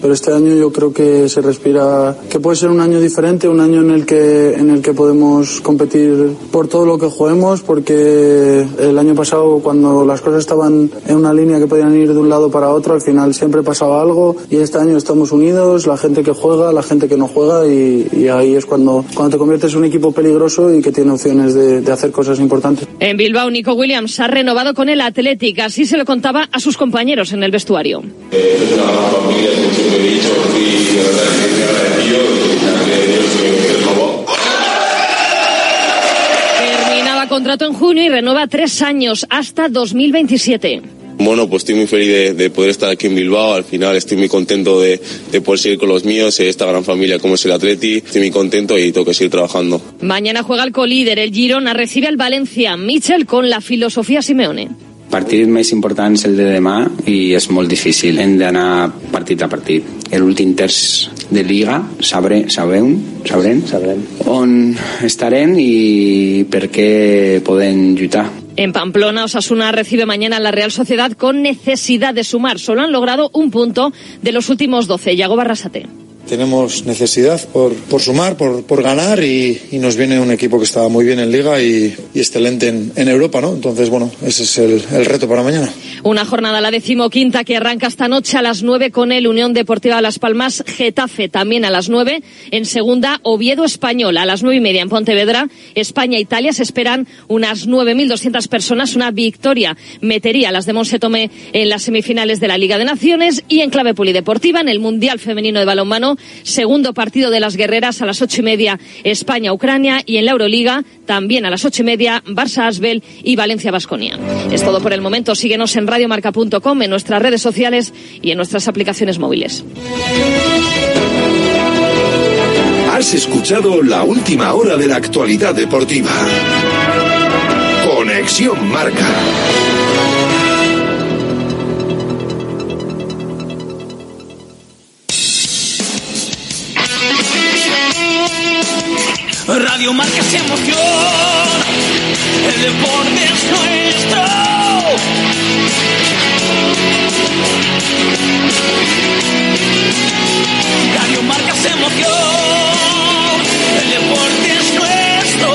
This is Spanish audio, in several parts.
Pero este año yo creo que se respira, que puede ser un año diferente, un año en el que, en el que podemos competir por todo lo que juguemos, porque el año pasado cuando las cosas estaban en una línea que podían ir de un lado para otro, al final siempre pasaba algo y este año estamos unidos, la gente que juega, la gente que no juega y, ahí es cuando, cuando te conviertes en un equipo peligroso y que tiene opciones de, de hacer cosas importantes. En Bilbao, Nico Williams ha renovado con el Atlético, así se lo contaba a sus compañeros en el vestuario. Terminaba contrato en junio y renueva tres años hasta 2027. Bueno, pues estoy muy feliz de, poder estar aquí en Bilbao. Al final estoy muy contento de, poder seguir con los míos, esta gran familia como es el Atleti. Estoy muy contento y tengo que seguir trabajando. Mañana juega el colíder, el Girona recibe al Valencia. Michel con la filosofía Simeone partit més important és el de demà i és molt difícil. Hem d'anar partit a partit. L'últim terç de Liga sabré, sabrem, sabrem, sabrem on estarem i per què podem lluitar. En Pamplona, Osasuna recibe mañana a la Real Sociedad con necesidad de sumar. Solo han logrado un punto de los últimos 12. Yago Barrasate tenemos necesidad por, por sumar, por, por ganar y, y, nos viene un equipo que está muy bien en Liga y, y excelente en, en, Europa, ¿no? Entonces, bueno, ese es el, el, reto para mañana. Una jornada, la decimoquinta, que arranca esta noche a las nueve con el Unión Deportiva Las Palmas, Getafe también a las nueve. En segunda, Oviedo Español a las nueve y media en Pontevedra. España e Italia se esperan unas 9.200 personas. Una victoria metería las de Monse Tomé en las semifinales de la Liga de Naciones y en clave polideportiva en el Mundial Femenino de Balonmano Segundo partido de las guerreras a las ocho y media España-Ucrania y en la Euroliga también a las ocho y media Barça-Asbel y Valencia-Basconia. Es todo por el momento. Síguenos en radiomarca.com, en nuestras redes sociales y en nuestras aplicaciones móviles. Has escuchado la última hora de la actualidad deportiva. Conexión Marca. Radio Marca se emoción, el deporte es nuestro. Radio Marca se emoción, el deporte es nuestro.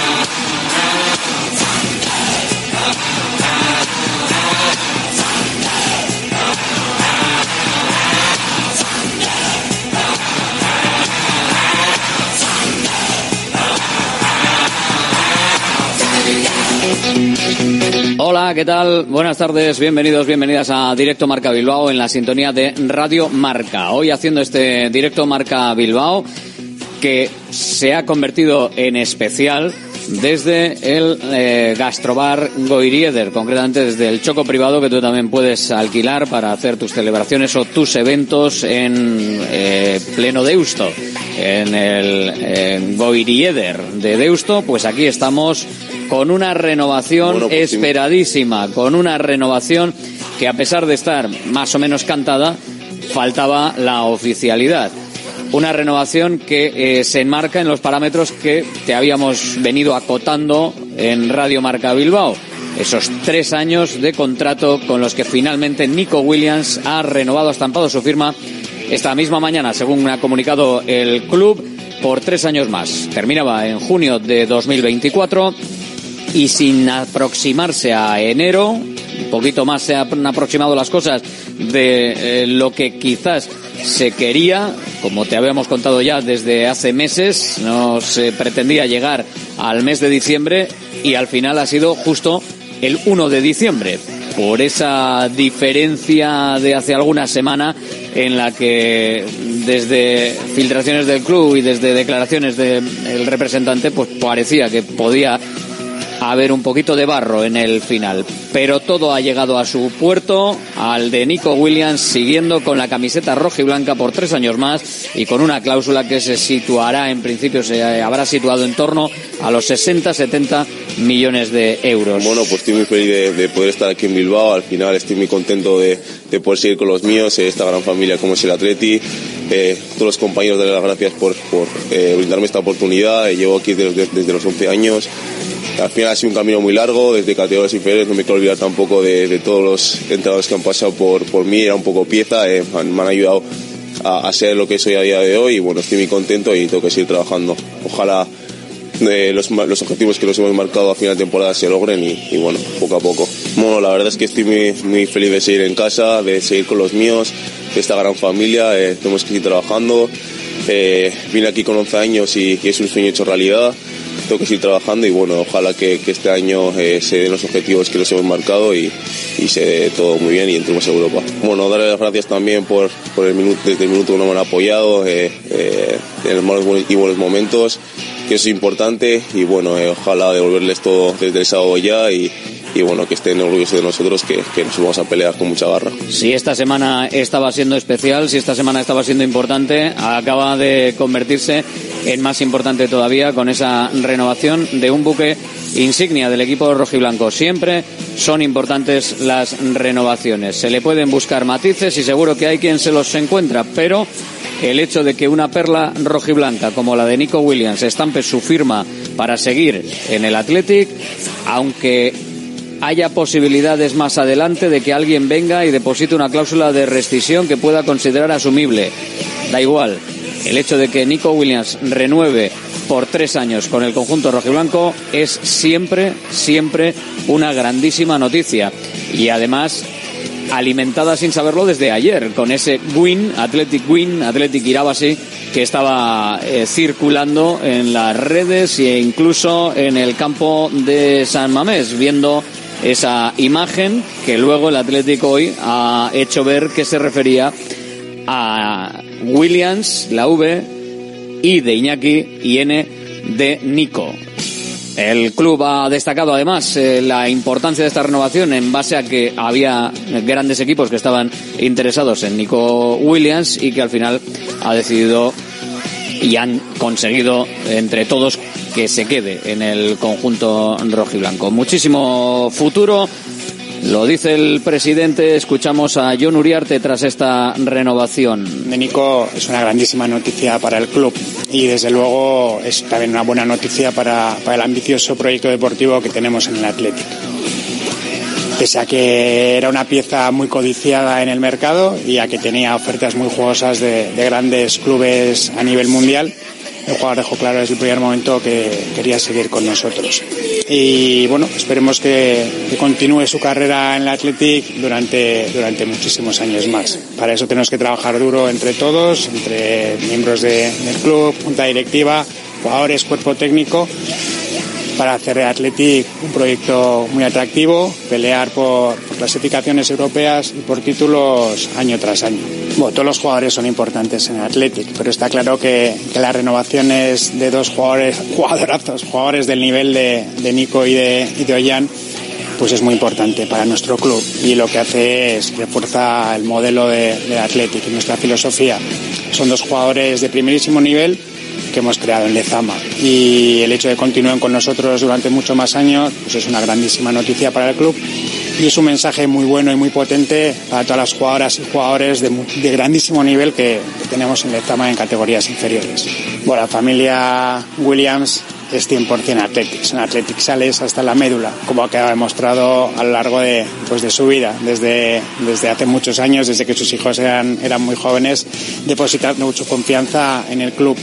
Hola, ¿qué tal? Buenas tardes, bienvenidos, bienvenidas a Directo Marca Bilbao en la sintonía de Radio Marca. Hoy haciendo este Directo Marca Bilbao que se ha convertido en especial desde el eh, gastrobar Goirieder, concretamente desde el choco privado que tú también puedes alquilar para hacer tus celebraciones o tus eventos en eh, pleno Deusto, en el Goirieder de Deusto, pues aquí estamos con una renovación pues esperadísima, con una renovación que a pesar de estar más o menos cantada, faltaba la oficialidad. Una renovación que eh, se enmarca en los parámetros que te habíamos venido acotando en Radio Marca Bilbao. Esos tres años de contrato con los que finalmente Nico Williams ha renovado, ha estampado su firma esta misma mañana, según ha comunicado el club, por tres años más. Terminaba en junio de 2024 y sin aproximarse a enero, un poquito más se han aproximado las cosas de eh, lo que quizás se quería, como te habíamos contado ya desde hace meses, no se pretendía llegar al mes de diciembre y al final ha sido justo el 1 de diciembre, por esa diferencia de hace alguna semana en la que desde filtraciones del club y desde declaraciones del representante pues parecía que podía haber un poquito de barro en el final. Pero todo ha llegado a su puerto, al de Nico Williams, siguiendo con la camiseta roja y blanca por tres años más y con una cláusula que se situará, en principio se habrá situado en torno a los 60-70 millones de euros. Bueno, pues estoy muy feliz de, poder estar aquí en Bilbao. Al final estoy muy contento de, poder seguir con los míos, eh, esta gran familia como es el Atleti. Eh, todos los compañeros, darles las gracias por, eh, brindarme esta oportunidad. llevo aquí desde, desde los 11 años al final ha sido un camino muy largo, desde categorías inferiores, no me quiero olvidar tampoco de, todos los entrenadores que han pasado por, por mí, era un poco pieza, eh, me han ayudado a, ser lo que soy a día de hoy y bueno, estoy muy contento y tengo que seguir trabajando. Ojalá eh, los, objetivos que nos hemos marcado a final de temporada se logren y, bueno, poco a poco. Bueno, la verdad es que estoy muy, feliz de seguir en casa, de seguir con los míos, de esta gran familia, eh, tenemos que seguir trabajando. vine aquí con 11 años y es un sueño hecho realidad tengo que seguir trabajando y bueno, ojalá que, este año eh, se den los objetivos que nos hemos marcado y, se dé todo muy bien y entremos a Europa. Bueno, darle las gracias también por, por el minuto, desde el minuto que nos han apoyado eh, eh, en los malos y buenos momentos, que eso es importante y bueno, ojalá devolverles todo desde el sábado ya y, y bueno, que estén orgullosos de nosotros, que, que, nos vamos a pelear con mucha garra. Si esta semana estaba siendo especial, si esta semana estaba siendo importante, acaba de convertirse en más importante todavía con esa renovación de un buque insignia del equipo rojiblanco. Siempre son importantes las renovaciones. Se le pueden buscar matices y seguro que hay quien se los encuentra, pero el hecho de que una perla rojiblanca como la de Nico Williams estampe su firma para seguir en el Athletic, aunque haya posibilidades más adelante de que alguien venga y deposite una cláusula de rescisión que pueda considerar asumible. Da igual. El hecho de que Nico Williams renueve por tres años con el conjunto rojiblanco es siempre, siempre una grandísima noticia. Y además alimentada sin saberlo desde ayer, con ese win, Athletic Win, Athletic Irabasi, que estaba eh, circulando en las redes e incluso en el campo de San Mamés, viendo esa imagen que luego el Atlético hoy ha hecho ver que se refería a Williams, la V, I de Iñaki y N de Nico. El club ha destacado además eh, la importancia de esta renovación en base a que había grandes equipos que estaban interesados en Nico Williams y que al final ha decidido y han conseguido entre todos que se quede en el conjunto rojiblanco. Muchísimo futuro. Lo dice el presidente, escuchamos a John Uriarte tras esta renovación. De Nico es una grandísima noticia para el club y desde luego es también una buena noticia para, el ambicioso proyecto deportivo que tenemos en el Atlético. Pese a que era una pieza muy codiciada en el mercado y a que tenía ofertas muy jugosas de grandes clubes a nivel mundial, el jugador dejó claro desde el primer momento que quería seguir con nosotros. Y bueno, esperemos que, continúe su carrera en el Athletic durante, durante muchísimos años más. Para eso tenemos que trabajar duro entre todos, entre miembros del club, junta directiva, jugadores, cuerpo técnico para hacer de Athletic un proyecto muy atractivo, pelear por, clasificaciones europeas y por títulos año tras año. Bueno, todos los jugadores son importantes en Athletic, pero está claro que, las renovaciones de dos jugadores, jugadorazos, jugadores del nivel de, Nico y de, y de Ollán, pues es muy importante para nuestro club y lo que hace es refuerza el modelo de, de Athletic y nuestra filosofía. Son dos jugadores de primerísimo nivel que hemos creado en Lezama. Y el hecho de que continúen con nosotros durante muchos más años pues es una grandísima noticia para el club y es un mensaje muy bueno y muy potente para todas las jugadoras y jugadores de, grandísimo nivel que, tenemos en Lezama en categorías inferiores. Bueno, la familia Williams es 100% Athletics. En Athletics sales hasta la médula, como ha demostrado a lo largo de, pues de su vida, desde, desde hace muchos años, desde que sus hijos eran, eran muy jóvenes, depositando mucha confianza en el club.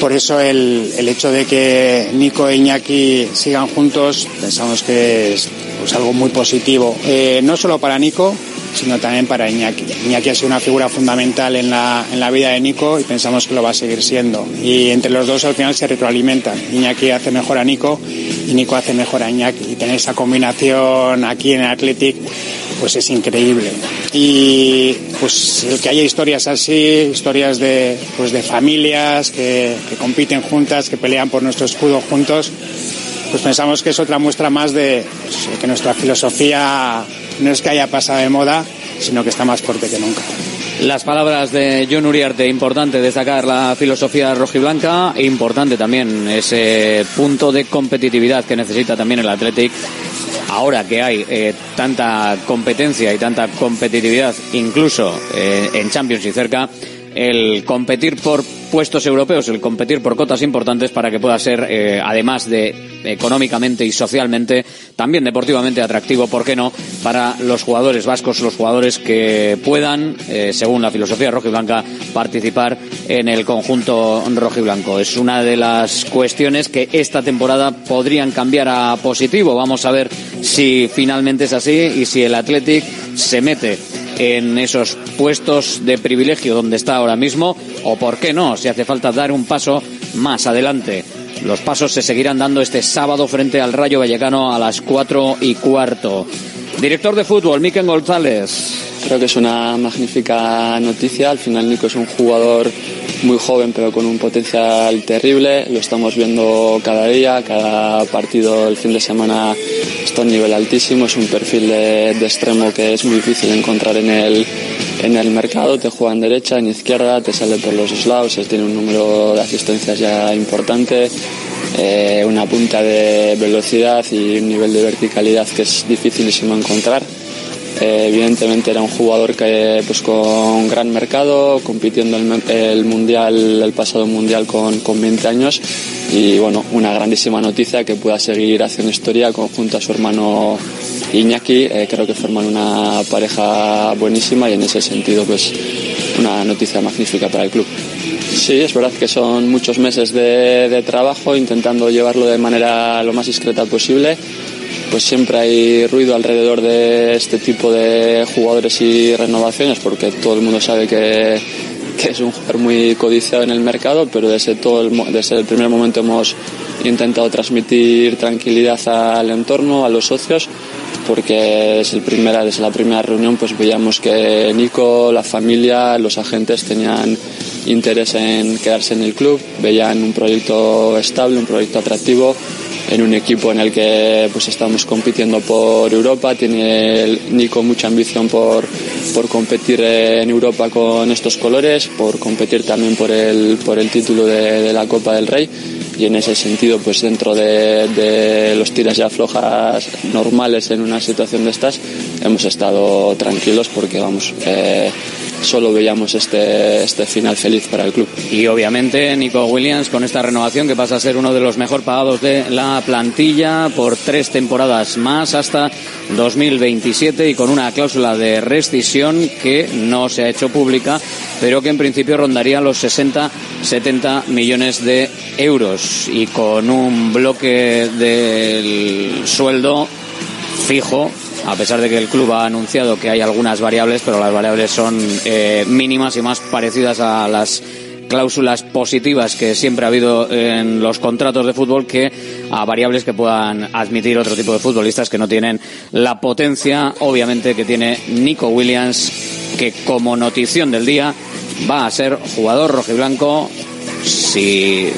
Por eso el, el, hecho de que Nico e Iñaki sigan juntos pensamos que es pues, algo muy positivo, eh, no solo para Nico, sino también para Iñaki. Iñaki ha sido una figura fundamental en la, en la vida de Nico y pensamos que lo va a seguir siendo. Y entre los dos al final se retroalimentan. Iñaki hace mejor a Nico y Nico hace mejor a Iñaki. Y tener esa combinación aquí en Athletic pues es increíble. Y pues el que haya historias así, historias de, pues de familias que, que compiten juntas, que pelean por nuestro escudo juntos, pues pensamos que es otra muestra más de pues, que nuestra filosofía no es que haya pasado de moda, sino que está más fuerte que nunca. Las palabras de John Uriarte, importante destacar la filosofía rojiblanca, importante también ese punto de competitividad que necesita también el Athletic. Ahora que hay eh, tanta competencia y tanta competitividad, incluso eh, en Champions y cerca, el competir por puestos europeos, el competir por cotas importantes para que pueda ser, eh, además de económicamente y socialmente, también deportivamente atractivo, ¿por qué no?, para los jugadores vascos, los jugadores que puedan, eh, según la filosofía rojiblanca, participar en el conjunto rojiblanco. Es una de las cuestiones que esta temporada podrían cambiar a positivo. Vamos a ver si finalmente es así y si el Athletic se mete en esos puestos de privilegio donde está ahora mismo o por qué no, si hace falta dar un paso más adelante. Los pasos se seguirán dando este sábado frente al Rayo Vallecano a las cuatro y cuarto. Director de fútbol, Miquel González. Creo que es una magnífica noticia. Al final Nico es un jugador muy joven pero con un potencial terrible. Lo estamos viendo cada día, cada partido el fin de semana está a un nivel altísimo. Es un perfil de, extremo que es muy difícil encontrar en el, en el mercado. Te juega en derecha, en izquierda, te sale por los lados, tiene un número de asistencias ya importante. Eh, una punta de velocidad y un nivel de verticalidad que es dificilísimo encontrar. Eh, evidentemente era un jugador que pues con gran mercado, compitiendo el, mundial, el pasado mundial con, con 20 años y bueno, una grandísima noticia que pueda seguir haciendo historia junto a su hermano Iñaki, eh, creo que forman una pareja buenísima y en ese sentido pues una noticia magnífica para el club. Sí, es verdad que son muchos meses de, de trabajo intentando llevarlo de manera lo más discreta posible pues siempre hay ruido alrededor de este tipo de jugadores y renovaciones porque todo el mundo sabe que, es un jugador muy codiciado en el mercado, pero desde, todo el, desde el primer momento hemos intentado transmitir tranquilidad al entorno, a los socios, porque desde, el primera, desde la primera reunión pues veíamos que Nico, la familia, los agentes tenían interés en quedarse en el club, veían un proyecto estable, un proyecto atractivo en un equipo en el que pues estamos compitiendo por Europa, tiene Nico mucha ambición por, por competir en Europa con estos colores, por competir también por el, por el título de la Copa del Rey y en ese sentido pues dentro de, los tiras ya flojas normales en una situación de estas hemos estado tranquilos porque vamos eh, solo veíamos este, este final feliz para el club. Y obviamente Nico Williams con esta renovación que pasa a ser uno de los mejor pagados de la plantilla por tres temporadas más hasta 2027 y con una cláusula de rescisión que no se ha hecho pública pero que en principio rondaría los 60-70 millones de euros y con un bloque del sueldo fijo a pesar de que el club ha anunciado que hay algunas variables, pero las variables son eh, mínimas y más parecidas a las cláusulas positivas que siempre ha habido en los contratos de fútbol que a variables que puedan admitir otro tipo de futbolistas que no tienen la potencia, obviamente, que tiene Nico Williams, que como notición del día va a ser jugador rojiblanco si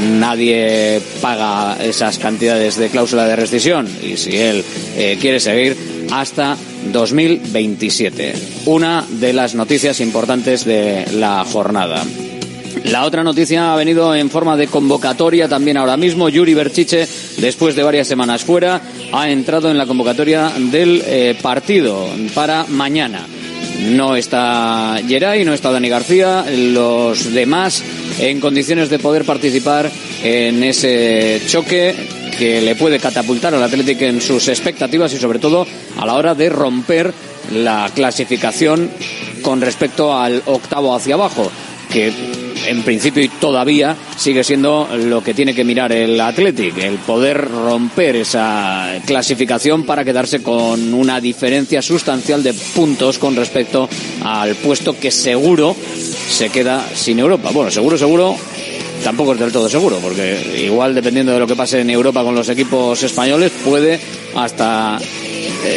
nadie paga esas cantidades de cláusula de rescisión y si él eh, quiere seguir hasta 2027. Una de las noticias importantes de la jornada. La otra noticia ha venido en forma de convocatoria también ahora mismo. Yuri Berchiche, después de varias semanas fuera, ha entrado en la convocatoria del eh, partido para mañana. No está Geray, no está Dani García, los demás en condiciones de poder participar en ese choque que le puede catapultar al Atlético en sus expectativas y sobre todo a la hora de romper la clasificación con respecto al octavo hacia abajo, que en principio y todavía sigue siendo lo que tiene que mirar el Athletic, el poder romper esa clasificación para quedarse con una diferencia sustancial de puntos con respecto al puesto que seguro se queda sin Europa. Bueno, seguro, seguro, tampoco es del todo seguro, porque igual dependiendo de lo que pase en Europa con los equipos españoles, puede hasta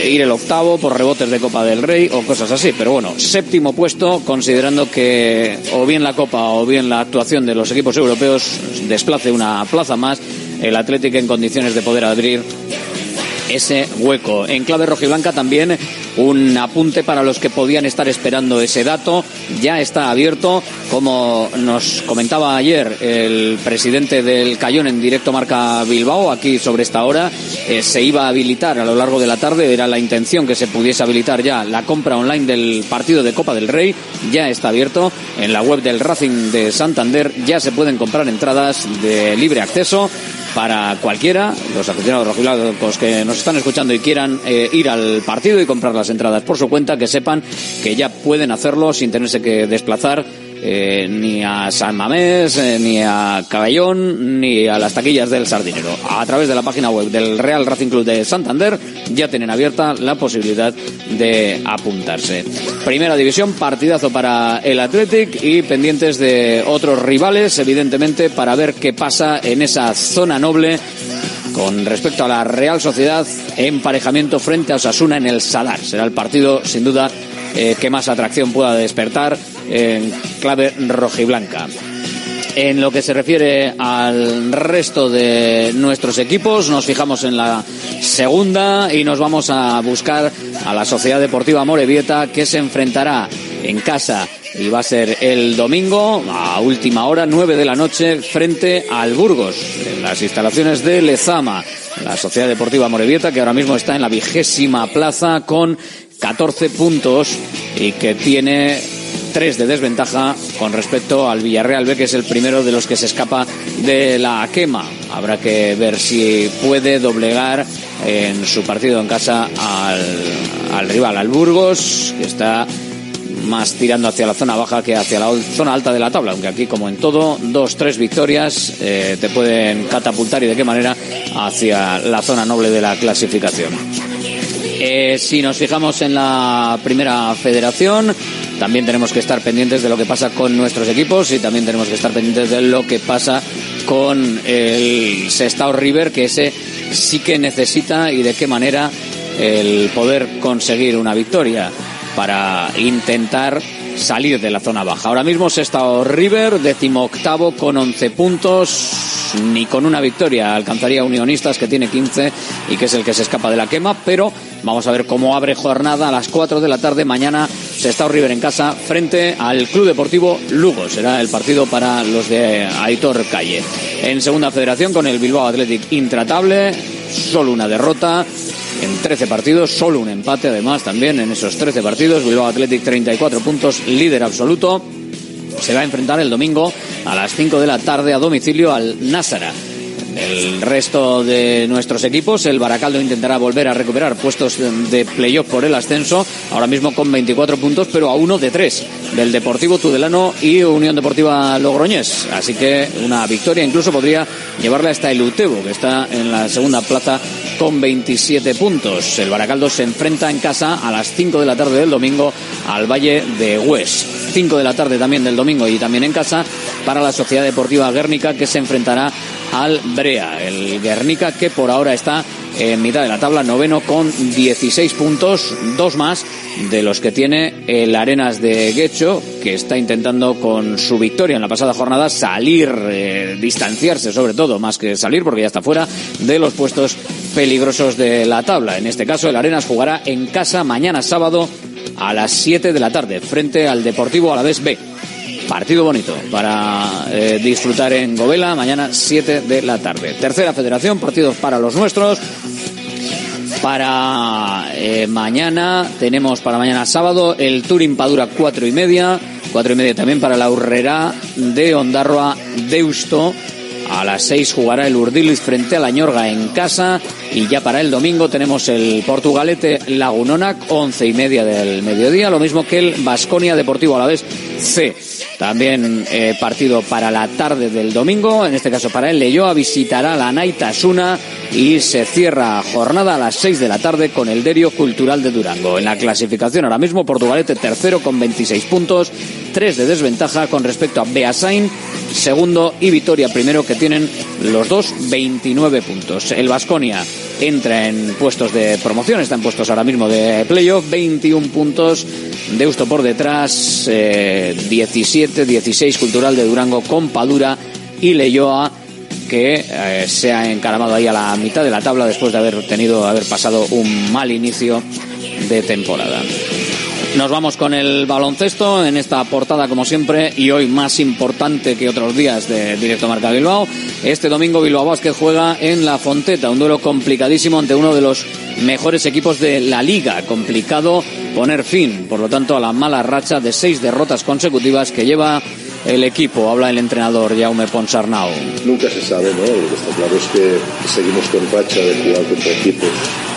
ir el octavo por rebotes de Copa del Rey o cosas así. Pero bueno, séptimo puesto, considerando que o bien la Copa o bien la actuación de los equipos europeos desplace una plaza más, el Atlético en condiciones de poder abrir ese hueco. En clave rojiblanca también un apunte para los que podían estar esperando ese dato. Ya está abierto, como nos comentaba ayer el presidente del Cayón en directo Marca Bilbao, aquí sobre esta hora, eh, se iba a habilitar a lo largo de la tarde, era la intención que se pudiese habilitar ya la compra online del partido de Copa del Rey. Ya está abierto en la web del Racing de Santander, ya se pueden comprar entradas de libre acceso para cualquiera, los aficionados rojiblancos que nos están escuchando y quieran eh, ir al partido y comprar las entradas por su cuenta, que sepan que ya pueden hacerlo sin tenerse que desplazar eh, ni a San Mamés, eh, ni a Caballón, ni a las taquillas del Sardinero. A través de la página web del Real Racing Club de Santander ya tienen abierta la posibilidad de apuntarse. Primera división, partidazo para el Athletic y pendientes de otros rivales, evidentemente, para ver qué pasa en esa zona noble con respecto a la Real Sociedad, emparejamiento frente a Osasuna en el Sadar. Será el partido, sin duda, eh, que más atracción pueda despertar en clave rojiblanca. En lo que se refiere al resto de nuestros equipos, nos fijamos en la segunda y nos vamos a buscar a la Sociedad Deportiva Morevieta que se enfrentará en casa y va a ser el domingo a última hora, 9 de la noche, frente al Burgos, en las instalaciones de Lezama. La Sociedad Deportiva Morevieta que ahora mismo está en la vigésima plaza con 14 puntos y que tiene tres de desventaja con respecto al Villarreal B, que es el primero de los que se escapa de la quema. Habrá que ver si puede doblegar en su partido en casa al, rival, al Burgos, que está más tirando hacia la zona baja que hacia la zona alta de la tabla, aunque aquí como en todo, dos, tres victorias eh, te pueden catapultar y de qué manera hacia la zona noble de la clasificación. Eh, si nos fijamos en la primera federación, también tenemos que estar pendientes de lo que pasa con nuestros equipos y también tenemos que estar pendientes de lo que pasa con el Sestao River, que ese sí que necesita y de qué manera el poder conseguir una victoria para intentar salir de la zona baja. Ahora mismo Sestao River, decimoctavo con 11 puntos, ni con una victoria alcanzaría Unionistas que tiene 15 y que es el que se escapa de la quema, pero vamos a ver cómo abre jornada a las 4 de la tarde mañana se está River en casa frente al Club Deportivo Lugo. Será el partido para los de Aitor Calle. En segunda federación con el Bilbao Athletic intratable, solo una derrota en 13 partidos, solo un empate además también en esos 13 partidos. Bilbao Athletic 34 puntos, líder absoluto se va a enfrentar el domingo a las 5 de la tarde a domicilio al Násara. El resto de nuestros equipos, el Baracaldo intentará volver a recuperar puestos de playoff por el ascenso, ahora mismo con 24 puntos, pero a uno de tres del Deportivo Tudelano y Unión Deportiva Logroñés. Así que una victoria incluso podría llevarle hasta el Utebo, que está en la segunda plaza con 27 puntos. El Baracaldo se enfrenta en casa a las 5 de la tarde del domingo al Valle de Hues. 5 de la tarde también del domingo y también en casa para la Sociedad Deportiva Guernica que se enfrentará al Brea. El Guernica que por ahora está en mitad de la tabla, noveno con 16 puntos, dos más de los que tiene el Arenas de Guecho, que está intentando con su victoria en la pasada jornada salir, eh, distanciarse sobre todo, más que salir porque ya está fuera de los puestos peligrosos de la tabla. En este caso, el Arenas jugará en casa mañana sábado a las 7 de la tarde frente al Deportivo Alavés B. Partido bonito para eh, disfrutar en Govela mañana 7 de la tarde. Tercera federación, partidos para los nuestros. Para eh, mañana tenemos para mañana sábado el Turing Padura cuatro y media, cuatro y media también para la Urrera de Ondarroa Deusto. A las 6 jugará el Urdilis frente a la Ñorga en casa Y ya para el domingo tenemos el Portugalete Lagunonac, once y media del mediodía, lo mismo que el Basconia Deportivo a la vez C. También eh, partido para la tarde del domingo, en este caso para el Leyoa, visitará la Naitasuna y se cierra jornada a las 6 de la tarde con el Derio Cultural de Durango. En la clasificación ahora mismo Portugalete tercero con 26 puntos, 3 de desventaja con respecto a Beasain segundo y Vitoria primero que tienen los dos 29 puntos. El Vasconia entra en puestos de promoción, está en puestos ahora mismo de playoff, 21 puntos. Deusto por detrás, 17, 16 Cultural de Durango con Padura y Leyoa que eh, se ha encaramado ahí a la mitad de la tabla después de haber tenido, haber pasado un mal inicio de temporada. Nos vamos con el baloncesto en esta portada como siempre y hoy más importante que otros días de Directo Marca Bilbao. Este domingo Bilbao Basket juega en La Fonteta, un duelo complicadísimo ante uno de los mejores equipos de la liga. Complicado poner fin, por lo tanto, a la mala racha de seis derrotas consecutivas que lleva el equipo. Habla el entrenador Jaume Ponsarnau. Nunca se sabe, ¿no? Lo que está claro es que seguimos con racha de jugar contra equipos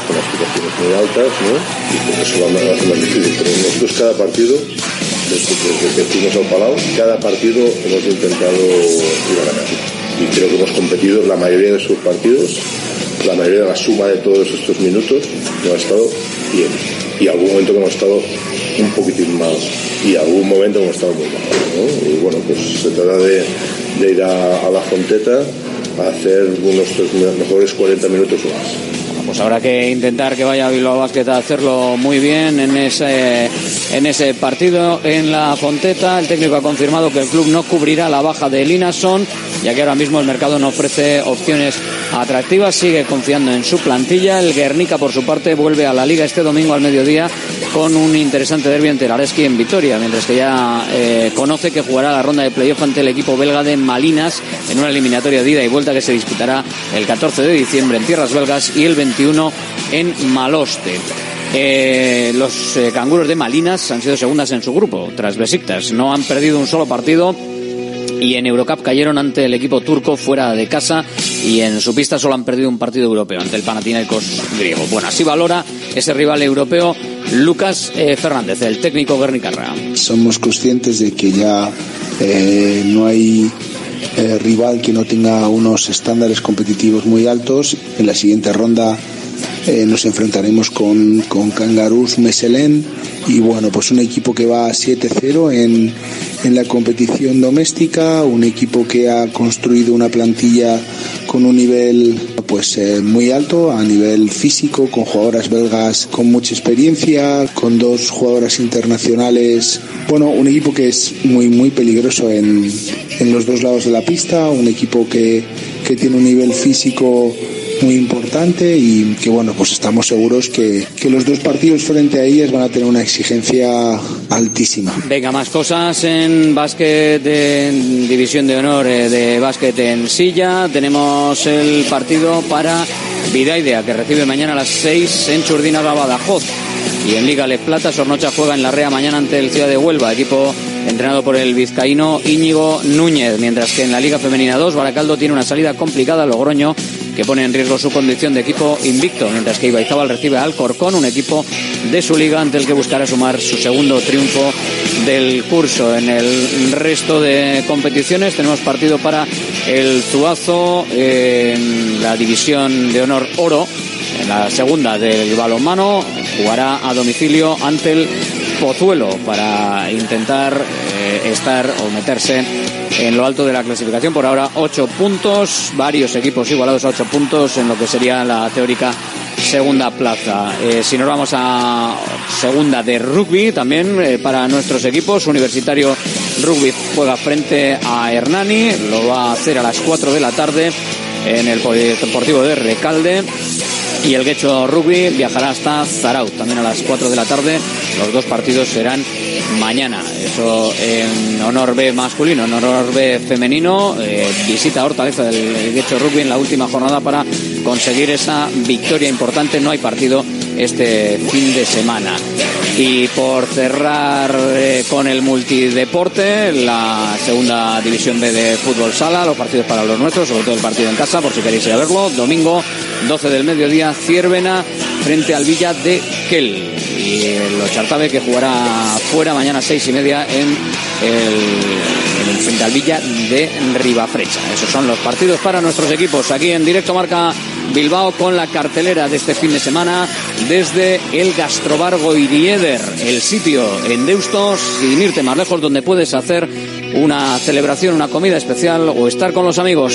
con aspiraciones muy altas, ¿no? Y por eso ser más difícil. Pero nosotros cada partido, desde, desde que fuimos al Palau, cada partido hemos intentado ir a ganar. Y creo que hemos competido la mayoría de sus partidos, la mayoría de la suma de todos estos minutos, no ha estado bien. Y algún momento que hemos estado un poquitín mal. Y algún momento hemos estado muy mal. Y bueno, pues se trata de, de ir a, a la Fonteta a hacer unos mejores 40 minutos más pues habrá que intentar que vaya Bilbao Basket a hacerlo muy bien en ese, en ese partido en la Fonteta. El técnico ha confirmado que el club no cubrirá la baja de Linason, ya que ahora mismo el mercado no ofrece opciones atractivas. Sigue confiando en su plantilla. El Guernica, por su parte, vuelve a la liga este domingo al mediodía con un interesante derbi ante Areski en Vitoria, mientras que ya eh, conoce que jugará la ronda de playoff ante el equipo belga de Malinas en una eliminatoria de ida y vuelta que se disputará el 14 de diciembre en tierras belgas y el 20 en Maloste. Eh, los eh, canguros de Malinas han sido segundas en su grupo, tras Besiktas. No han perdido un solo partido y en Eurocup cayeron ante el equipo turco fuera de casa y en su pista solo han perdido un partido europeo ante el Panathinaikos griego. Bueno, así valora ese rival europeo Lucas eh, Fernández, el técnico Guernicarra. Somos conscientes de que ya no hay eh, rival que no tenga unos estándares competitivos muy altos. En la siguiente ronda eh, nos enfrentaremos con, con Kangaroos Meselen y bueno, pues un equipo que va 7-0 en, en la competición doméstica, un equipo que ha construido una plantilla con un nivel pues eh, muy alto a nivel físico, con jugadoras belgas con mucha experiencia, con dos jugadoras internacionales. Bueno, un equipo que es muy muy peligroso en, en los dos lados de la pista, un equipo que, que tiene un nivel físico muy importante y que bueno, pues estamos seguros que, que, los dos partidos frente a ellas van a tener una exigencia altísima. Venga, más cosas en básquet en división de honor eh, de básquet en silla. Tenemos el partido para Vidaidea que recibe mañana a las 6 en Churdina Badajoz. Y en Liga Les Plata, Sornocha juega en la Rea mañana ante el Ciudad de Huelva, equipo entrenado por el vizcaíno Íñigo Núñez, mientras que en la Liga Femenina 2, Baracaldo tiene una salida complicada Logroño que pone en riesgo su condición de equipo invicto, mientras que Ibaizábal recibe al Corcón, un equipo de su liga ante el que buscará sumar su segundo triunfo del curso. En el resto de competiciones tenemos partido para el Zuazo en la división de honor oro, en la segunda del balonmano, jugará a domicilio ante el Pozuelo para intentar eh, estar o meterse en lo alto de la clasificación. Por ahora, ocho puntos, varios equipos igualados a ocho puntos en lo que sería la teórica segunda plaza. Eh, si nos vamos a segunda de rugby, también eh, para nuestros equipos, Universitario Rugby juega frente a Hernani, lo va a hacer a las 4 de la tarde en el Polideportivo de Recalde. Y el Guecho Rugby viajará hasta Zaraut, también a las 4 de la tarde. Los dos partidos serán mañana. Eso en honor B masculino, en honor B femenino. Eh, visita Hortaleza del Guecho Rugby en la última jornada para conseguir esa victoria importante. No hay partido este fin de semana. Y por cerrar eh, con el multideporte, la segunda división B de fútbol sala, los partidos para los nuestros, sobre todo el partido en casa, por si queréis ir a verlo. Domingo, 12 del mediodía, Ciervena frente al Villa de Kel. Y el Ochartabe que jugará fuera mañana seis y media en el, frente al Villa de Ribafrecha. Esos son los partidos para nuestros equipos aquí en directo marca Bilbao con la cartelera de este fin de semana desde el Gastrobar Goirieder, el sitio en Deusto, sin irte más lejos, donde puedes hacer una celebración, una comida especial o estar con los amigos.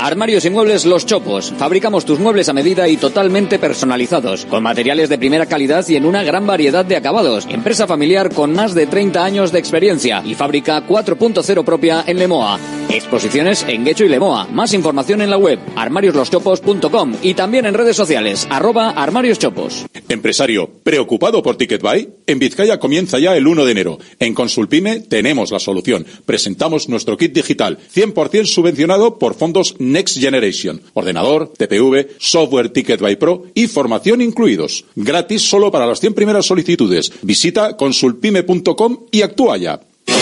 Armarios y muebles Los Chopos. Fabricamos tus muebles a medida y totalmente personalizados, con materiales de primera calidad y en una gran variedad de acabados. Empresa familiar con más de 30 años de experiencia y fábrica 4.0 propia en Lemoa. Exposiciones en Guecho y Lemoa. Más información en la web armariosloschopos.com y también en redes sociales arroba armarioschopos. Empresario, ¿preocupado por TicketBuy? En Vizcaya comienza ya el 1 de enero. En Consulpime tenemos la solución. Presentamos nuestro kit digital, 100% subvencionado por fondos Next Generation. Ordenador, TPV, software TicketBuy Pro y formación incluidos. Gratis solo para las 100 primeras solicitudes. Visita consulpime.com y actúa ya.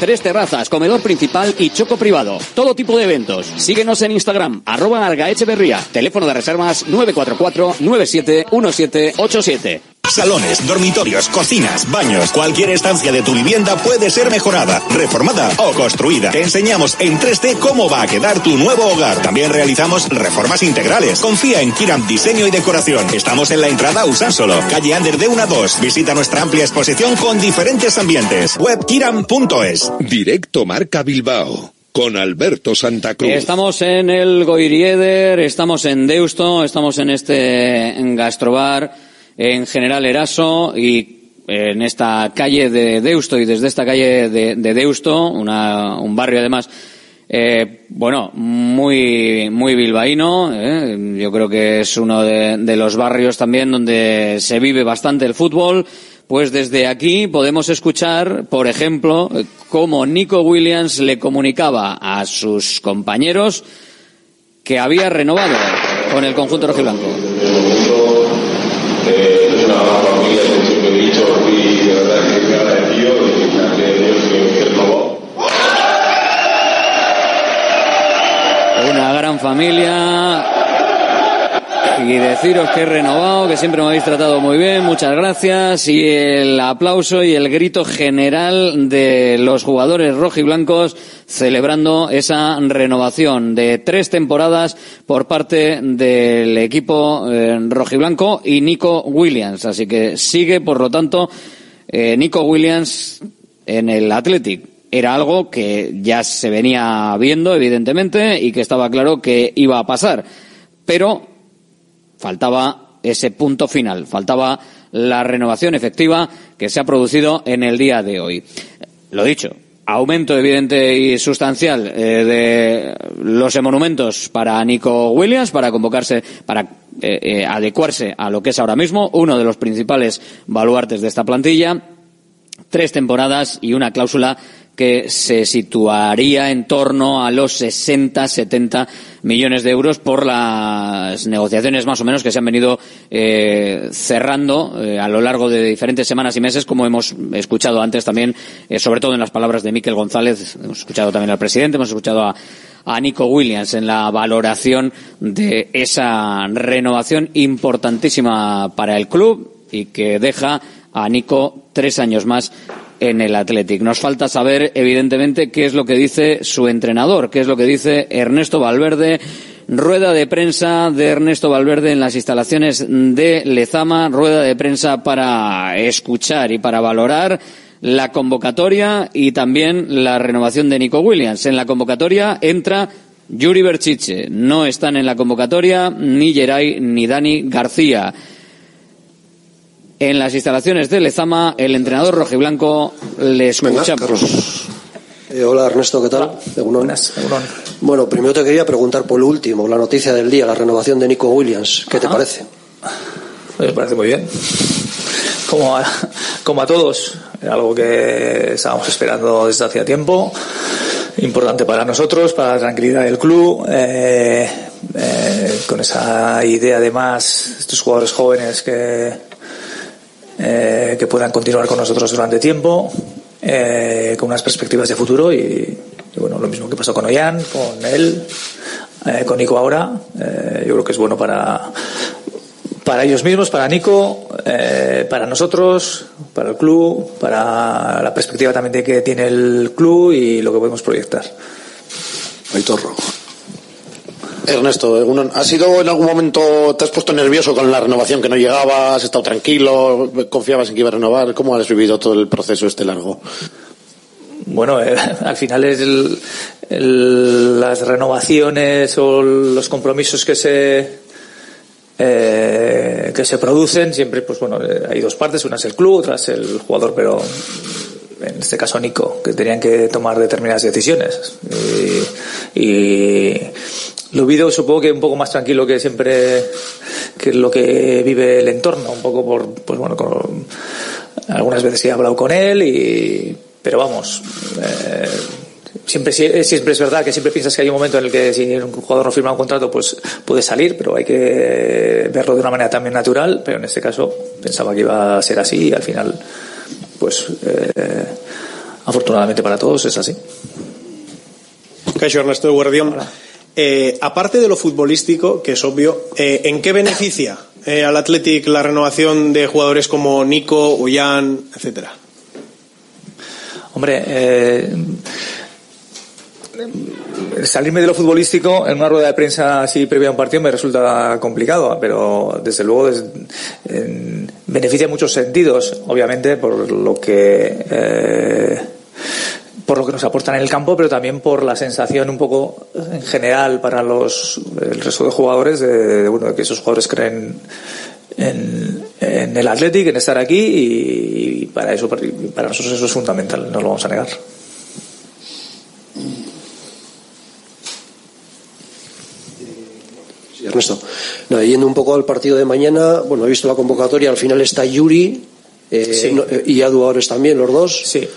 tres terrazas, comedor principal y choco privado. Todo tipo de eventos. Síguenos en Instagram, arroba Argaecheverría. Teléfono de reservas 944 971787. Salones, dormitorios, cocinas, baños, cualquier estancia de tu vivienda puede ser mejorada, reformada o construida. Te enseñamos en 3D cómo va a quedar tu nuevo hogar. También realizamos reformas integrales. Confía en Kiram Diseño y Decoración. Estamos en la entrada Usánsolo, calle Ander de 1 a 2. Visita nuestra amplia exposición con diferentes ambientes. Web kiram.es. Directo Marca Bilbao. Con Alberto Santa Cruz. Estamos en el Goirieder, estamos en Deusto, estamos en este en Gastrobar en General Eraso y en esta calle de Deusto y desde esta calle de, de Deusto, una, un barrio además eh, bueno, muy, muy bilbaíno. eh. Yo creo que es uno de, de los barrios también donde se vive bastante el fútbol. Pues desde aquí podemos escuchar, por ejemplo, cómo Nico Williams le comunicaba a sus compañeros que había renovado con el conjunto rojiblanco. Familia. Y deciros que he renovado, que siempre me habéis tratado muy bien, muchas gracias. Y el aplauso y el grito general de los jugadores rojiblancos celebrando esa renovación de tres temporadas por parte del equipo eh, rojiblanco y Nico Williams. Así que sigue, por lo tanto, eh, Nico Williams en el Athletic. Era algo que ya se venía viendo, evidentemente, y que estaba claro que iba a pasar. Pero faltaba ese punto final, faltaba la renovación efectiva que se ha producido en el día de hoy. Lo dicho, aumento evidente y sustancial eh, de los monumentos para Nico Williams para convocarse, para eh, eh, adecuarse a lo que es ahora mismo uno de los principales baluartes de esta plantilla. Tres temporadas y una cláusula que se situaría en torno a los 60, 70 millones de euros por las negociaciones más o menos que se han venido eh, cerrando eh, a lo largo de diferentes semanas y meses, como hemos escuchado antes también, eh, sobre todo en las palabras de Miquel González, hemos escuchado también al presidente, hemos escuchado a, a Nico Williams en la valoración de esa renovación importantísima para el club y que deja a Nico tres años más en el Athletic. Nos falta saber, evidentemente, qué es lo que dice su entrenador, qué es lo que dice Ernesto Valverde. Rueda de prensa de Ernesto Valverde en las instalaciones de Lezama, rueda de prensa para escuchar y para valorar la convocatoria y también la renovación de Nico Williams. En la convocatoria entra Yuri Berchiche. No están en la convocatoria ni Geray ni Dani García. En las instalaciones de Lezama, el entrenador rojiblanco le escucha. Eh, hola Ernesto, ¿qué tal? Buenas, Bueno, primero te quería preguntar por lo último, la noticia del día, la renovación de Nico Williams. ¿Qué te parece? Me parece muy bien. Como a, como a todos, algo que estábamos esperando desde hacía tiempo. Importante para nosotros, para la tranquilidad del club. Eh, eh, con esa idea además, estos jugadores jóvenes que, eh, que puedan continuar con nosotros durante tiempo, eh, con unas perspectivas de futuro y, bueno, lo mismo que pasó con Ollán, con él, eh, con Nico ahora, eh, yo creo que es bueno para, para ellos mismos, para Nico, eh, para nosotros, para el club, para la perspectiva también de que tiene el club y lo que podemos proyectar. Aitor Ernesto, ¿has sido en algún momento, te has puesto nervioso con la renovación que no llegaba, has estado tranquilo, confiabas en que iba a renovar? ¿Cómo has vivido todo el proceso este largo? Bueno, eh, al final es el, las renovaciones o los compromisos que se eh, que se producen siempre, pues bueno, eh, hay dos partes, una es el club, otra es el jugador, pero en este caso Nico, que tenían que tomar determinadas decisiones. Y lo vivido supongo que un poco más tranquilo que siempre que lo que vive el entorno, un poco por, pues bueno, con, algunas veces he hablado con él y, pero vamos, eh, siempre, siempre es verdad que siempre piensas que hay un momento en el que si un jugador no firma un contrato pues puede salir, pero hay que verlo de una manera también natural, pero en este caso pensaba que iba a ser así y al final pues eh, afortunadamente para todos es así. Caixo Ernesto de Guardión. Eh, aparte de lo futbolístico, que es obvio, eh, ¿en qué beneficia eh, al Athletic la renovación de jugadores como Nico, Ollán, etcétera? Hombre, salirme de lo futbolístico en una rueda de prensa así previa a un partido me resulta complicado, pero desde luego beneficia en muchos sentidos, obviamente por lo que por lo que nos aportan en el campo, pero también por la sensación un poco en general para los el resto de jugadores de, bueno que esos jugadores creen en, en el Athletic, en estar aquí y, para eso para nosotros eso es fundamental, no lo vamos a negar. Ernesto. Yendo un poco al partido de mañana, bueno, he visto la convocatoria, al final está Yuri eh, Sí. no, eh, y Adu Ores también, los dos. Sí.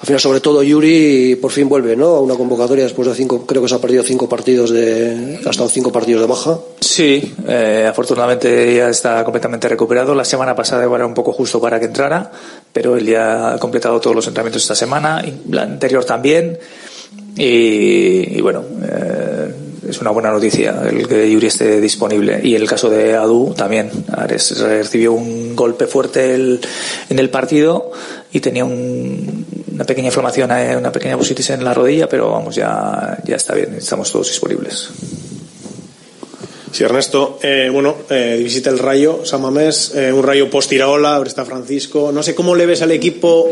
Al final, sobre todo, Yuri por fin vuelve, ¿no? A una convocatoria después de cinco, creo que se ha perdido cinco partidos de, ha estado cinco partidos de baja. Sí, eh, afortunadamente ya está completamente recuperado. La semana pasada era un poco justo para que entrara, pero él ya ha completado todos los entrenamientos esta semana, y la anterior también. Y, y bueno, eh, es una buena noticia el que Yuri esté disponible. Y el caso de Adu también. Ares recibió un golpe fuerte el- en el partido y tenía un- una pequeña inflamación, eh, una pequeña bursitis en la rodilla, pero vamos, ya, ya está bien, estamos todos disponibles. Sí, Ernesto, eh, bueno, eh, visita el Rayo, San Mamés, eh, un Rayo post-Iraola, está Francisco. No sé cómo le ves al equipo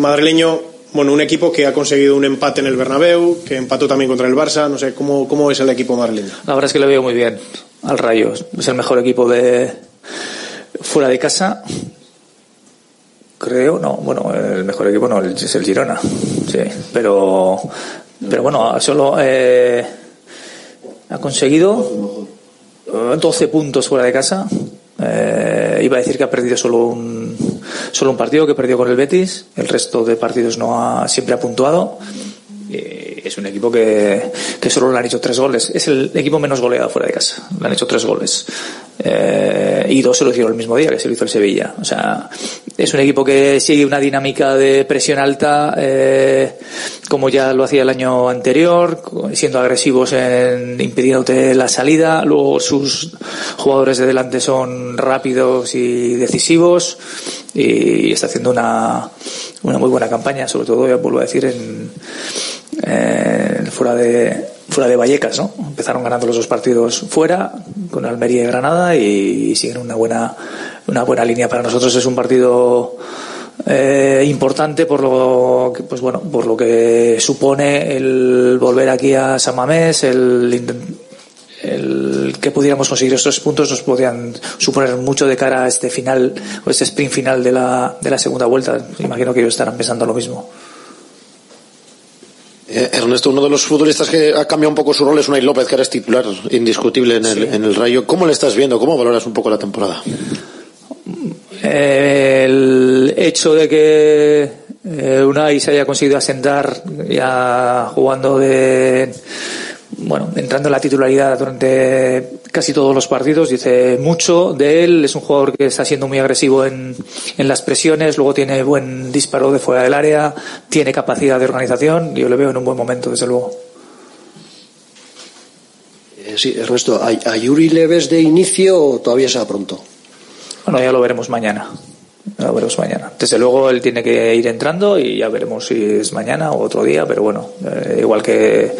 madrileño, bueno, un equipo que ha conseguido un empate en el Bernabéu, que empató también contra el Barça, no sé, ¿cómo, cómo es el equipo madrileño? La verdad es que le veo muy bien al Rayo. Es el mejor equipo de fuera de casa. Creo, no, bueno, el mejor equipo no, es el Girona. Sí, pero, pero bueno, solo eh, ha conseguido eh, 12 puntos fuera de casa. Eh, iba a decir que ha perdido solo un, solo un partido que perdió con el Betis, el resto de partidos no ha, siempre ha puntuado. Y es un equipo que, que solo le han hecho tres goles. Es el equipo menos goleado fuera de casa. Le han hecho tres goles. Eh, y dos se lo hicieron el mismo día, que se lo hizo el Sevilla. O sea, es un equipo que sigue una dinámica de presión alta, eh, como ya lo hacía el año anterior, siendo agresivos en impidiéndote la salida. Luego sus jugadores de delante son rápidos y decisivos y está haciendo una, una muy buena campaña, sobre todo, ya vuelvo a decir, en, en fuera de fuera de Vallecas, ¿no? Empezaron ganando los dos partidos fuera con Almería y Granada y siguen una buena una buena línea. Para nosotros es un partido eh, importante por lo que, pues bueno por lo que supone el volver aquí a San Mamés el, el que pudiéramos conseguir estos puntos nos podrían suponer mucho de cara a este final o este sprint final de la, de la segunda vuelta. Imagino que ellos estarán pensando lo mismo Eh, Ernesto, uno de los futbolistas que ha cambiado un poco su rol es Unai López, que ahora es titular indiscutible en el, en el Rayo. ¿Cómo le estás viendo? ¿Cómo valoras un poco la temporada? Eh, el hecho de que eh, Unai se haya conseguido asentar ya jugando de bueno entrando en la titularidad durante casi todos los partidos dice mucho de él es un jugador que está siendo muy agresivo en, en las presiones luego tiene buen disparo de fuera del área tiene capacidad de organización yo le veo en un buen momento desde luego Eh, sí, Ernesto, ¿a, a Yuri le ves de inicio o todavía sea pronto? Bueno, ya lo veremos mañana. Ya veremos mañana. Desde luego él tiene que ir entrando y ya veremos si es mañana o otro día, pero bueno, eh, igual que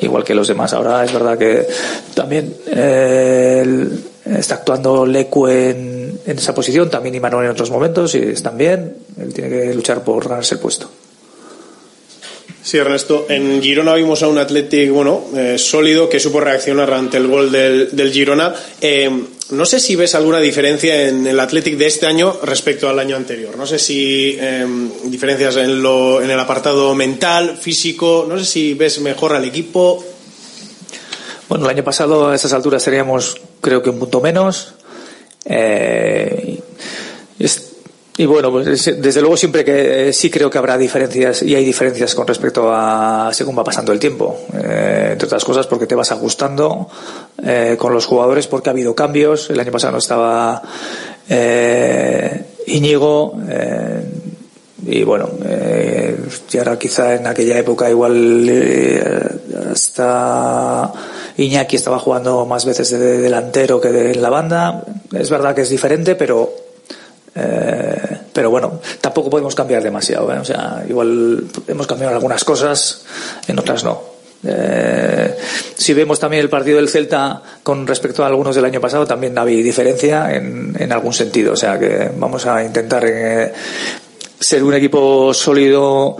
igual que los demás. Ahora es verdad que también eh, está actuando Lecu en, esa posición, también Imanol en otros momentos y están bien. Él tiene que luchar por ganarse el puesto. Sí, Ernesto. En Girona vimos a un Athletic, bueno, eh, sólido, que supo reaccionar ante el gol del Girona. No sé si ves alguna diferencia en el Athletic de este año respecto al año anterior. No sé si eh, diferencias en, lo, en el apartado mental, físico. No sé si ves mejor al equipo. Bueno, el año pasado a esas alturas seríamos, creo que un punto menos. Eh, y bueno, pues es- desde luego siempre que eh, sí creo que habrá diferencias y hay diferencias con respecto a según va pasando el tiempo. Eh, entre otras cosas porque te vas ajustando eh, con los jugadores porque ha habido cambios. El año pasado no estaba Íñigo. y bueno, y ahora quizá en aquella época igual hasta Iñaki estaba jugando más veces de delantero que de en la banda. Es verdad que es diferente, pero eh, pero bueno, tampoco podemos cambiar demasiado. ¿eh? O sea, igual hemos cambiado algunas cosas, en otras no. Eh, si vemos también el partido del Celta con respecto a algunos del año pasado, también había diferencia en, en algún sentido. O sea que vamos a intentar eh, ser un equipo sólido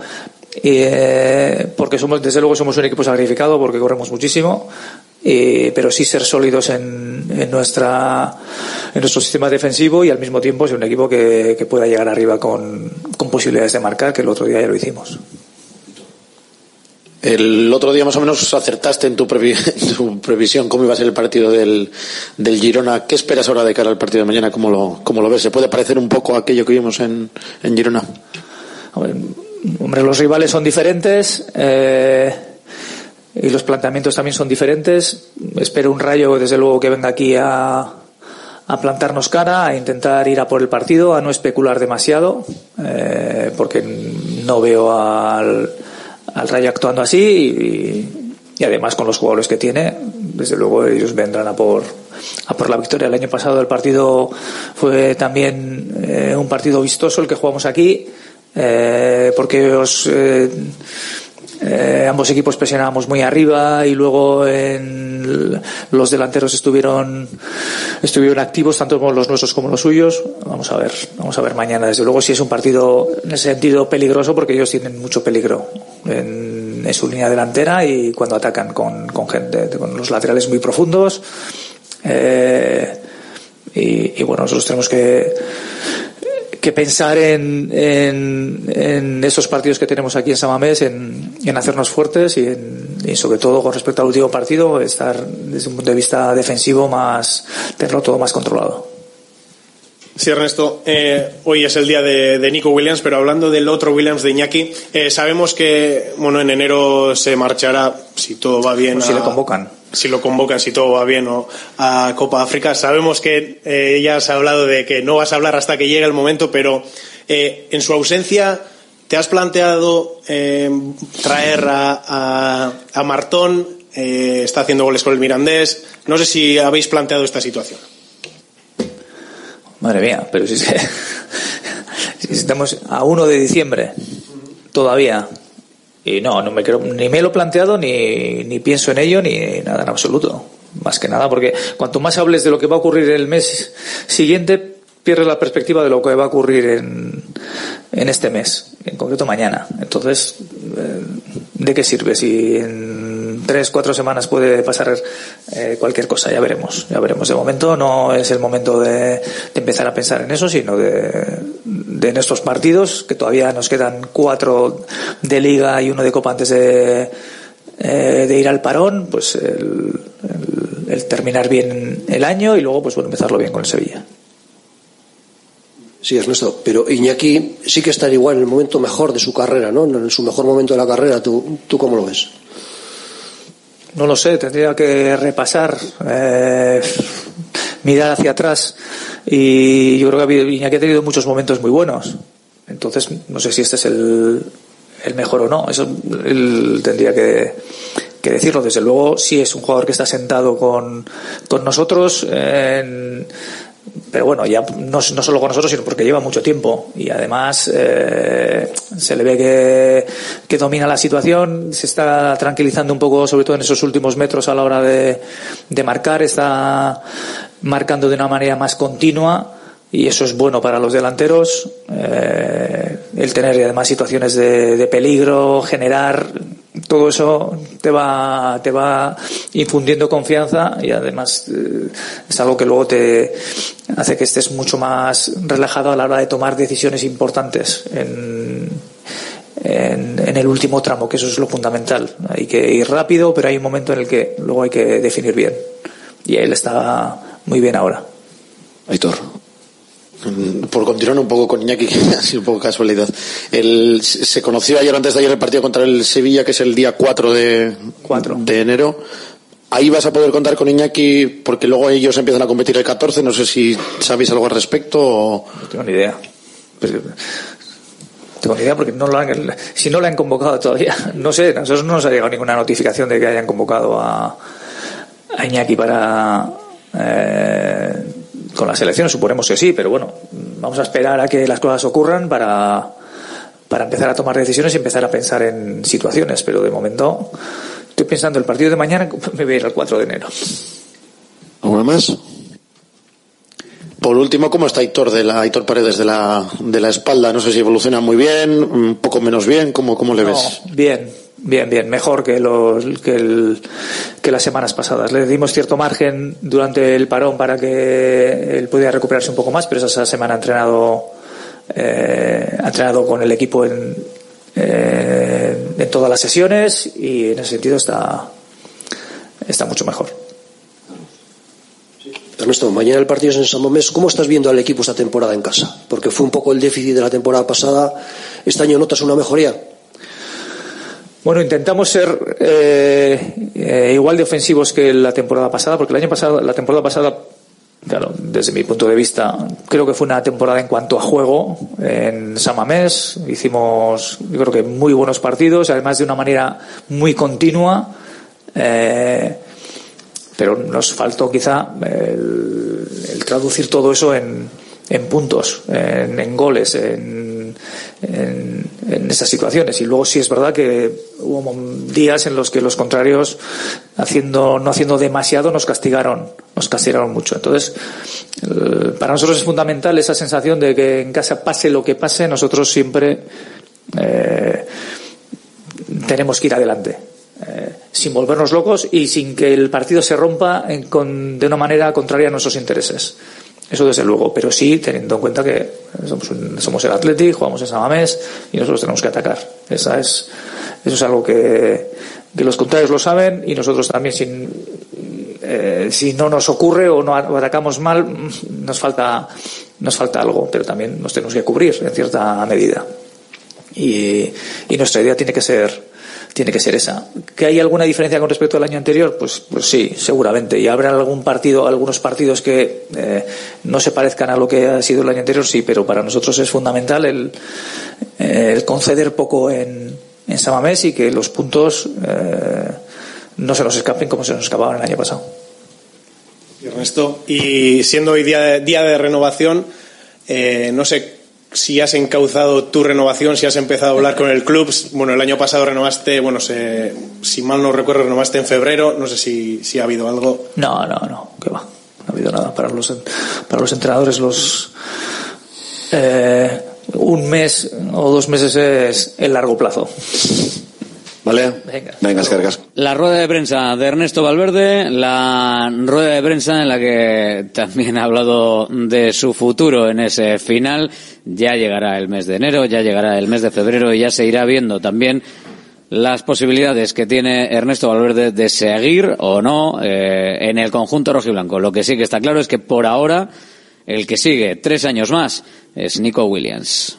eh, porque somos desde luego somos un equipo sacrificado porque corremos muchísimo eh, pero sí ser sólidos en, en nuestra en nuestro sistema defensivo y al mismo tiempo ser un equipo que, que pueda llegar arriba con, con posibilidades de marcar que el otro día ya lo hicimos El otro día más o menos acertaste en tu, previ- tu previsión cómo iba a ser el partido del, del Girona. ¿Qué esperas ahora de cara al partido de mañana? ¿Cómo lo, cómo lo ves? ¿Se puede parecer un poco a aquello que vimos en, en Girona? Hombre, los rivales son diferentes eh, y los planteamientos también son diferentes. Espero un rayo, desde luego, que venga aquí a, a plantarnos cara, a intentar ir a por el partido, a no especular demasiado, eh, porque no veo al, al rayo actuando así y, además con los jugadores que tiene, desde luego ellos vendrán a por a por la victoria. El año pasado el partido fue también eh, un partido vistoso el que jugamos aquí, eh, porque os, eh, ambos equipos presionábamos muy arriba y luego en los delanteros estuvieron estuvieron activos tanto los nuestros como los suyos. Vamos a ver vamos a ver mañana desde luego si es un partido en ese sentido peligroso porque ellos tienen mucho peligro en, su línea delantera y cuando atacan con, con gente con los laterales muy profundos. Eh, y bueno nosotros tenemos que que pensar en, en, en esos partidos que tenemos aquí en Samamés, en, en hacernos fuertes y, en- y sobre todo con respecto al último partido, estar desde un punto de vista defensivo más, tenerlo todo más controlado. Sí, Ernesto. Eh, hoy es el día de, de, Nico Williams, pero hablando del otro Williams de Iñaki, eh, sabemos que bueno en enero se marchará, si todo va bien. Pues si le convocan. Si lo convocan, si todo va bien, o a Copa África. Sabemos que eh, ya has hablado de que no vas a hablar hasta que llegue el momento, pero eh, en su ausencia, ¿te has planteado eh, traer a, a, a Martón? está haciendo goles con el Mirandés. No sé si habéis planteado esta situación. Madre mía, pero si, si estamos a 1 de diciembre todavía. Y no, no me creo, ni me lo he planteado, ni, ni pienso en ello, ni nada en absoluto. Más que nada, porque cuanto más hables de lo que va a ocurrir el mes siguiente, pierdes la perspectiva de lo que va a ocurrir en, en este mes, en concreto mañana. Entonces, ¿de qué sirve si en tres, cuatro semanas puede pasar eh, cualquier cosa? Ya veremos, ya veremos. De momento no es el momento de, empezar a pensar en eso, sino de, de nuestros partidos, que todavía nos quedan cuatro de liga y uno de copa antes de, eh, de ir al parón, pues el, el, el terminar bien el año y luego pues bueno empezarlo bien con el Sevilla. Sí, Ernesto, pero Iñaki sí que está igual en el momento mejor de su carrera, ¿no? En su mejor momento de la carrera, ¿tú, tú cómo lo ves? No lo sé, tendría que repasar, eh, mirar hacia atrás y yo creo que Iñaki ha tenido muchos momentos muy buenos. Entonces, no sé si este es el, mejor o no. Eso tendría que, decirlo. Desde luego, sí es un jugador que está sentado con, con nosotros. En, pero bueno, ya no, no, solo con nosotros, sino porque lleva mucho tiempo y además eh, se le ve que, que, domina la situación, se está tranquilizando un poco, sobre todo en esos últimos metros a la hora de, de marcar, está marcando de una manera más continua y eso es bueno para los delanteros. Eh, el tener además situaciones de, de, peligro, generar todo eso te va te va infundiendo confianza y además eh, es algo que luego te hace que estés mucho más relajado a la hora de tomar decisiones importantes en, en, el último tramo, que eso es lo fundamental. Hay que ir rápido, pero hay un momento en el que luego hay que definir bien. Y él está muy bien ahora. Aitor. Por continuar un poco con Iñaki, que ha sido un poco casualidad. El, se conoció ayer, antes de ayer, el partido contra el Sevilla, que es el día 4 de, 4. de enero. Ahí vas a poder contar con Iñaki porque luego ellos empiezan a competir el 14. No sé si sabéis algo al respecto o... No tengo ni idea. Pero, tengo ni idea porque no lo han, si no lo han convocado todavía, no sé, a nosotros no nos ha llegado ninguna notificación de que hayan convocado a, a Iñaki para eh, con la selección, suponemos que sí, pero bueno, vamos a esperar a que las cosas ocurran para, para empezar a tomar decisiones y empezar a pensar en situaciones, pero de momento estoy pensando el partido de mañana me voy a ir al 4 de enero. ¿Alguna más? Por último, ¿cómo está Aitor de la Paredes de la, de la espalda? No sé si evoluciona muy bien, un poco menos bien, ¿cómo, cómo le no, ves? Bien, bien, bien, mejor que, los, que, el, que las semanas pasadas. Le dimos cierto margen durante el parón para que él pudiera recuperarse un poco más, pero esa semana ha entrenado, eh, ha entrenado con el equipo en, eh, en todas las sesiones y en ese sentido está, está mucho mejor. Ernesto, mañana el partido es en San Mamés. ¿Cómo estás viendo al equipo esta temporada en casa? Porque fue un poco el déficit de la temporada pasada. ¿Este año notas una mejoría? Bueno, intentamos ser eh, eh, igual de ofensivos que la temporada pasada, porque el año pasado, la temporada pasada, claro, desde mi punto de vista, creo que fue una temporada en cuanto a juego en San Mamés. Hicimos, yo creo que muy buenos partidos, además de una manera muy continua. Eh, pero nos faltó quizá el, el traducir todo eso en, en puntos, en, en goles, en, en, en, esas situaciones. Y luego sí es verdad que hubo días en los que los contrarios, haciendo, no haciendo demasiado, nos castigaron, nos castigaron mucho. Entonces, eh, para nosotros es fundamental esa sensación de que en casa pase lo que pase, nosotros siempre eh, tenemos que ir adelante eh, sin volvernos locos y sin que el partido se rompa de una manera contraria a nuestros intereses. Eso desde luego, pero sí teniendo en cuenta que somos, un, somos el Athletic, jugamos en Samamés y nosotros tenemos que atacar. Esa es, eso es algo que, los contrarios lo saben y nosotros también sin, eh, si no nos ocurre o no atacamos mal, nos falta nos falta algo, pero también nos tenemos que cubrir en cierta medida. Y nuestra idea tiene que ser tiene que ser esa. ¿Que hay alguna diferencia con respecto al año anterior? Pues, pues sí, seguramente. ¿Y habrá algún partido, algunos partidos que eh, no se parezcan a lo que ha sido el año anterior? Sí, pero para nosotros es fundamental el, el conceder poco en, en Samamés y que los puntos eh, no se nos escapen como se nos escapaban el año pasado. Y Ernesto, y siendo hoy día de, día de renovación, eh, no sé si has encauzado tu renovación, si has empezado a hablar con el club. Bueno, el año pasado renovaste, bueno, se, si mal no recuerdo, renovaste en febrero. No sé si, si ha habido algo. No, no, no, que va. No ha habido nada. Para los, para los entrenadores, los. Eh, un mes o dos meses es el largo plazo. ¿Vale? Venga. Venga, cargas. La rueda de prensa de Ernesto Valverde, la rueda de prensa en la que también ha hablado de su futuro en ese final. Ya llegará el mes de enero, ya llegará el mes de febrero y ya se irá viendo también las posibilidades que tiene Ernesto Valverde de seguir o no eh, en el conjunto rojiblanco. Lo que sí que está claro es que por ahora el que sigue tres años más es Nico Williams.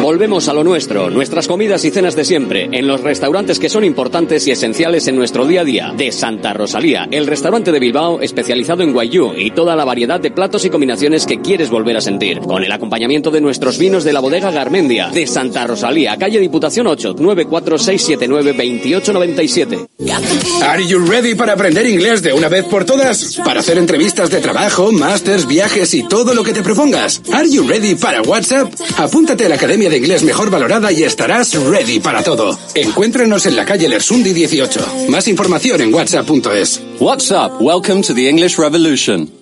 Volvemos a lo nuestro, nuestras comidas y cenas de siempre, en los restaurantes que son importantes y esenciales en nuestro día a día. De Santa Rosalía, el restaurante de Bilbao especializado en guayú y toda la variedad de platos y combinaciones que quieres volver a sentir. Con el acompañamiento de nuestros vinos de la bodega Garmendia. De Santa Rosalía, calle Diputación 8, 946792897. Are you ready para aprender inglés de una vez por todas? Para hacer entrevistas de trabajo, másters, viajes y todo lo que te propongas. Are you ready para WhatsApp? Apúntate a la Academia de Inglés Mejor Valorada y estarás ready para todo. Encuéntranos en la calle Lersundi 18. Más información en whatsapp.es. WhatsApp, welcome to the English Revolution.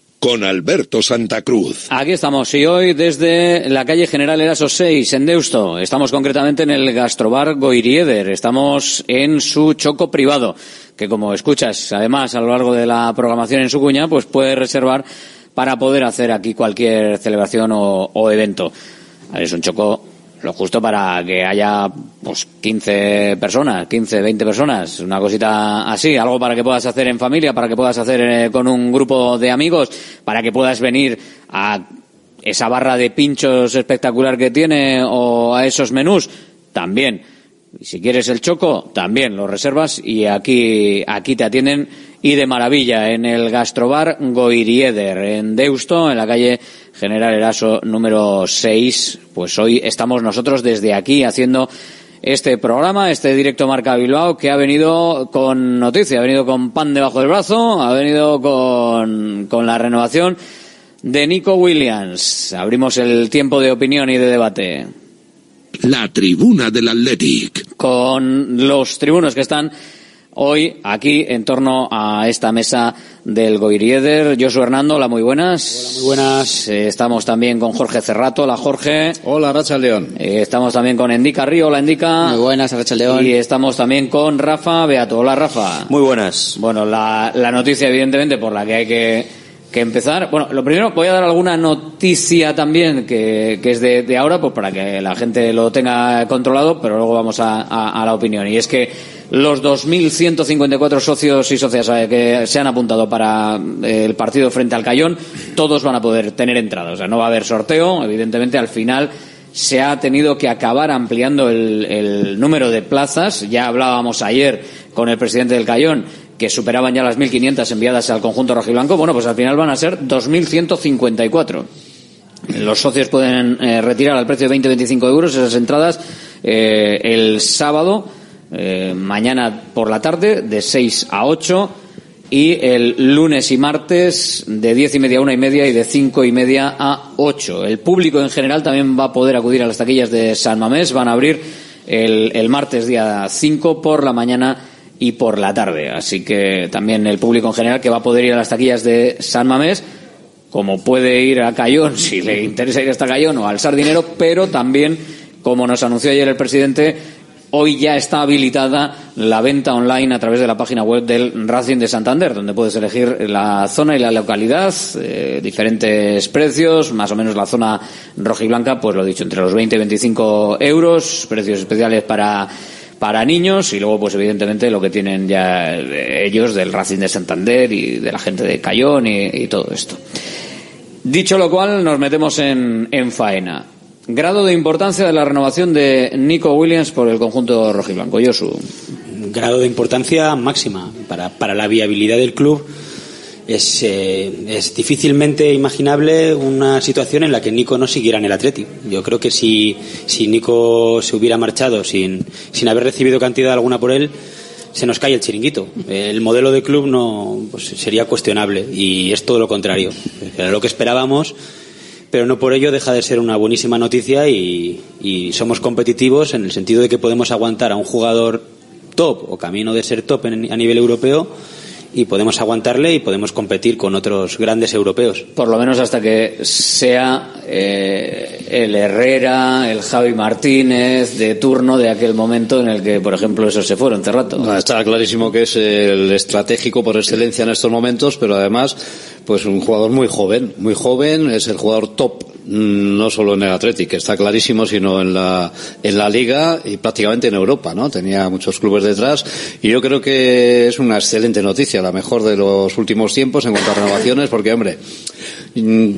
con Alberto Santa Cruz. Aquí estamos y hoy desde la calle General Eraso 6 en Deusto. Estamos concretamente en el Gastrobar Goirieder. Estamos en su choco privado, que como escuchas además a lo largo de la programación en su cuña, pues puedes reservar para poder hacer aquí cualquier celebración o, o evento. Es un choco lo justo para que haya pues 15 personas, 15, 20 personas, una cosita así, algo para que puedas hacer en familia, para que puedas hacer eh, con un grupo de amigos, para que puedas venir a esa barra de pinchos espectacular que tiene o a esos menús, también. Y si quieres el choco, también lo reservas y aquí, aquí te atienden y de maravilla en el gastrobar Goirieder en Deusto, en la calle General Eraso número 6. Pues hoy estamos nosotros desde aquí haciendo este programa, este directo Marca Bilbao, que ha venido con noticia, ha venido con pan debajo del brazo, ha venido con, con la renovación de Nico Williams. Abrimos el tiempo de opinión y de debate. La tribuna del Athletic. Con los tribunos que están hoy aquí en torno a esta mesa del Goirieder. Josu Hernando, hola, muy buenas. Hola, muy buenas. Eh, estamos también con Jorge Cerrato, hola Jorge. Hola, Racha León. Eh, estamos también con Endica Río, hola Endica. Muy buenas, Racha León. Y estamos también con Rafa Beato, hola Rafa. Muy buenas. Bueno, la, la noticia evidentemente por la que hay que que empezar. Bueno, lo primero, voy a dar alguna noticia también que, que es de, de, ahora, pues para que la gente lo tenga controlado, pero luego vamos a, a, a, la opinión. Y es que los 2.154 socios y socias eh, que se han apuntado para eh, el partido frente al Cayón, todos van a poder tener entrada. O sea, no va a haber sorteo. Evidentemente, al final se ha tenido que acabar ampliando el, número de plazas. Ya hablábamos ayer con el presidente del Cayón que superaban ya las 1.500 enviadas al conjunto rojiblanco. Bueno, pues al final van a ser 2.154. Los socios pueden eh, retirar al precio de 20-25 euros esas entradas el sábado, eh, mañana por la tarde, de 6 a 8, y el lunes y martes de 10 y media a una y media y de 5 y media a 8. El público en general también va a poder acudir a las taquillas de San Mamés. Van a abrir el, el martes día 5 por la mañana y por la tarde. Así que también el público en general que va a poder ir a las taquillas de San Mamés como puede ir a Cayón si le interesa ir hasta Cayón o al Sardinero, pero también, como nos anunció ayer el presidente, hoy ya está habilitada la venta online a través de la página web del Racing de Santander, donde puedes elegir la zona y la localidad, eh, diferentes precios, más o menos la zona roja y blanca, pues lo he dicho, entre los 20 y 25 euros, precios especiales para para niños y luego pues evidentemente lo que tienen ya ellos del Racing de Santander y de la gente de Cayón y, todo esto. Dicho lo cual, nos metemos en, faena. Grado de importancia de la renovación de Nico Williams por el conjunto rojiblanco. Josu. Grado de importancia máxima para, para la viabilidad del club. Es, eh, es, difícilmente imaginable una situación en la que Nico no siguiera en el Atleti. Yo creo que si, si Nico se hubiera marchado sin, sin haber recibido cantidad alguna por él, se nos cae el chiringuito. El modelo de club no pues, sería cuestionable y es todo lo contrario. Era lo que esperábamos, pero no por ello deja de ser una buenísima noticia y, somos competitivos en el sentido de que podemos aguantar a un jugador top o camino de ser top en, a nivel europeo y podemos aguantarle y podemos competir con otros grandes europeos. Por lo menos hasta que sea eh, el Herrera, el Javi Martínez de turno de aquel momento en el que, por ejemplo, esos se fueron hace rato. No, está clarísimo que es el estratégico por excelencia en estos momentos, pero además, pues un jugador muy joven, muy joven, es el jugador top no solo en el Athletic, está clarísimo, sino en la, en la Liga y prácticamente en Europa, ¿no? Tenía muchos clubes detrás y yo creo que es una excelente noticia, la mejor de los últimos tiempos en cuanto a renovaciones, porque, hombre,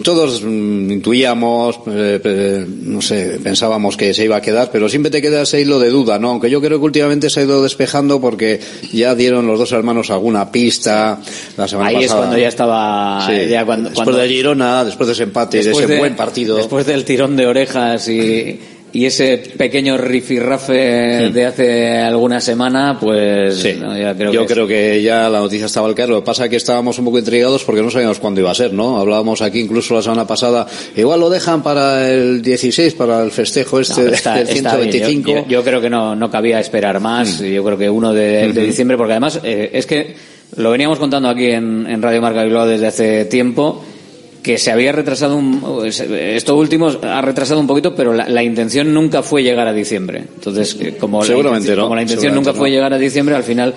todos intuíamos, eh, no sé, pensábamos que se iba a quedar, pero siempre te queda ese hilo de duda, ¿no? Aunque yo creo que últimamente se ha ido despejando porque ya dieron los dos hermanos alguna pista la semana Ahí pasada. es cuando ya estaba, Sí. ya cuando, después cuando- de Girona, después de ese empate y de después ese de- buen partido. Después del tirón de orejas y, y ese pequeño rifirrafe Hmm. de hace alguna semana, pues no, ya creo Yo que creo que ya la noticia estaba al caer. Lo que pasa es que estábamos un poco intrigados porque no sabíamos cuándo iba a ser, ¿no? Hablábamos aquí incluso la semana pasada. Igual lo dejan para el 16, para el festejo este No, está- del está bien. 125. Yo, yo- yo creo que no, no cabía esperar más. Mm. Yo creo que uno de, diciembre, porque además eh, es que lo veníamos contando aquí en, en Radio Marca Bilbao desde hace tiempo que se había retrasado un, esto último ha retrasado un poquito pero la, la intención nunca fue llegar a diciembre. Entonces eh, como la intención- no, como la intención seguramente nunca fue llegar a diciembre al final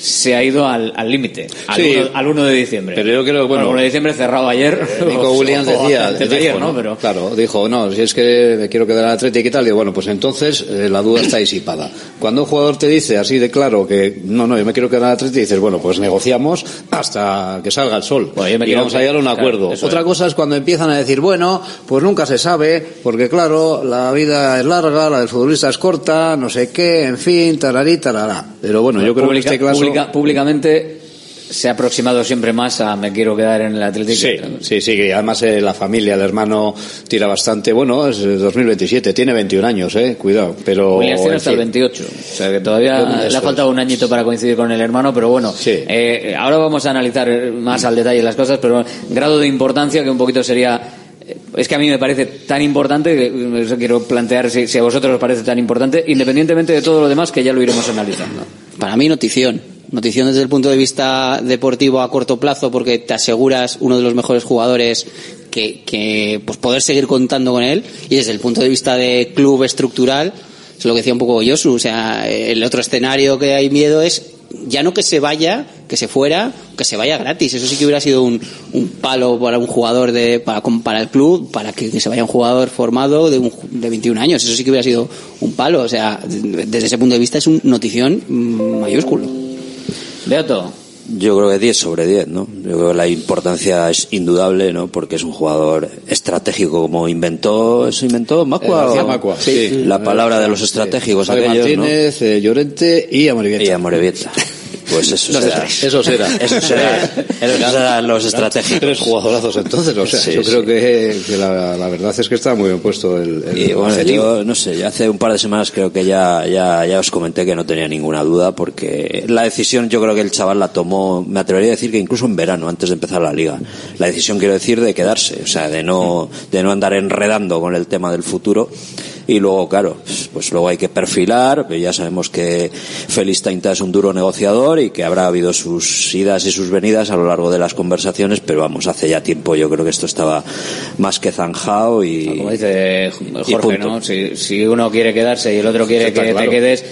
se ha ido al al límite al, Sí. uno- al 1 de diciembre Pero yo creo que, bueno, el 1 de diciembre cerrado ayer Nico o- Williams decía, antes de dijo, ayer, ¿no? ¿no? pero claro, dijo, no, si es que me quiero quedar en Atlético y tal, digo, bueno, pues entonces eh, la duda está disipada. Cuando un jugador te dice así de claro que no, no, yo me quiero quedar en Atlético, dices, bueno, pues negociamos hasta que salga el sol me y vamos a llegar a un acuerdo. Otra es. cosa es cuando empiezan a decir, bueno, pues nunca se sabe, porque claro, la vida es larga, la del futbolista es corta, no sé qué, en fin, tararí, tarará. Pero bueno, yo creo que en este caso... pública- públicamente se ha aproximado siempre más a me quiero quedar en el Atlético. Sí, sí, sí, que además eh, la familia, el hermano tira bastante, bueno, es eh, 2027, tiene 21 años, eh, cuidado, pero... Tiene en hasta el fin. 28. O sea que todavía le ha es. faltado un añito para coincidir con el hermano, pero bueno. eh, ahora vamos a analizar más al detalle las cosas, pero grado de importancia que un poquito sería. eh, Es que a mí me parece tan importante, que eso quiero plantear si, si a vosotros os parece tan importante, independientemente de todo lo demás que ya lo iremos analizando. Para mí, notición. Notición desde el punto de vista deportivo a corto plazo, porque te aseguras uno de los mejores jugadores que, que pues poder seguir contando con él. Y desde el punto de vista de club estructural, es lo que decía un poco Josu. O sea, el otro escenario que hay miedo es ya no que se vaya, que se fuera, que se vaya gratis. Eso sí que hubiera sido un, un palo para un jugador de, para, para el club, para que, que se vaya un jugador formado de, un, de 21 años. Eso sí que hubiera sido un palo. O sea, desde ese punto de vista es un notición mm, mayúsculo. Beato. Yo creo que 10 sobre 10, ¿no? Yo creo que la importancia es indudable, ¿no? Porque es un jugador estratégico, como inventó, ¿eso inventó Macua? Eh, Macua, sí. La palabra de los estratégicos Javi aquellos, ¿no? Martínez, eh, Llorente y Amorebieta. Y Amorebieta. Pues eso será. tres. Esos eran. Eso será. Esos serán los estratégicos. Tres jugadorazos entonces, o sea, Sí, yo sí. creo que, que la, la verdad es que está muy bien puesto el, el Y bueno, yo no sé, yo hace un par de semanas creo que ya, ya, ya os comenté que no tenía ninguna duda porque la decisión yo creo que el chaval la tomó, me atrevería a decir que incluso en verano, antes de empezar la liga. La decisión quiero decir de quedarse, o sea, de no, de no andar enredando con el tema del futuro. Y luego, claro, pues, pues luego hay que perfilar, pero ya sabemos que Félix Tainta es un duro negociador y que habrá habido sus idas y sus venidas a lo largo de las conversaciones, pero vamos, hace ya tiempo yo creo que esto estaba más que zanjado y... Como dice Y Jorge, punto. ¿no? Si, si uno quiere quedarse y el otro quiere que claro. te quedes,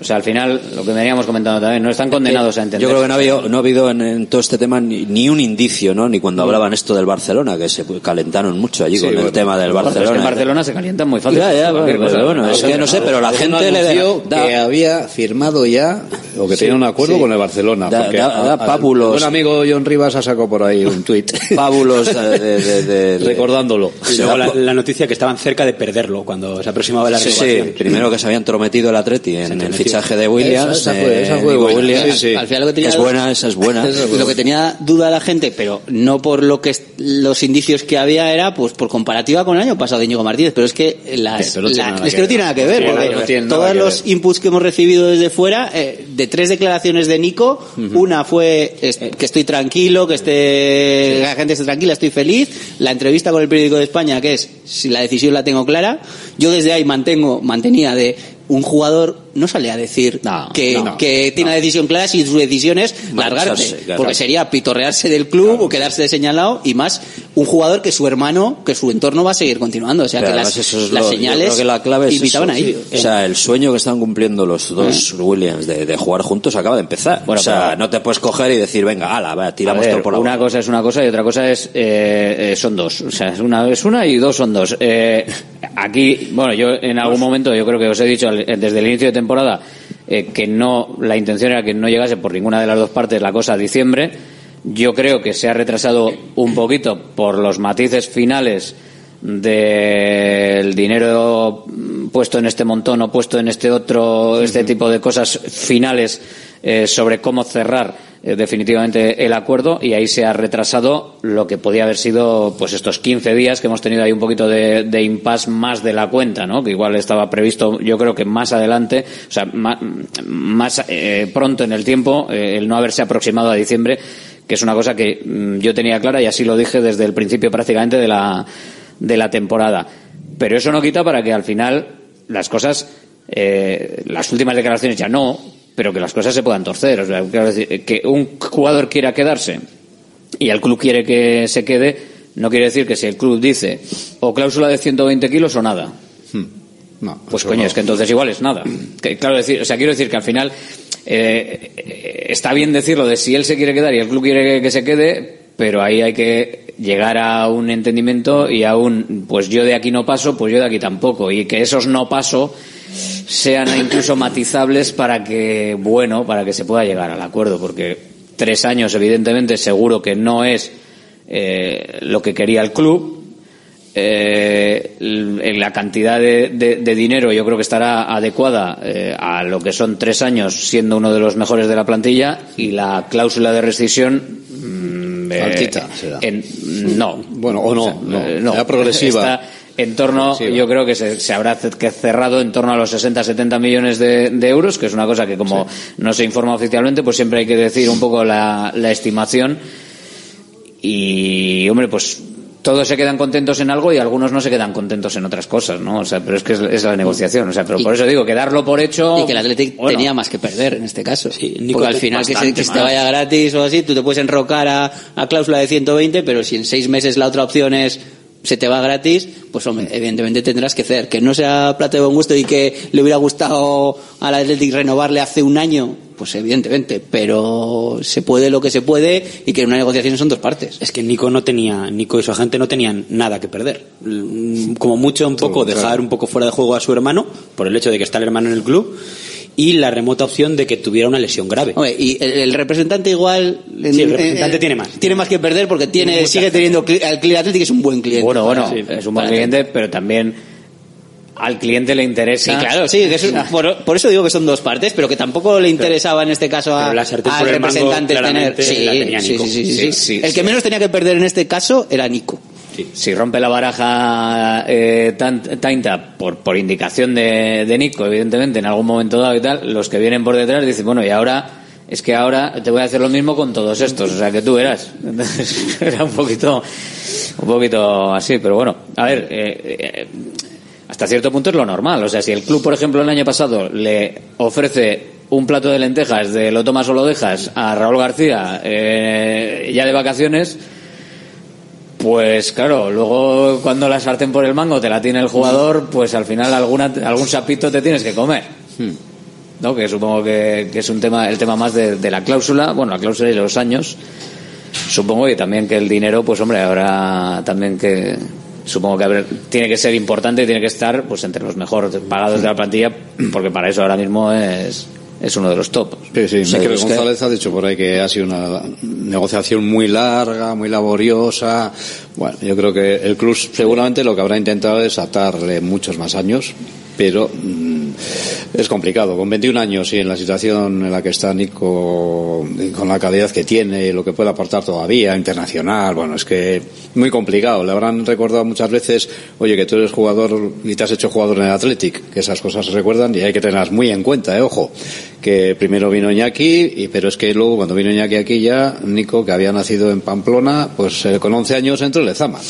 o sea, al final, lo que veníamos comentando también, no están condenados a entender. Yo creo que no ha habido, no ha habido en, en todo este tema ni, ni un indicio, ¿no? Ni cuando hablaban esto del Barcelona, que se calentaron mucho allí Sí, con bueno. el tema del pero es que Barcelona. en Barcelona se calientan muy fácil. Ya, ya, Cualquier bueno, cosa. bueno, es que no sé, pero la gente le da, que había firmado ya o que Sí, tenía un acuerdo sí. con el Barcelona. Da- porque da- da a- pábulos. Un amigo John Rivas ha sacado por ahí un tuit. Pábulos de, de- de- de- Recordándolo. Y luego la, la noticia que estaban cerca de perderlo cuando se aproximaba la Sí, renovación. sí, primero que se habían trometido el Atleti en el entrometido. Fichaje de Williams. Esa- fue- esa fue buena. Williams. Al- al final lo que tenía- es buena, esa es buena. Lo que tenía duda la gente, pero no por lo que los indicios que había era pues por comparativa con el año pasado de Íñigo Martínez, pero es que las, Sí, no la- es que que no tiene nada que ver, porque no tiene nada todos los ver. inputs que hemos recibido desde fuera, eh, de tres declaraciones de Nico, una fue es- que estoy tranquilo, que esté, la gente esté tranquila, estoy feliz, la entrevista con el periódico de España, que es si la decisión la tengo clara, yo desde ahí mantengo, mantenía de un jugador no sale a decir que, no, que tiene la decisión clara si su decisión es largarse, Marcharse, claro. porque sería pitorrearse del club o quedarse de señalado y más un jugador que su hermano, que su entorno va a seguir continuando, o sea que las, es las lo- señales que la clave es invitaban eso, ahí. sí. O sea, el sueño que están cumpliendo los dos Williams de, de jugar juntos acaba de empezar. Bueno, o sea, pero- no te puedes coger y decir, venga, ala, va, A tiramos ver, todo por la una boca. cosa es una cosa y otra cosa es eh, eh, son dos o sea es una es una y dos son dos Eh, aquí bueno yo en algún momento yo creo que os he dicho desde el inicio de temporada eh, que no la intención era que no llegase por ninguna de las dos partes la cosa a diciembre. Yo creo que se ha retrasado un poquito por los matices finales del dinero puesto en este montón o puesto en este otro, este tipo de cosas finales eh, sobre cómo cerrar eh, definitivamente el acuerdo y ahí se ha retrasado lo que podía haber sido pues estos 15 días que hemos tenido ahí un poquito de, de impasse más de la cuenta, ¿no? Que igual estaba previsto, yo creo que más adelante, o sea, ma- más, eh, pronto en el tiempo, el no haberse aproximado a diciembre, que es una cosa que mm, yo tenía clara y así lo dije desde el principio prácticamente de la, de la temporada. Pero eso no quita para que al final las cosas, las últimas declaraciones ya no, pero que las cosas se puedan torcer. O sea, quiero decir, que un jugador quiera quedarse y el club quiere que se quede, no quiere decir que si el club dice o cláusula de 120 kilos o nada. No, Pues coño, no. es que entonces igual es nada. Que, claro, decir, o sea, quiero decir que al final eh, está bien decirlo de si él se quiere quedar y el club quiere que, que se quede, pero ahí hay que llegar a un entendimiento y a un, pues yo de aquí no paso, pues yo de aquí tampoco. Y que esos no paso sean incluso matizables para que, bueno, para que se pueda llegar al acuerdo, porque tres años, evidentemente, seguro que no es eh, lo que quería el club. Eh, la cantidad de, de- de dinero yo creo que estará adecuada eh, a lo que son tres años siendo uno de los mejores de la plantilla y la cláusula de rescisión mm, eh, Altita será. en- no Bueno, o no, sea, no. eh, no. Progresiva. Está en torno, Progresiva. yo creo que se, se habrá cerrado en torno a los 60-70 millones de, de euros, que es una cosa que como no se informa oficialmente, pues siempre hay que decir un poco la, la estimación. Y, hombre, pues todos se quedan contentos en algo y algunos no se quedan contentos en otras cosas, ¿no? O sea, pero es que es, es la negociación. O sea, pero por eso digo que darlo por hecho. Y que el Athletic bueno, tenía más que perder en este caso. Nico, Porque al final que se, que se te vaya gratis o así, tú te puedes enrocar a, a cláusula de 120, pero si en seis meses la otra opción es se te va gratis, pues hombre, evidentemente tendrás que hacer. Que no sea plato de buen gusto y que le hubiera gustado al Athletic renovarle hace un año, pues evidentemente, pero se puede lo que se puede y que en una negociación son dos partes. Es que Nico no tenía, Nico y su agente no tenían nada que perder. Como mucho un poco dejar un poco fuera de juego a su hermano, por el hecho de que está el hermano en el club, y la remota opción de que tuviera una lesión grave. Hombre, y el, el representante igual... en- Sí, el representante en- tiene más. Tiene más que perder porque tiene, sigue teniendo... cli- Al Clear Athletic es un buen cliente. Bueno, bueno, Sí, es un buen cliente, pero también al cliente le interesa. Sí, claro, sí. que eso- por, por eso digo que son dos partes, pero que tampoco le interesaba en este caso a, al representante tener. Sí, la tenía sí, Nico. sí, sí, sí, Sí, sí. sí, El que menos tenía que perder en este caso era Nico. Si rompe la baraja eh, por, por indicación de, de Nico, evidentemente, en algún momento dado y tal, los que vienen por detrás dicen, bueno, y ahora, es que ahora te voy a hacer lo mismo con todos estos, o sea, que tú verás. Era un poquito, un poquito así, pero bueno, a ver, eh, eh, hasta cierto punto es lo normal. O sea, si el club, por ejemplo, el año pasado le ofrece un plato de lentejas de lo tomas o lo dejas a Raúl García eh, ya de vacaciones, pues claro, luego cuando la sartén por el mango te la tiene el jugador, pues al final alguna, algún sapito te tienes que comer. ¿No? Que supongo que, que es un tema, el tema más de, de la cláusula, bueno, la cláusula y los años. Supongo que también que el dinero, pues hombre, habrá también que, supongo que tiene que ser importante y tiene que estar pues entre los mejor pagados de la plantilla, porque para eso ahora mismo es, es uno de los top. Sí, sí, Miquel que- González ha dicho por ahí que ha sido una negociación muy larga, muy laboriosa. Bueno, yo creo que el club seguramente lo que habrá intentado es atarle muchos más años, pero mm, es complicado. Con 21 años y en la situación en la que está Nico, con la calidad que tiene y lo que puede aportar todavía, internacional, bueno, es que muy complicado. Le habrán recordado muchas veces, oye, que tú eres jugador y te has hecho jugador en el Athletic, que esas cosas se recuerdan y hay que tenerlas muy en cuenta, eh, ojo, que primero vino Iñaki, y, pero es que luego cuando vino Iñaki aquí ya, Nico, que había nacido en Pamplona, pues eh, con 11 años entró en Lezama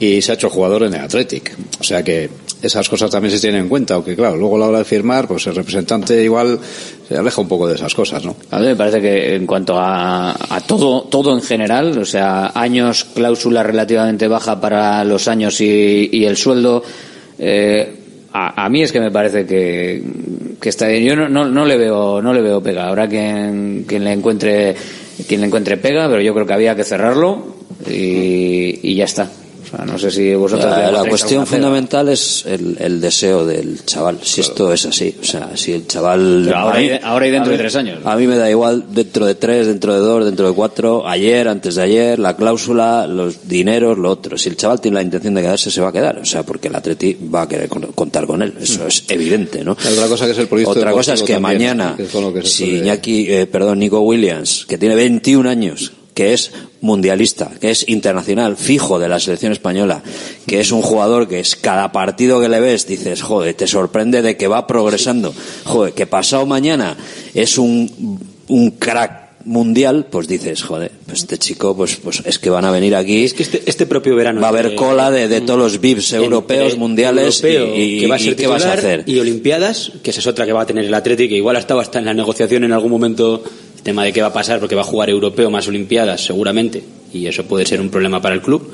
y se ha hecho jugador en el Athletic. O sea que esas cosas también se tienen en cuenta, aunque claro, luego a la hora de firmar, pues el representante igual se aleja un poco de esas cosas, ¿no? A mí me parece que en cuanto a, a todo, todo en general, o sea, años, cláusula relativamente baja para los años y, el sueldo, eh, a, mí es que me parece que, que está bien. Yo no, no, no le veo, no le veo pega. Habrá quien, quien le encuentre, quien le encuentre pega, pero yo creo que había que cerrarlo y ya está. O sea, no sé si vosotros La, cuestión fundamental es el, el deseo del chaval. Si esto es así, o sea, si el chaval. Pero ahora mí- ahora y dentro de tres años. A mí me da igual dentro de tres, dentro de dos, dentro de cuatro, ayer, antes de ayer, la cláusula, los dineros, lo otro. Si el chaval tiene la intención de quedarse, se va a quedar. O sea, porque el Atleti va a querer con- contar con él. Eso es evidente, ¿no? Otra cosa que es el proyecto Otra cosa es que también, mañana, que es que si Iñaki, eh, perdón, Nico Williams, que tiene 21 años, que es mundialista, que es internacional, fijo de la selección española, que es un jugador que es cada partido que le ves, dices, joder, te sorprende de que va progresando, joder, que pasado mañana es un, un crack mundial, pues dices, joder, pues este chico, pues, pues es que van a venir aquí. Es que este, este propio verano. Va a haber cola de, de todos los VIPs europeos, mundiales, europeo, y, y- que va a y ser ¿qué vas a hacer? Y Olimpiadas, que esa es otra que va a tener el Atleti, que igual ha estado hasta en la negociación en algún momento, el tema de qué va a pasar, porque va a jugar europeo más Olimpiadas, seguramente, y eso puede ser un problema para el club.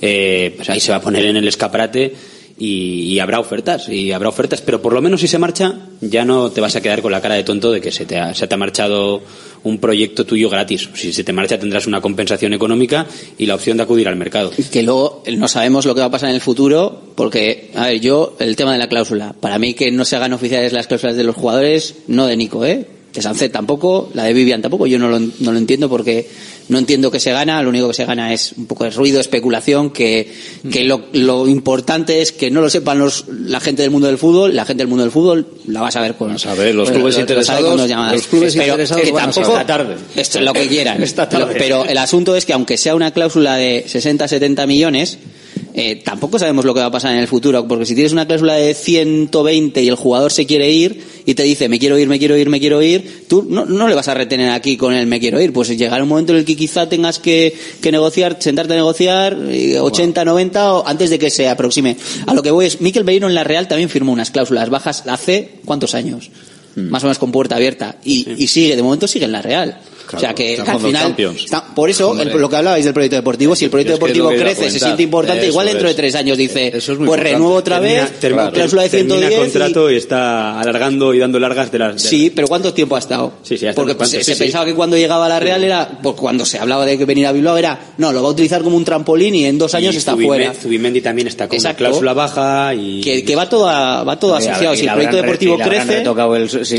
Eh, pues ahí se va a poner en el escaparate y, habrá ofertas, y habrá ofertas, pero por lo menos si se marcha, ya no te vas a quedar con la cara de tonto de que se te ha, se te ha marchado un proyecto tuyo gratis. Si se te marcha tendrás una compensación económica y la opción de acudir al mercado. que luego eh, no sabemos lo que va a pasar en el futuro, porque, a ver, yo, el tema de la cláusula, para mí que no se hagan oficiales las cláusulas de los jugadores, no de Nico, ¿eh? De Sancet tampoco, la de Vivian tampoco, yo no lo, no lo entiendo porque no entiendo que se gana, lo único que se gana es un poco de ruido, especulación, que, que lo, lo importante es que no lo sepan los, la gente del mundo del fútbol, la gente del mundo del fútbol la va a saber con saber, los lo- clubes lo- interesados- los clubes Pero interesados que a tampoco. Esta tarde. esto es lo que quieran. Esta tarde. Pero el asunto es que aunque sea una cláusula de 60, 70 millones, eh, tampoco sabemos lo que va a pasar en el futuro, porque si tienes una cláusula de 120 y el jugador se quiere ir y te dice me quiero ir, me quiero ir, me quiero ir, tú no, no le vas a retener aquí con el me quiero ir, pues llegará un momento en el que quizá tengas que, que negociar, sentarte a negociar eh, 80, 90 o antes de que se aproxime. A lo que voy es, Miquel Merino en la Real también firmó unas cláusulas bajas hace cuántos años, más o menos con puerta abierta. Y, y sigue, de momento sigue en la Real. O sea que, al final está- por eso Hombre. el- lo que hablabais del proyecto deportivo si el proyecto Es que es deportivo crece se siente importante Eso igual dentro es. de tres años dice Eso es muy pues importante. renuevo otra Termina- vez termina- cláusula de termina 110 y- contrato y... está alargando y dando largas de las... de- Sí, pero ¿cuánto tiempo ha estado? Sí, sí, hasta Porque se, sí, se sí. pensaba que cuando llegaba a la Real era, pues cuando se hablaba de que venir a Bilbao era, no, lo va a utilizar como un trampolín y en dos años y está Zubimendi- fuera. Zubimendi también está con Exacto. una cláusula baja y... Que, que va todo, a- va todo asociado. Si el proyecto deportivo crece,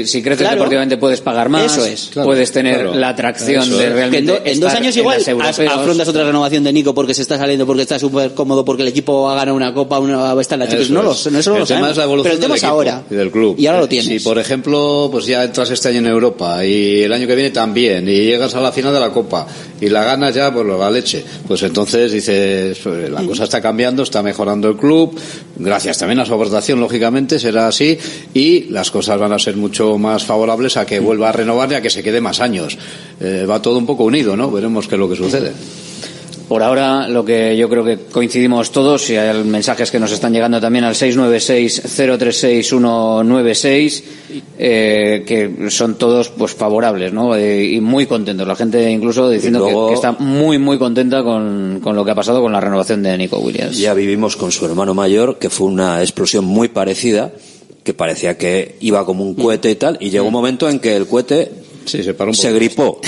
si, Claro. deportivamente puedes pagar más, puedes tener la atracción Eso de realmente que en, do- en dos años igual afrontas otra renovación de Nico porque se está saliendo, porque está súper cómodo, porque el equipo ha ganado una copa, una, está en la Champions. No, lo, es. no, eso no el lo tema sabemos. es la evolución Pero el tema del es ahora. y del club. Y ahora lo tienes. Si, por ejemplo, pues ya entras este año en Europa y el año que viene también, y llegas a la final de la Copa y la ganas ya, pues la leche. Pues entonces dices, pues, la cosa está cambiando, está mejorando el club, gracias también a su aportación, lógicamente, será así, y las cosas van a ser mucho más favorables a que vuelva a renovar y a que se quede más años. Eh, va todo un poco unido, ¿no? Veremos qué es lo que sucede. Por ahora, lo que yo creo que coincidimos todos, y hay mensajes que nos están llegando también al 696-036-196, eh, que son todos pues favorables, ¿no? Eh, y muy contentos. La gente incluso diciendo que- está muy, muy contenta con, con lo que ha pasado con la renovación de Nico Williams. Ya vivimos con su hermano mayor, que fue una explosión muy parecida, que parecía que iba como un cohete y tal, y llegó un momento en que el cohete Sí, se paró un se poco. gripó.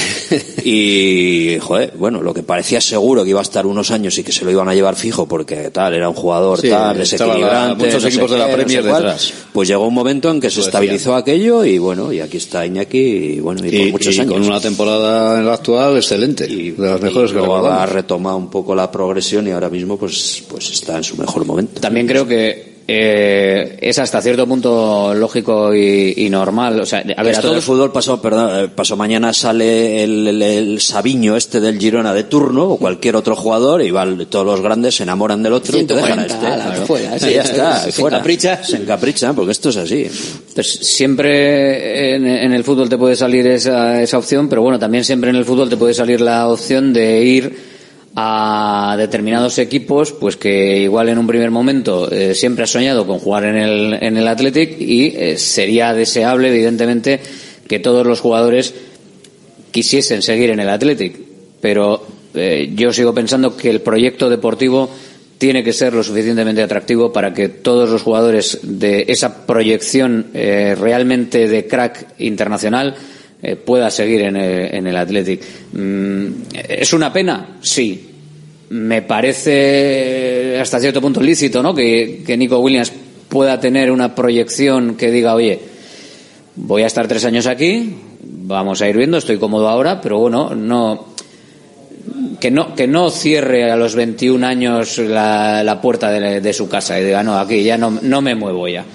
y, joder, bueno, lo que parecía seguro que iba a estar unos años y que se lo iban a llevar fijo porque tal, era un jugador Sí, tal, desequilibrante. muchos no equipos de la qué, no Premier sé cuál. detrás. Pues llegó un momento en que se estabilizó aquello y bueno, y aquí está Iñaki y bueno, y, por Y, muchos y años. con una temporada en la actual excelente, de las mejores y que luego ha retomado un poco la progresión y ahora mismo pues, pues está en su mejor momento. También creo que eh, es hasta cierto punto lógico y, y normal. O sea, a ver, a Esto del fútbol pasó, perdón, eh, pasó mañana sale el, el, el Sabiño este del Girona de turno o cualquier otro jugador y van todos los grandes se enamoran del otro y te dejan a 140, este. ala, fuera, Sí, sí, ya está, se fuera. encapricha. Se encapricha porque esto es así. Pues siempre en, en el fútbol te puede salir esa, esa opción, pero bueno, también siempre en el fútbol te puede salir la opción de ir a determinados equipos, pues que igual en un primer momento eh, siempre has soñado con jugar en el, en el Athletic y eh, sería deseable, evidentemente, que todos los jugadores quisiesen seguir en el Athletic, pero eh, yo sigo pensando que el proyecto deportivo tiene que ser lo suficientemente atractivo para que todos los jugadores de esa proyección realmente de crack internacional eh, pueda seguir en el, en el Athletic. Mm, ¿Es una pena? Sí. Me parece hasta cierto punto lícito, ¿no? Que, que Nico Williams pueda tener una proyección que diga, oye, voy a estar tres años aquí, vamos a ir viendo, estoy cómodo ahora, pero bueno, no que no que no cierre a los 21 años la, la puerta de, de su casa y diga, no, aquí ya no, no me muevo ya.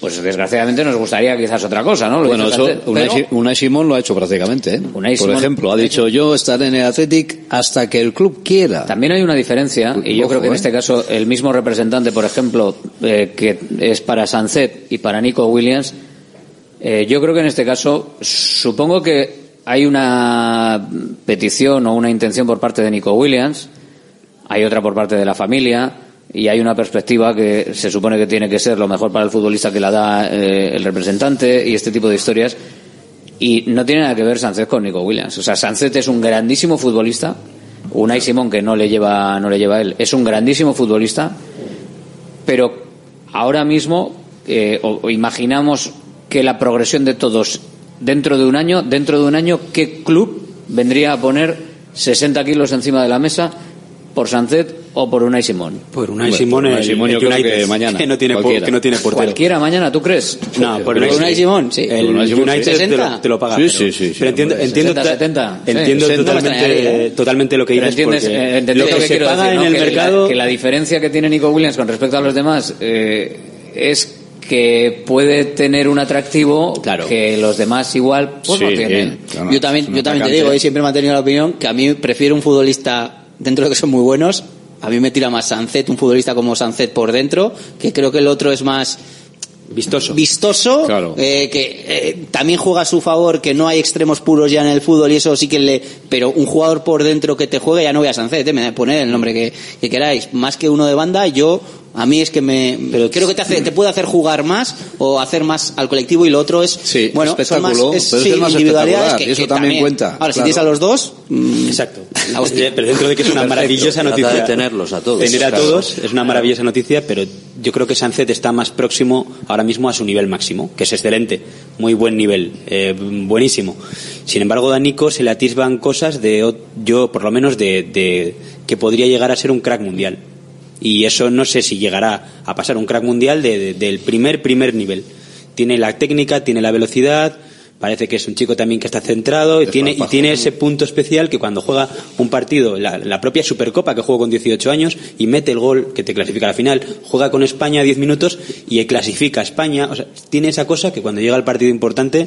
Pues desgraciadamente nos gustaría quizás otra cosa, ¿no? Lo Bueno, eso Unai, pero- Unai Simón lo ha hecho prácticamente. ¿eh? Unai Por Simón- ejemplo, ha dicho yo estaré en el Athletic hasta que el club quiera. También hay una diferencia, y yo Ojo, creo que en ¿eh? este caso el mismo representante, por ejemplo, eh, que es para Sanzet y para Nico Williams, eh, yo creo que en este caso supongo que hay una petición o una intención por parte de Nico Williams, hay otra por parte de la familia y hay una perspectiva que se supone que tiene que ser lo mejor para el futbolista que la da eh, el representante y este tipo de historias. Y no tiene nada que ver Sánchez con Nico Williams. O sea, Sánchez es un grandísimo futbolista. Unai Simón, que no le lleva, no le lleva a él, es un grandísimo futbolista. Pero ahora mismo, eh, o, imaginamos que la progresión de todos dentro de un año, dentro de un año, ¿qué club vendría a poner 60 kilos encima de la mesa por Sánchez o por Unai Simón? Por Unai Simón, Simón el yo creo United, que mañana, que no tiene, por- cualquiera. que no tiene portero. Cualquiera mañana, ¿tú crees? No, por Por Unai Simón, sí. El United te lo, te lo paga. Sí, pero, sí, sí, sí, pero entiendo, hombre, entiendo, 60, 70, sí. entiendo 60 me totalmente, extrañaría, totalmente lo que dices. entiendes, eh, entendéis lo que que se quiero paga decir, ¿no? en el que, mercado. la, que la diferencia que tiene Nico Williams con respecto a los demás eh, es que puede tener un atractivo que los demás igual pues no tienen. claro, yo también, yo también te digo, y siempre he mantenido la opinión que a mí prefiero un futbolista dentro de que son muy buenos. A mí me tira más Sancet, un futbolista como Sancet por dentro, que creo que el otro es más vistoso. Vistoso, Claro. eh, que eh, también juega a su favor, que no hay extremos puros ya en el fútbol y eso sí que le. Pero un jugador por dentro que te juegue, ya no voy a Sancet, eh, me poner el nombre que, que queráis. Más que uno de banda, yo A mí es que me creo que te hace te puede hacer jugar más o hacer más al colectivo y lo otro es bueno, son espectáculo, más, es, pero sí, más individualidades que, y eso que también cuenta, Ahora, si tienes a los dos, mm, Exacto. hostia. Pero dentro de que es una Perfecto, maravillosa noticia. de tenerlos a todos, Tener a claro. todos es una maravillosa noticia, pero yo creo que Sánchez está más próximo ahora mismo a su nivel máximo, que es excelente, muy buen nivel, eh, buenísimo. Sin embargo, a Nico se le atisban cosas de, o- yo por lo menos, de, de que podría llegar a ser un crack mundial. Y eso no sé si llegará a pasar un crack mundial de- de- del primer, primer nivel. Tiene la técnica, tiene la velocidad, parece que es un chico también que está centrado y tiene, y tiene ese punto especial que cuando juega un partido, la, la propia Supercopa que juega con 18 años y mete el gol que te clasifica a la final, juega con España 10 minutos y clasifica a España, o sea, tiene esa cosa que cuando llega el partido importante,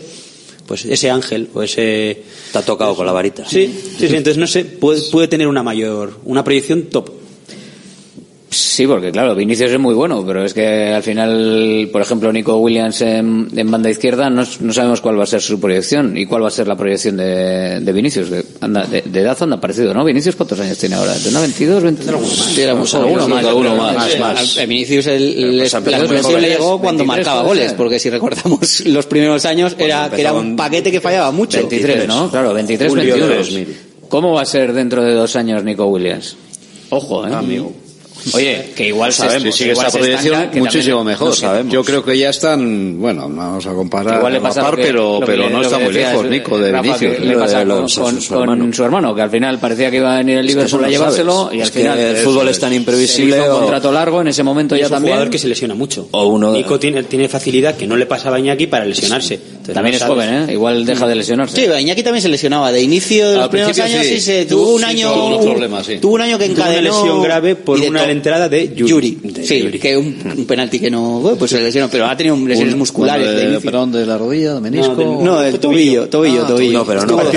pues ese ángel o ese... Ha tocado con la varita. Sí, sí, sí, entonces no sé, puede, puede tener una mayor, una proyección top. Sí, porque claro, Vinicius es muy bueno, pero es que al final, por ejemplo, Nico Williams en, en banda izquierda, no, no sabemos cuál va a ser su proyección y cuál va a ser la proyección de, de Vinicius. De, anda, de, de edad anda parecido, ¿no? Vinicius, ¿cuántos años tiene ahora? ¿Tendrá 22, 23? Sí, era muy joven, alguno sí, más, alguno más, más. A Vinicius el, Pero, el- pues, la explosión le llegó cuando 23 marcaba goles, porque si recordamos los primeros años era que era un paquete que fallaba mucho. 23, ¿no? Claro, 23, Julio de 21. 2000. ¿Cómo va a ser dentro de dos años Nico Williams? Ojo, ¿eh? Amigo. Oye, que igual sabemos, si sigue estanca, proyección, muchísimo también mejor. no sabemos. Yo creo que ya están, bueno, no vamos a comparar Igual le a la pasa par, que- pero, que pero no está muy lejos, Nico, de Rafa, Vinicius. le pasa De con, los- con- su con hermano. su hermano, que al final parecía que iba a venir el Es que Liverpool a llevárselo sabes. y al Es que final el fútbol es. tan Se imprevisible hizo un o- contrato largo en ese momento Y ya es un también. jugador que se lesiona mucho. O uno de- Nico tiene, tiene facilidad que no le pasaba a Iñaki para lesionarse. Entonces, También no es joven, ¿eh? Igual deja de lesionarse. Sí, Iñaki también se lesionaba. De inicio de los Al primeros principio años sí. sí, se Tuvo- un año. tuvo un- año que una encadenó. lesión grave por y una entrada de Yuri. Sí, que un, un penalti que no. bueno, pues se lesionó, pero ha tenido lesiones Un- musculares. bueno, de de- inicio. perdón, de la rodilla, de menisco. No, de- No, del tobillo, tobillo, Ah, tobillo. No, pero no, no, no lo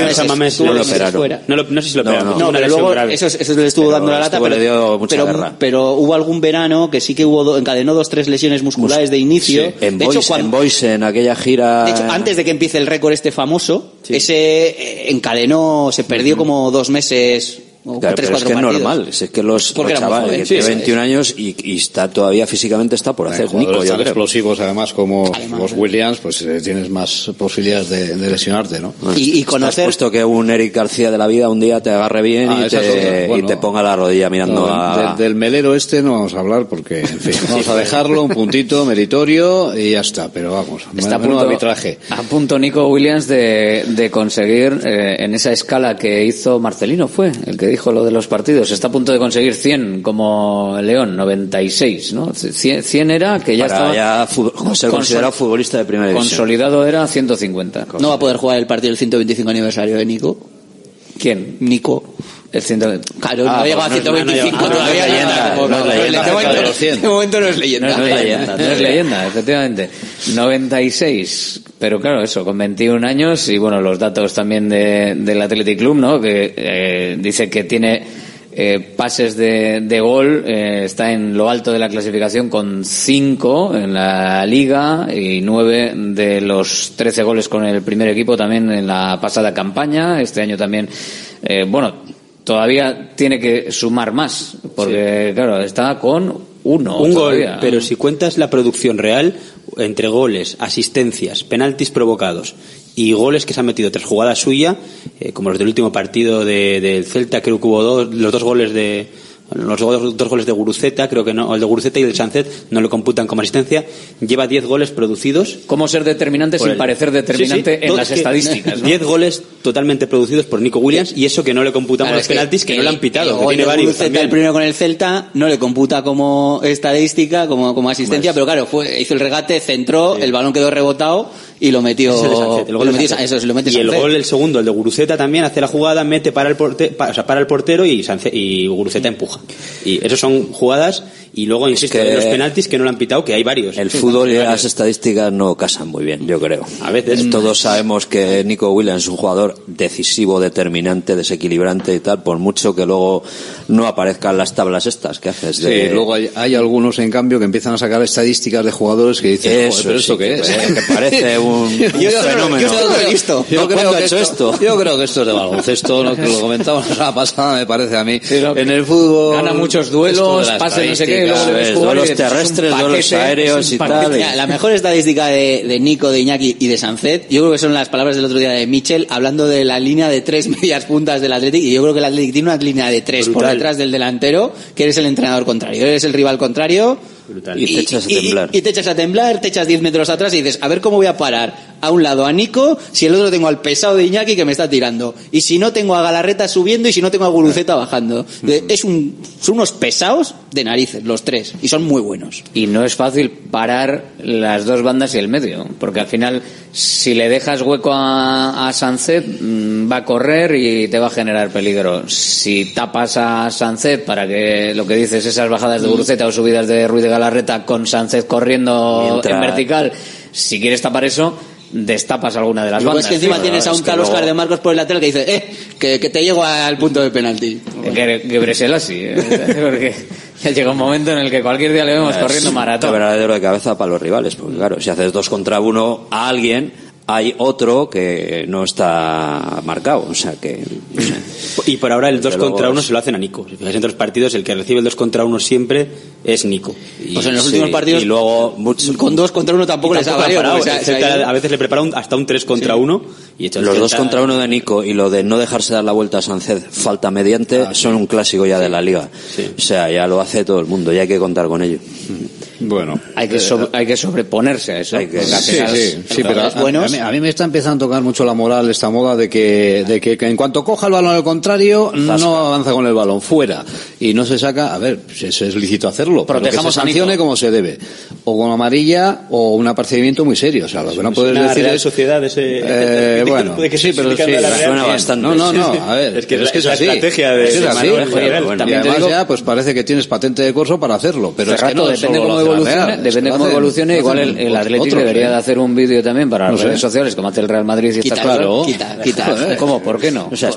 operaron. No, lo- no sé si lo No, operaron, no. pero luego grave. eso, eso le estuvo Pero dando la lata, pero, le dio mucha pero, guerra. pero hubo algún verano que sí que hubo do- encadenó dos tres lesiones musculares de inicio. Sí, en de hecho, Boys, cuando- en Boys, en aquella gira. de hecho, antes de que empiece el récord este famoso, ese eh, encadenó, se perdió como dos meses o Claro, tres, pero es que es partidos. normal, es que los, los chavales joven, que sí, tiene sí, 21 años y, y está todavía físicamente está por hacer Eh, Nico, yo tan creo. explosivos además como los Williams, pues eh, tienes más posibilidades de, de lesionarte, ¿no? Y, y conocer puesto que un Eric García de la vida un día te agarre bien Ah, y, es te, Bueno. y te ponga la rodilla mirando No, a... de- del melero este no vamos a hablar porque, en fin, vamos a dejarlo un puntito meritorio y ya está, pero vamos, Está a punto, arbitraje. a punto Nico Williams de, de conseguir eh, en esa escala que hizo Marcelino fue el que dijo lo de los partidos está a punto de conseguir 100 como León 96 ¿no? 100, 100 era que ya para estaba ya ser considerado futbolista de primera división. consolidado era 150 no va a poder jugar el partido del 125 aniversario de Nico. ¿quién? Nico. El 100 Claro, Ah, no pues llegaba a no es- 125 no, no, no, todavía. no no es leyenda, de momento- de los 100. de momento no es leyenda. No, no es leyenda, no es leyenda, efectivamente. 96, pero claro, eso, con 21 años y bueno, los datos también de, del Athletic Club, ¿no? Que eh, dice que tiene eh, pases de, de gol, eh, está en lo alto de la clasificación con 5 en la liga y 9 de los 13 goles con el primer equipo también en la pasada campaña. Este año también, eh, bueno, todavía tiene que sumar más, porque claro, está con uno. un gol, pero si cuentas la producción real entre goles, asistencias, penaltis provocados y goles que se han metido tras jugada suya, eh, como los del último partido de- del Celta, creo que hubo dos, los dos goles de los dos, dos goles de Guruceta, creo que no, el de Guruceta y el de Sánchez no lo computan como asistencia, lleva 10 goles producidos. ¿Cómo ser determinante sin él. parecer determinante Sí, sí, en las estadísticas? ¿no? 10 goles totalmente producidos por Nico Williams y eso que no le computamos Claro, los es que- penaltis que, no le han pitado, el que tiene de varios Guruceta, el primero con el Celta, no le computa como estadística, como, como asistencia, pero claro, fue, hizo el regate, centró, el balón quedó rebotado y lo metió. El gol lo de metió- Sánchez. eso, se lo y el gol, el segundo, el de Guruceta también hace la jugada, mete para el portero, o sea, para el portero y, y Guruceta empuja. Y esos son jugadas y luego, insisto, que- los penaltis que no le han pitado, que hay varios. El fútbol y las estadísticas no casan muy bien, yo creo. A veces. Todos sabemos que Nico Williams es un jugador decisivo, determinante, desequilibrante y tal, por mucho que luego no aparezcan las tablas estas que haces de... Sí, luego hay, hay algunos, en cambio, que empiezan a sacar estadísticas de jugadores que dicen, Eso "Joder, pero sí, ¿esto qué es? que parece un- Yo- un yo- fenómeno. yo- lo he visto. Yo ¿Cuándo creo, que hecho esto, esto? yo creo que esto es de baloncesto, lo que lo comentábamos la pasada, me parece a mí. En el fútbol. Gana muchos duelos, pase no sé qué, terrestres, paquete, duelos aéreos y tal, y- la mejor estadística de, de Nico, de Iñaki y de Sancet, yo creo que son las palabras del otro día de Michel hablando de la línea de tres medias puntas del Athletic y yo creo que el Athletic tiene una línea de tres por detrás del delantero, que eres el entrenador contrario, eres el rival contrario Y te echas a y- temblar. Y, te echas a temblar, te echas 10 metros atrás y dices, a ver cómo voy a parar a un lado a Nico si el otro tengo al pesado de Iñaki que me está tirando. Y si no tengo a Galarreta subiendo y si no tengo a Guruceta bajando. De- Es un, son unos pesados de narices, los tres. Y son muy buenos. Y no es fácil parar las dos bandas y el medio, porque al final, si le dejas hueco a, a Sancet, mm, va a correr y te va a generar peligro. Si tapas a Sancet para que lo que dices, esas bajadas de Guruceta o subidas de Ruiz de Galarreta con Sancet corriendo Mientras- en vertical, si quieres tapar eso, destapas alguna de las Luego bandas. es que encima tienes a un tal luego- Oscar de Marcos por el lateral que dice, eh, que, que te llego al punto de penalti. Que, que Bresela sí, ¿eh? porque ya llega un momento en el que cualquier día le vemos corriendo Es maratón. un quebradero de cabeza para los rivales, porque claro, si haces dos contra uno a alguien, hay otro que no está marcado, o sea que... no sé. Y por ahora el 2 Desde luego contra 1 es- se lo hacen a Nico. Si fijáis entre los partidos, el que recibe el 2 contra 1 siempre es Nico. Y- Pues en los sí, últimos partidos, Y luego muchos, con dos contra uno tampoco y les ha tampoco valido. parado, porque se ha- se ha etcétera. ido. a veces le prepara un- hasta un 3 contra 1 y Los dos cierta- contra uno de Nico y lo de no dejarse dar la vuelta a Sánchez falta mediante Ah, son un clásico ya de la liga. O sea, ya lo hace todo el mundo, ya hay que contar con ello. Bueno. Hay que, sobre- hay que sobreponerse a eso. Hay que- Sí, final sí, es- sí, pero a, a mí, a mí me está empezando a tocar mucho la moral esta moda de que, de que, que en cuanto coja el balón al contrario, no avanza con el balón fuera y no se saca, a ver, eso es lícito hacerlo, pero que se sancione como se debe, o con amarilla o un apercibimiento muy serio, o sea, lo que no puedes una decir Real es Sociedad ese eh, bueno, de que sí, pero sí, suena bastante. No, no, no, a ver, Es que es es la así. estrategia de Es que es así, Manuel bueno, También y además digo- ya pues parece que tienes patente de corso para hacerlo, pero es que no depende cómo evolucione, depende cómo evolucione, igual el, el Atlético debería ¿eh? de hacer un vídeo también para las redes sociales, como hace el Real Madrid y cosas. Claro. quita, quita. ¿Cómo? ¿Por qué no? O sea,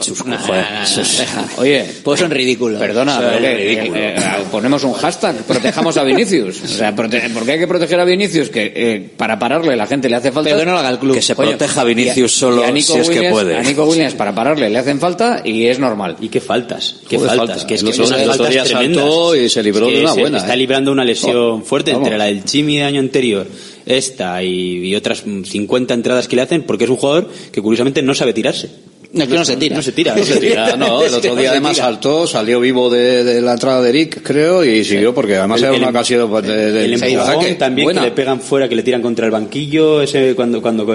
Oye, Pues son ridículos. Perdona, eh, eh, ponemos un hashtag, protejamos a Vinicius. O sea, prote- ¿por qué hay que proteger a Vinicius? Que eh, para pararle la gente le hace falta. Pero que no lo haga el club. Que se proteja a Vinicius solo si es que puede. A Nico Williams para pararle le hacen falta y es normal. ¿Y qué faltas? ¿Qué faltas? falta. Que es que son unas faltas tremendas. y se libró de una buena, Está ¿eh? librando una lesión Oh, fuerte vamos. entre la del Chimi de año anterior, esta y, y otras mm, 50 entradas que le hacen, porque es un jugador que curiosamente no sabe tirarse. No, es que no se tira. No se tira. No se tira, no, el otro día además saltó, salió vivo de, de la entrada de Eric, creo, y siguió porque además El- era una ocasión pues, de, de, el de empujón también Buena. que le pegan fuera, que le tiran contra el banquillo, ese cuando cuando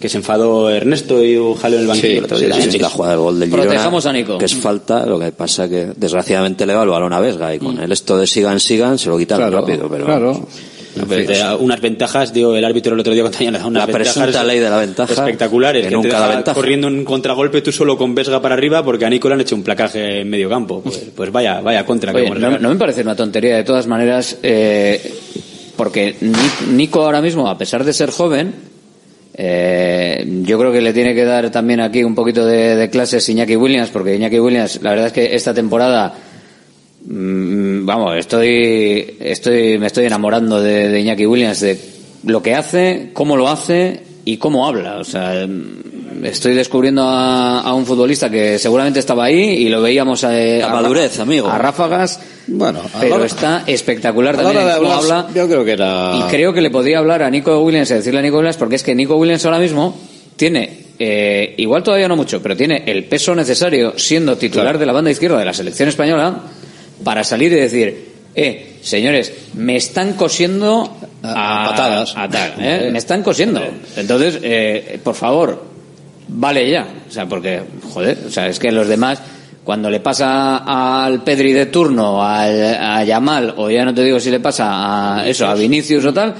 que, se enfadó Ernesto y un jaleo en el banquillo. Sí, el otro sí, día. sí, Sí, la jugada del gol del Girona, Protejamos a Nico. que es falta, lo que pasa que desgraciadamente le va el balón a Vesga y con el esto de sigan, sigan, se lo quitan Claro, rápido, pero claro. Pero te da unas ventajas, digo, el árbitro el otro día cuando le da unas La ventajas presunta ley de la ventaja, espectaculares, que que, nunca te deja ventaja. corriendo un contragolpe tú solo con Vesga para arriba porque a Nico le han hecho un placaje en medio campo. Pues, pues vaya, vaya contra. que Oye, hemos no, no me parece una tontería de todas maneras, eh, porque Ni- Nico ahora mismo, a pesar de ser joven, eh, yo creo que le tiene que dar también aquí un poquito de, de clases Iñaki Williams, porque Iñaki Williams, la verdad es que esta temporada, mm, vamos, estoy, estoy, me estoy enamorando de, de Iñaki Williams, de lo que hace, cómo lo hace y cómo habla. O sea, estoy descubriendo a, a un futbolista que seguramente estaba ahí y lo veíamos eh, a, madurez, amigo. a ráfagas. Bueno, a pero la está espectacular a también de habla. yo creo que era... Y creo que le podía hablar a Nico Williams y decirle a Nico Williams, porque es que Nico Williams ahora mismo tiene, eh, igual todavía no mucho, pero tiene el peso necesario siendo titular Claro. de la banda izquierda de la selección española para salir y decir, eh, señores, me están cosiendo A- a, a patadas. a tal, ¿eh? me están cosiendo. Entonces, eh, por favor, vale ya. O sea, porque, joder, o sea, es que los demás, cuando le pasa al Pedri de turno, al, a Yamal, o ya no te digo si le pasa a eso, a Vinicius o tal,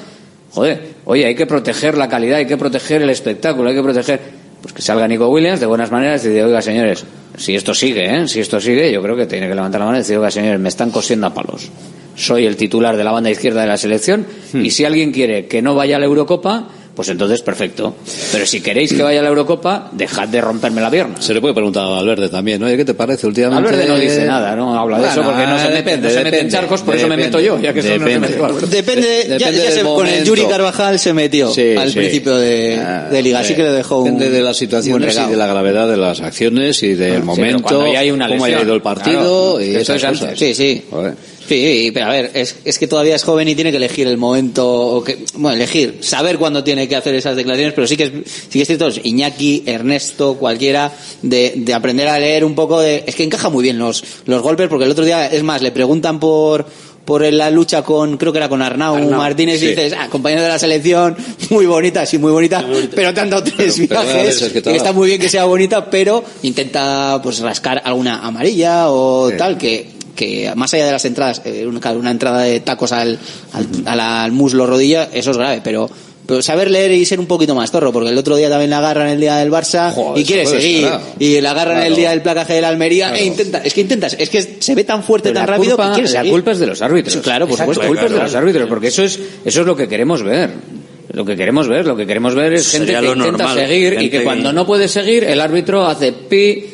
joder, oye, hay que proteger la calidad, hay que proteger el espectáculo, hay que proteger, pues que salga Nico Williams de buenas maneras y decir, oiga, señores, si esto sigue, ¿eh? Si esto sigue, yo creo que tiene que levantar la mano y decir, oiga, señores, me están cosiendo a palos. Soy el titular de la banda izquierda de la selección y si alguien quiere que no vaya a la Eurocopa, pues entonces perfecto. Pero si queréis que vaya a la Eurocopa, dejad de romperme la pierna. Se le puede preguntar a Valverde también, oye, ¿qué te parece últimamente? Valverde no dice nada, no habla de eso porque no se mete, depende, no se mete en depende, charcos, por eso me depende, meto yo, ya que eso no se depende. mete. Depende, ya, Depende ya se- con el. Yuri Carvajal se metió Sí, al sí. principio de, de liga, así que le dejó un Depende de las un situaciones y de la gravedad de las acciones y del momento, hay una cómo haya lesión, ido el partido claro, y eso esas cosas. Sí, sí. Joder. Sí, pero a ver, es, es que todavía es joven y tiene que elegir el momento, o que, bueno, elegir, saber cuándo tiene que hacer esas declaraciones, pero sí que es, sí que es cierto, Iñaki, Ernesto, cualquiera, de, de aprender a leer un poco de, es que encaja muy bien los, los golpes, porque el otro día, es más, le preguntan por, por la lucha con, creo que era con Arnau, Martínez, y dices, ah, compañero de la selección, muy bonita, sí, muy bonita, pero te han dado tres Pero- pero viajes, es que está muy bien que sea bonita, pero intenta, pues, rascar alguna amarilla o tal, que, que más allá de las entradas, eh, una, claro, una entrada de tacos al, al, muslo rodilla, eso es grave, pero, pero saber leer y ser un poquito más zorro, porque el otro día también la agarran el día del Barça Joder, y quiere seguir, y la agarran el Claro. día del placaje de la Almería Claro. e intenta, es que intentas, es que se ve tan fuerte, Pero tan la rápido culpa, que quiere la seguir. culpa es de los árbitros. Sí, claro, por Exacto, supuesto. La culpa es de los árbitros, porque eso es, eso es lo que queremos ver. Lo que queremos ver, lo que queremos ver es gente Sería que intenta normal, seguir y gente que- cuando no puede seguir, el árbitro hace pi,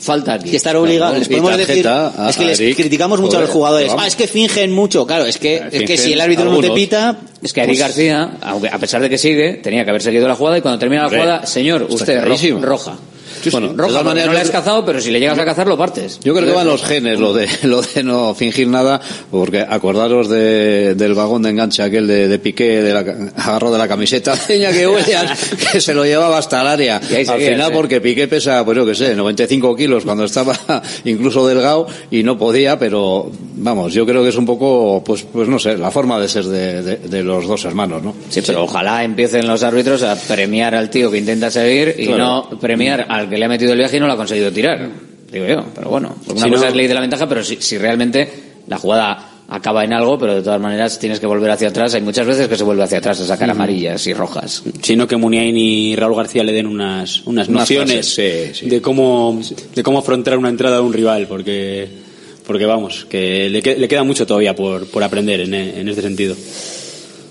falta aquí. y estar obligado, les podemos decir, es que les Eric. criticamos mucho a los jugadores, ah, es que fingen mucho, claro, es que, es que si el árbitro no te algunos. pita, Es que Eric pues- García, aunque a pesar de que sigue, tenía que haber seguido la jugada y cuando termina la jugada, señor, usted clarísimo. roja. Bueno, de todas maneras, no yo has cazado, pero si le llegas a cazar lo partes. Yo creo que van los genes, lo de, lo de no fingir nada, porque acordaros de, del vagón de enganche aquel de, de Piqué, de la, agarro de la camiseta de Iñaki Williams, que se lo llevaba hasta el área. Al seguía, final, sí. porque Piqué pesa, pues yo que sé, 95 kilos cuando estaba incluso delgado y no podía, pero vamos, yo creo que es un poco, pues, pues no sé, la forma de ser de, de- de los dos hermanos, ¿no? Sí, pero ojalá empiecen los árbitros a premiar al tío que intenta seguir y Claro. no premiar al que le ha metido el viaje y no lo ha conseguido tirar. Digo yo, pero bueno, una Si cosa no- es ley de la ventaja, pero si, si realmente la jugada acaba en algo, pero de todas maneras tienes que volver hacia atrás. Hay muchas veces que se vuelve hacia atrás a sacar amarillas y rojas. sino que Muniain y Raúl García le den unas, unas Unas nociones frases, sí, sí. de cómo de cómo afrontar una entrada de un rival porque porque vamos que le, que- le queda mucho todavía por, por aprender en, en este sentido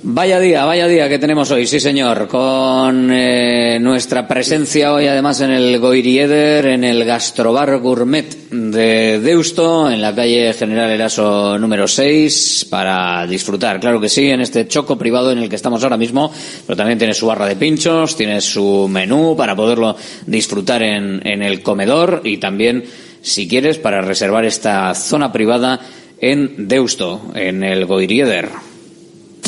Vaya día, vaya día que tenemos hoy, sí señor, con eh, nuestra presencia hoy además en el Goirieder, en el Gastrobar Gourmet de Deusto, en la calle General Eraso número 6, para disfrutar, claro que sí, en este choco privado en el que estamos ahora mismo, pero también tiene su barra de pinchos, tiene su menú para poderlo disfrutar en, en el comedor y también, si quieres, para reservar esta zona privada en Deusto, en el Goirieder.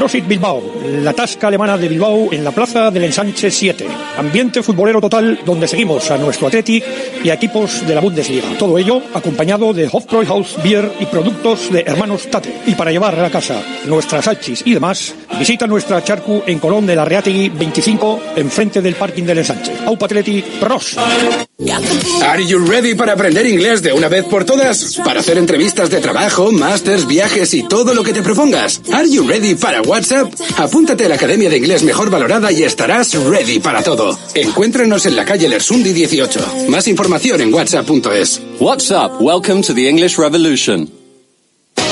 Profit Bilbao, la tasca alemana de Bilbao en la plaza del Ensanche 7. Ambiente futbolero total donde seguimos a nuestro Athletic y a equipos de la Bundesliga. Todo ello acompañado de Hofbräuhaus Beer y productos de Hermanos Tate. Y para llevar a la casa nuestras salchis y demás, visita nuestra charcu en Colón de la Reategui 25, enfrente del parking del Ensanche. Aupa Athletic, pros. Are you ready para aprender inglés de una vez por todas? Para hacer entrevistas de trabajo, másters, viajes y todo lo que te propongas. Are you ready para WhatsApp? Apúntate a la Academia de Inglés Mejor Valorada y estarás ready para todo. Encuéntranos en la calle Lersundi 18. Más información en whatsapp.es. WhatsApp, welcome to the English Revolution.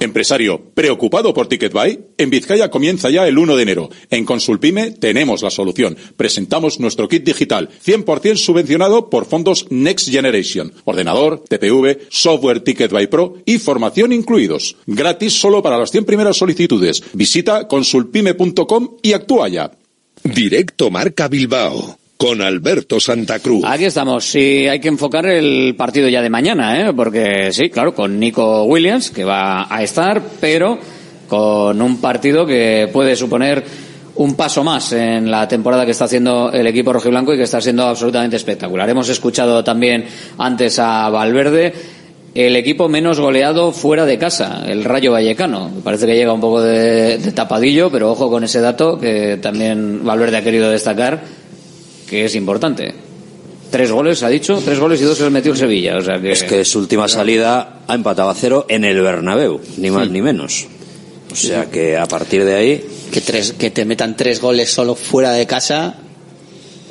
Empresario, ¿preocupado por TicketBuy? En Vizcaya comienza ya el 1 de enero. En Consulpime tenemos la solución. Presentamos nuestro kit digital, 100% subvencionado por fondos Next Generation. Ordenador, TPV, software TicketBuy Pro y formación incluidos. Gratis solo para las 100 primeras solicitudes. Visita consulpime.com y actúa ya. Directo Marca Bilbao con Alberto Santa Cruz. Aquí estamos. Sí, hay que enfocar el partido ya de mañana, ¿eh? porque sí, claro, con Nico Williams, que va a estar, pero con un partido que puede suponer un paso más en la temporada que está haciendo el equipo rojiblanco y que está siendo absolutamente espectacular. Hemos escuchado también antes a Valverde el equipo menos goleado fuera de casa, el Rayo Vallecano. Parece que llega un poco de, de tapadillo, pero ojo con ese dato que también Valverde ha querido destacar que es importante. Tres goles, ha dicho, tres goles y dos se los metió el Sevilla. O sea que... Es que su última salida ha empatado a cero en el Bernabéu, ni más ni menos. O sea que a partir de ahí... Que, tres, que te metan tres goles solo fuera de casa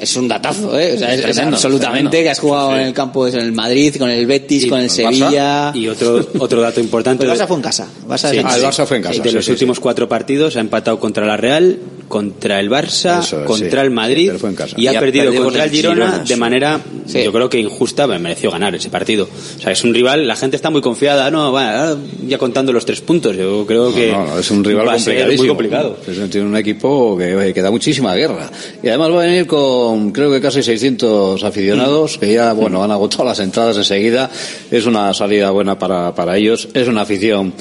es un datazo, ¿eh? O sea, es, es tremendo, absolutamente tremendo. que has jugado Sí, sí. en el campo en el Madrid, con el Betis, Y con el el Barça. Sevilla. Y otro, otro dato importante. El Barça fue en casa. Barça Sí, es- sí. De los últimos cuatro partidos ha empatado contra la Real, contra el Barça, Eso contra sí. el Madrid Pero fue en casa. y ha Y ha perdido perdido contra con el el Girona, Girona, de sí. manera, yo creo que injusta, me mereció ganar ese partido. O sea, es un rival, la gente está muy confiada, no, bueno, ya contando los tres puntos, yo creo que No, no, es un rival va a ser complicadísimo. muy complicado. Es- Tiene un equipo que, que da muchísima guerra. Y además va a venir con, creo que casi 600 aficionados, que ya, bueno, han agotado las entradas enseguida. Es una salida buena para, para ellos. Es una afición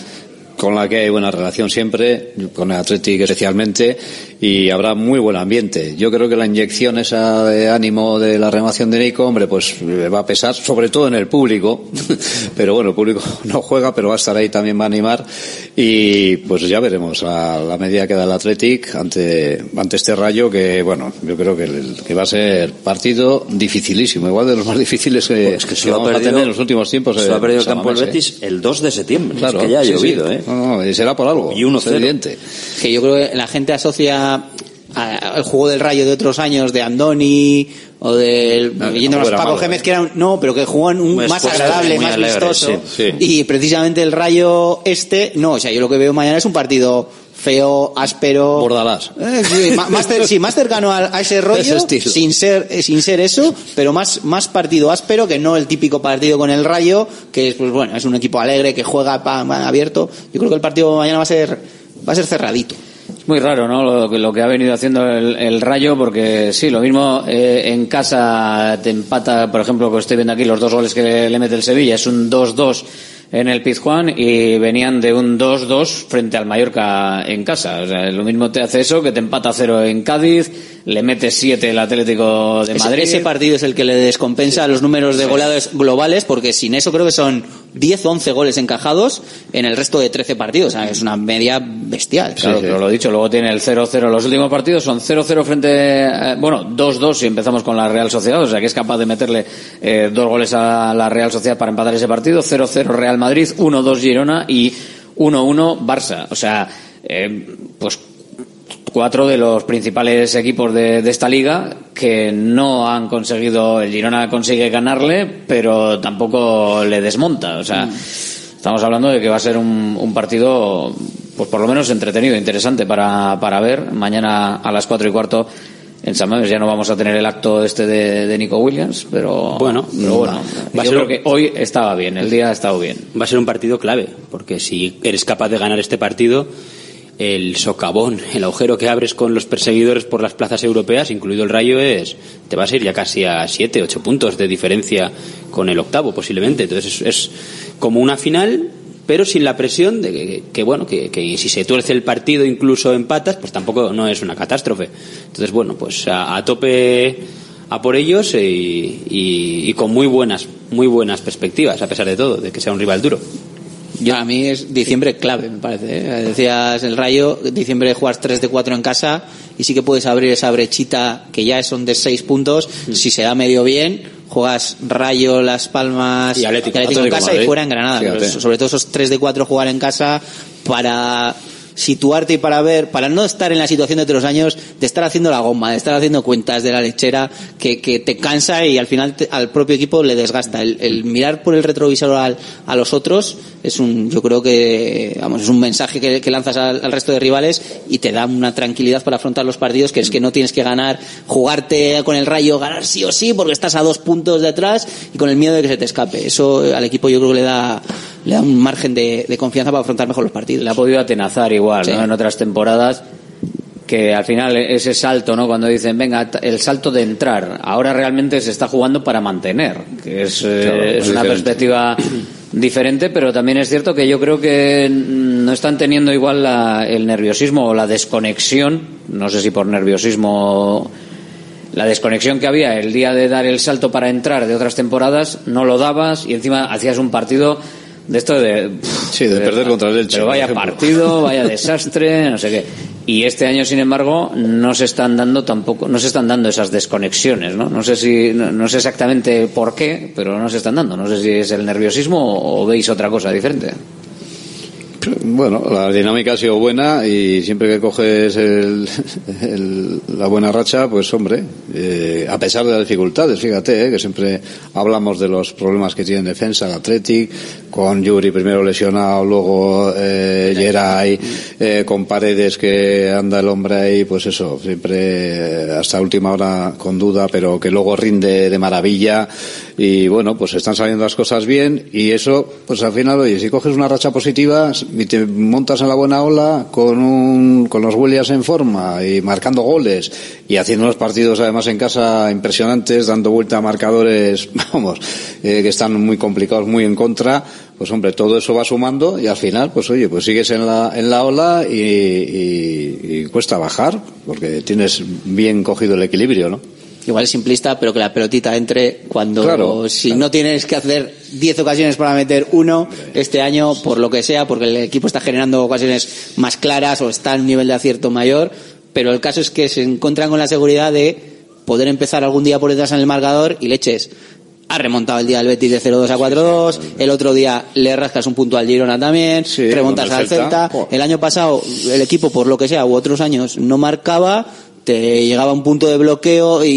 con la que hay buena relación siempre, con el Athletic especialmente, y habrá muy buen ambiente. Yo creo que la inyección esa de ánimo de la renovación de Nico, hombre, pues eh, va a pesar, sobre todo en el público, pero bueno, el público no juega, pero va a estar ahí también, va a animar, y pues ya veremos a la medida que da el Athletic ante, ante este rayo que, bueno, yo creo que, el- que va a ser partido dificilísimo, igual de los más difíciles que, Es que que se ha vamos a perdido- tener en los últimos tiempos. Se eh, lo ha perdido el campo el Mamés, eh. Betis el 2 de septiembre. Claro, es que ya ha sí, llovido, sí. ¿eh? No, no, y será por algo. Y 1-0. es evidente. que yo creo que la gente asocia a- al juego del Rayo de otros años de Andoni o del No, yendo a los Paco Gémez ¿eh? que eran no pero que jugaban un Muy más agradable más alegres, vistoso sí, sí. y precisamente el Rayo este no o sea yo lo que veo mañana es un partido feo áspero Bordalás. Eh, sí, más, sí, más cercano a, a ese rollo Ese sin ser eh, sin ser eso pero más más partido áspero que no el típico partido con el Rayo que es pues bueno es un equipo alegre que juega pa- pa- abierto yo creo que el partido mañana va a ser va a ser cerradito Es muy raro, ¿no? Lo, que- lo que ha venido haciendo el, el Rayo, porque sí, lo mismo eh, en casa te empata, por ejemplo, que estoy viendo aquí los dos goles que le mete el Sevilla, es un 2-2 en el Pizjuán y venían de un 2-2 frente al Mallorca en casa. O sea, lo mismo te hace eso que te empata cero en Cádiz, le mete 7 el Atlético de Madrid. Ese, partido es el que le descompensa los números de goleados globales, porque sin eso creo que son 10 o 11 goles encajados en el resto de 13 partidos. O sea, es una media bestial. Claro, lo dicho, luego tiene el 0-0. Los últimos partidos son 0-0 frente, eh, bueno, 2-2 si empezamos con la Real Sociedad, o sea que es capaz de meterle eh, dos goles a la Real Sociedad para empatar ese partido. 0-0 Real Madrid, 1-2 Girona y 1-1 Barça. O sea, eh, pues cuatro de los principales equipos de, de esta liga que no han conseguido, el Girona consigue ganarle, pero tampoco le desmonta. O sea, estamos hablando de que va a ser un, un partido, pues por lo menos entretenido, interesante para, para ver. Mañana a las cuatro y cuarto en San Mamés ya no vamos a tener el acto este de, de Nico Williams, pero Bueno, pero bueno, va yo ser- creo que hoy estaba bien, el día ha estado bien. Va a ser un partido clave, porque si eres capaz de ganar este partido, el socavón, el agujero que abres con los perseguidores por las plazas europeas, incluido el Rayo, es te vas a ir ya casi a 7, 8 puntos de diferencia con el octavo, posiblemente. Entonces es, como una final, pero sin la presión de que, que, bueno, que, si se tuerce el partido, incluso empatas, pues tampoco no es una catástrofe. Entonces, bueno, pues a, a tope a por ellos y, y- y con muy buenas, muy buenas perspectivas, a pesar de todo, de que sea un rival duro. Yo, a mí es diciembre clave, me parece. ¿eh? Decías el Rayo, diciembre juegas 3 de 4 en casa y sí que puedes abrir esa brechita que ya son de 6 puntos. Si se da medio bien, juegas Rayo, Las Palmas Y Atlético. en casa Madrid. y fuera en Granada. Pero sobre todo esos 3 de 4 jugar en casa para situarte y para ver, para no estar en la situación de otros años, de estar haciendo la goma, de estar haciendo cuentas de la lechera, que, que te cansa y al final al propio equipo le desgasta. El, el mirar por el retrovisor al- a los otros es un, yo creo que, vamos, es un mensaje que, lanzas al, al resto de rivales y te da una tranquilidad para afrontar los partidos, que es que no tienes que ganar, jugarte con el rayo, ganar sí o sí, porque estás a dos puntos de atrás y con el miedo de que se te escape. Eso al equipo yo creo que le da, le da un margen de, de confianza para afrontar mejor los partidos. Le ha podido atenazar igual, Sí. ¿no? En otras temporadas que al final ese salto, ¿no? Cuando dicen, venga, el salto de entrar, ahora realmente se está jugando para mantener, que es, eh, Claro, es es una diferente. perspectiva diferente, pero también es cierto que yo creo que no están teniendo igual la- el nerviosismo o la desconexión, no sé si por nerviosismo la desconexión que había el día de dar el salto para entrar de otras temporadas, no lo dabas y encima hacías un partido de esto de... Sí, de perder contra el Elche, Pero vaya partido, vaya desastre, no sé qué. Y este año, sin embargo, no se están dando tampoco, no se están dando esas desconexiones, ¿no? No sé si, no, no sé exactamente por qué, pero no se están dando. No sé si es el nerviosismo o veis otra cosa diferente. Bueno, la dinámica ha sido buena y siempre que coges el- la buena racha, pues hombre, eh, a pesar de las dificultades, fíjate, eh, que siempre hablamos de los problemas que tiene en defensa el Athletic, con Yuri primero lesionado, luego eh, eh, con Paredes que anda el hombre ahí, pues eso, siempre eh, hasta última hora con duda, pero que luego rinde de maravilla y bueno, pues están saliendo las cosas bien y eso, pues al final, oye, si coges una racha positiva y te montas en la buena ola con un, con los Williams en forma y marcando goles y haciendo unos partidos además en casa impresionantes, dando vuelta a marcadores, vamos, eh, que están muy complicados, muy en contra, pues hombre, todo eso va sumando y al final, pues oye, pues sigues en la, en la ola y, y- y cuesta bajar porque tienes bien cogido el equilibrio, ¿no? Igual es simplista, pero que la pelotita entre cuando Claro. si no tienes que hacer 10 ocasiones para meter uno este año, por lo que sea, porque el equipo está generando ocasiones más claras o está a un nivel de acierto mayor, pero el caso es que se encuentran con la seguridad de poder empezar algún día por detrás en el marcador y leches. Ha remontado el día del Betis de 0-2 a 4-2, el otro día le rascas un punto al Girona también, remontas contra al el Celta. Celta, el año pasado el equipo por lo que sea u otros años no marcaba te llegaba a un punto de bloqueo y,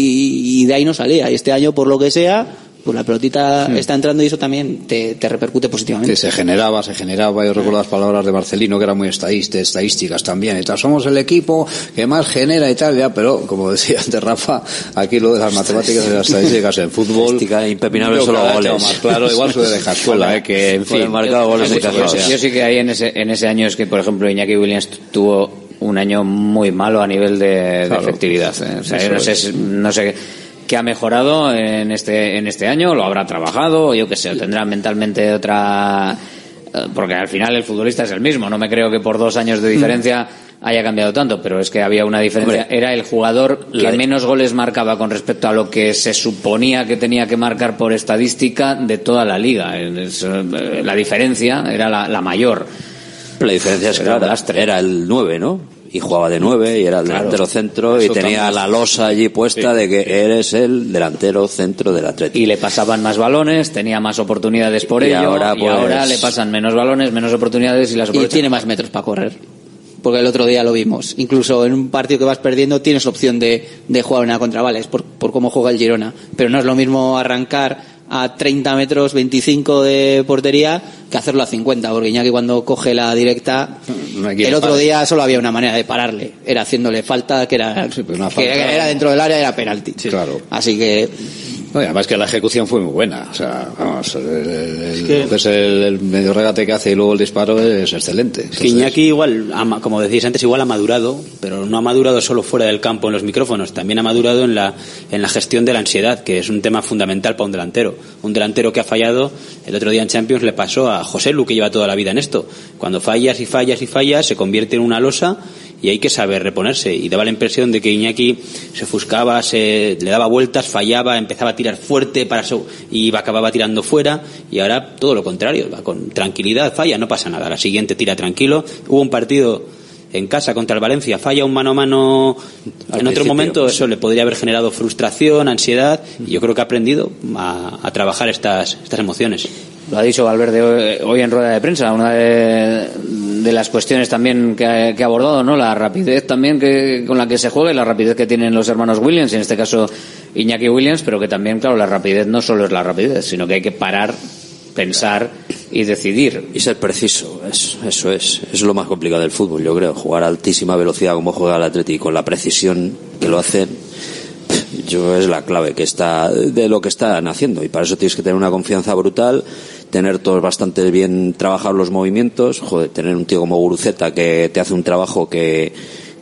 y de ahí no salía. Y este año por lo que sea pues la pelotita Hmm. está entrando y eso también te, te repercute positivamente. Que se generaba, se generaba, yo recuerdo las palabras de Marcelino que eran muy estadísticas, estadísticas también, y tal, somos el equipo que más genera y tal, ya, pero como decía antes Rafa, aquí lo de las matemáticas y las estadísticas en fútbol, Estadística impepinable solo goles. más claro, igual soy de dejar escuela, eh, que en fin, marcado goles yo, yo- yo sí que ahí en ese, en ese año es que, por ejemplo, Iñaki Williams tuvo un año muy malo a nivel de, efectividad. ¿eh? O sea, yo no sé, no sé qué ha mejorado en este, en este año, lo habrá trabajado, o yo qué sé, tendrá mentalmente otra... eh, Porque al final el futbolista es el mismo, no me creo que por dos años de diferencia haya cambiado tanto, pero es que había una diferencia. Hombre, Era el jugador que menos goles marcaba con respecto a lo que se suponía que tenía que marcar por estadística de toda la liga. Eh, La diferencia era la, la mayor. La diferencia es Era un clara. lastre. Era el 9, ¿no? Y jugaba de 9 y era el Claro. delantero centro y tenía también. la losa allí puesta Sí. de que eres el delantero centro del Atlético. Y le pasaban más balones, tenía más oportunidades por Y ello, ahora, y pues- ahora le pasan menos balones, menos oportunidades y las y aprovecha. tiene más metros para correr porque el otro día lo vimos incluso en un partido que vas perdiendo tienes opción de, de jugar una contravales por, por cómo juega el Girona pero no es lo mismo arrancar a 30 metros 25 de portería que hacerlo a 50 porque Iñaki cuando coge la directa No el otro día solo había una manera de pararle era haciéndole falta que era, una que falta. era dentro del área era penalti Claro. así que No, y además que la ejecución fue muy buena. O sea, vamos, el, el- que- lo que es el, el medio regate que hace y luego el disparo es excelente. Que Entonces, Iñaki igual, como decíais antes, igual ha madurado, pero no ha madurado solo fuera del campo en los micrófonos, también ha madurado en la, en la gestión de la ansiedad, que es un tema fundamental para un delantero. Un delantero que ha fallado, el otro día en Champions le pasó a José Lu, que lleva toda la vida en esto. Cuando fallas y fallas y fallas, se convierte en una losa y hay que saber reponerse. Y daba la impresión de que Iñaki se ofuscaba, se, le daba vueltas, fallaba, empezaba a tirar fuerte para so- y acababa tirando fuera. Y ahora todo lo contrario, va con tranquilidad, falla, no pasa nada. La siguiente tira tranquilo. Hubo un partido en casa contra el Valencia, falla un mano a mano en otro momento, eso le podría haber generado frustración, ansiedad. Y yo creo que ha aprendido a, a trabajar estas, estas emociones. Lo ha dicho Valverde hoy, en rueda de prensa, una de, las cuestiones también que ha, que ha abordado, ¿no? La rapidez también que, con la que se juega y la rapidez que tienen los hermanos Williams, en este caso Iñaki Williams, pero que también, claro, la rapidez no solo es la rapidez, sino que hay que parar, pensar y decidir. Y ser preciso, es- eso es. Es lo más complicado del fútbol, yo creo. Jugar a altísima velocidad como juega el Atlético, con la precisión que lo hacen, yo es la clave que está de lo que están haciendo. Y para eso tienes que tener una confianza brutal, tener todos bastante bien trabajados los movimientos, joder, tener un tío como Guruceta que te hace un trabajo que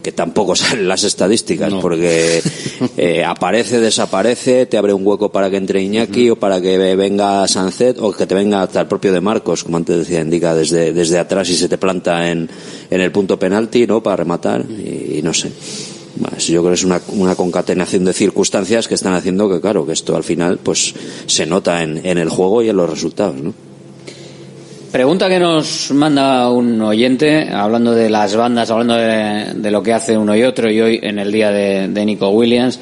que tampoco salen las estadísticas porque eh, aparece, desaparece, te abre un hueco para que entre Iñaki o para que venga Sancet o que te venga hasta el propio de Marcos, como antes decía Indica, desde, desde atrás y se te planta en, en el punto penalti, ¿no? Para rematar y, y no sé. Pues yo creo que es una, una concatenación de circunstancias que están haciendo que, claro, que esto al final pues se nota en, en el juego y en los resultados, ¿no? Pregunta que nos manda un oyente, hablando de las bandas, hablando de, de lo que hace uno y otro, y hoy en el día de, de Nico Williams.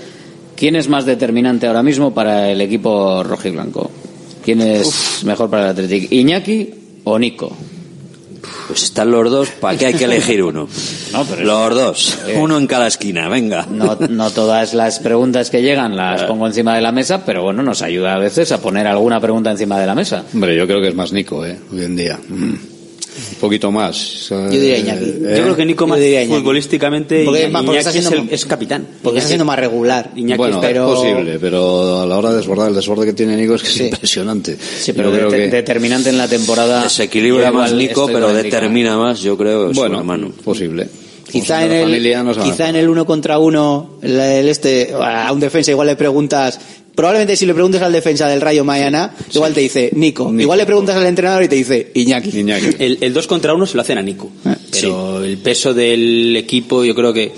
¿Quién es más determinante ahora mismo para el equipo rojiblanco? ¿Quién es mejor para el Athletic? ¿Iñaki o Nico? Pues están los dos, ¿para qué hay que elegir uno? No, pero los dos, uno en cada esquina, venga. No, no todas las preguntas que llegan las pongo encima de la mesa, pero bueno, nos ayuda a veces a poner alguna pregunta encima de la mesa. Hombre, yo creo que es más Nico, ¿eh? Hoy en día. Mm. Un poquito más. Yo diría Iñaki. Yo creo que Nico más diría Iñaki. futbolísticamente Porque Iñaki es más- porque está es, siendo- el- es capitán. Porque está siendo más regular. Iñaki bueno, es- pero- es posible, pero a la hora de desbordar el desborde que tiene Nico es que es impresionante. Sí, pero de- que- determinante en la temporada. Desequilibra Yo más Nico, pero determina más, yo creo, Bueno, su hermano. posible. Quizá en, el, no se quizá en el uno contra uno, el este, a un defensa igual le preguntas, probablemente si le preguntas al defensa del Rayo mañana, igual te dice Nico. Igual le preguntas al entrenador y te dice Iñaki. El, el dos contra uno se lo hacen a Nico. Pero el peso del equipo, yo creo que,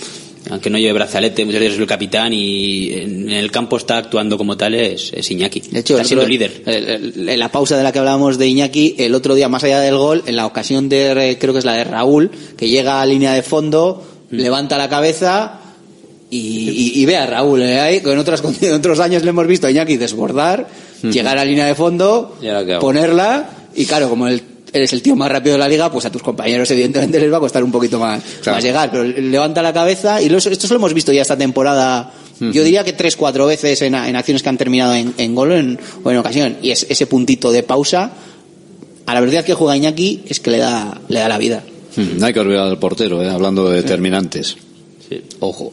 aunque no lleve brazalete, muchas veces es el capitán y en el campo está actuando como tal, es, es Iñaki. De hecho, está el siendo otro- líder. el- el- En la pausa de la que hablábamos de Iñaki, el otro día, más allá del gol, en la ocasión de, creo que es la de Raúl, que llega a línea de fondo, Mm. levanta la cabeza y, y- y ve a Raúl. eh, en, otras, en otros años le hemos visto a Iñaki desbordar, llegar a línea de fondo, ponerla, y claro, como el- eres el tío más rápido de la liga, pues a tus compañeros evidentemente les va a costar un poquito más, Claro. más llegar, pero levanta la cabeza y esto lo hemos visto ya esta temporada. Yo diría que tres, cuatro veces en, en acciones que han terminado en, en gol en- o en ocasión. Y es, ese puntito de pausa, a la velocidad que juega Iñaki, es que le da, le da la vida. No hay que olvidar al portero, ¿eh? hablando de determinantes. Ojo.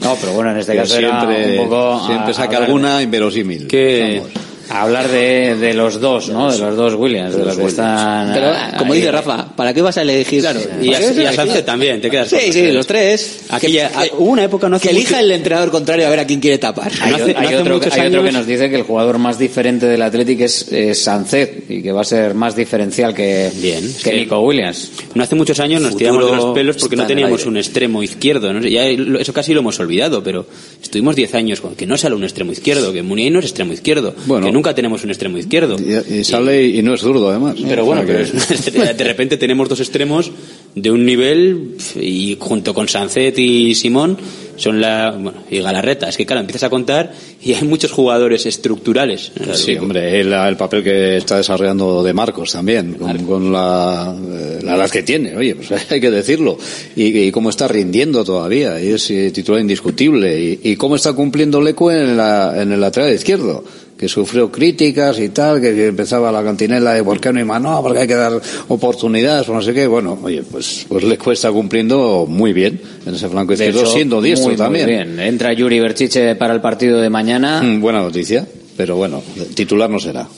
No, pero bueno, en este Que caso era siempre, un poco. siempre a- saca alguna inverosímil. Que a hablar de, de los dos, ¿no? De los dos Williams, de los que están. Pero, como ahí. dice Rafa, ¿para qué vas a elegir? Claro, Y a, y a Sánchez también, te quedas Sí, sí, tres. los tres. Aquí ya- hubo una época no hace que elija mucho- el entrenador contrario a ver a quién quiere tapar. Hay, No hace- hay no hace otro, hay otro que nos dice que el jugador más diferente del Athletic es, es Sancet y que va a ser más diferencial que, Bien, que sí. Nico Williams. No hace muchos años nos Futuro tiramos de los pelos porque no teníamos un extremo izquierdo. ¿no? Ya eso casi lo hemos olvidado, pero estuvimos 10 años con que no sale un extremo izquierdo, que Muniain no es extremo izquierdo, Bueno. Nunca tenemos un extremo izquierdo. Y, y sale y no es zurdo, además. Pero bueno, pero es- de repente tenemos dos extremos de un nivel y junto con Sancet y Simón son la bueno, y Galarreta, es que claro, empiezas a contar y hay muchos jugadores estructurales. Sí, hombre, el, el papel que está desarrollando de Marcos también, con, con la, eh, la edad que tiene, oye, pues hay que decirlo. Y, y cómo está rindiendo todavía, y es eh, titular indiscutible. Y, y cómo está cumpliendo Leco en, la, en el lateral izquierdo, que sufrió críticas y tal, que empezaba la cantinela de por qué no hay mano, porque hay que dar oportunidades o no sé qué. Bueno, oye, pues, pues Leco está cumpliendo muy bien en ese flanco De izquierdo, siendo diestro muy, muy también. bien. Entra Yuri Berchiche para el partido de mañana. Mm, buena noticia, pero bueno, titular no será.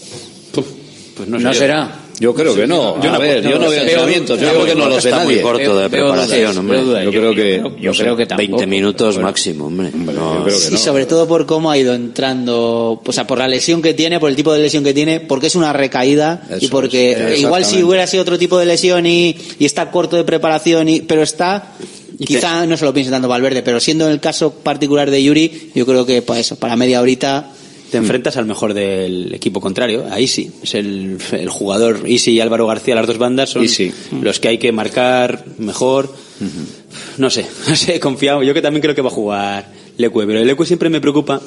Pues no será. Yo creo que no. Yo a no- ver, no yo no veo entrenamientos. Yo creo que no lo sé está muy corto de Veo- preparación, hombre. Yo creo que- yo, creo que tampoco. 20 minutos máximo, hombre. No. yo creo que Sí, no. sobre todo por cómo ha ido entrando, o sea, por la lesión que tiene, por el tipo de lesión que tiene, porque es una recaída y porque es, igual si hubiera sido otro tipo de lesión y, y está corto de preparación, y, pero está, quizá no se lo piense tanto Valverde, pero siendo en el caso particular de Yuri, yo creo que pues eso, para media horita te enfrentas al mejor del equipo contrario. Ahí sí, es el, el jugador Isi y Álvaro García, las dos bandas son Isi. los que hay que marcar mejor. No sé, no sé, confiado. Yo que también creo que va a jugar Lecue, pero el Lecue siempre me preocupa.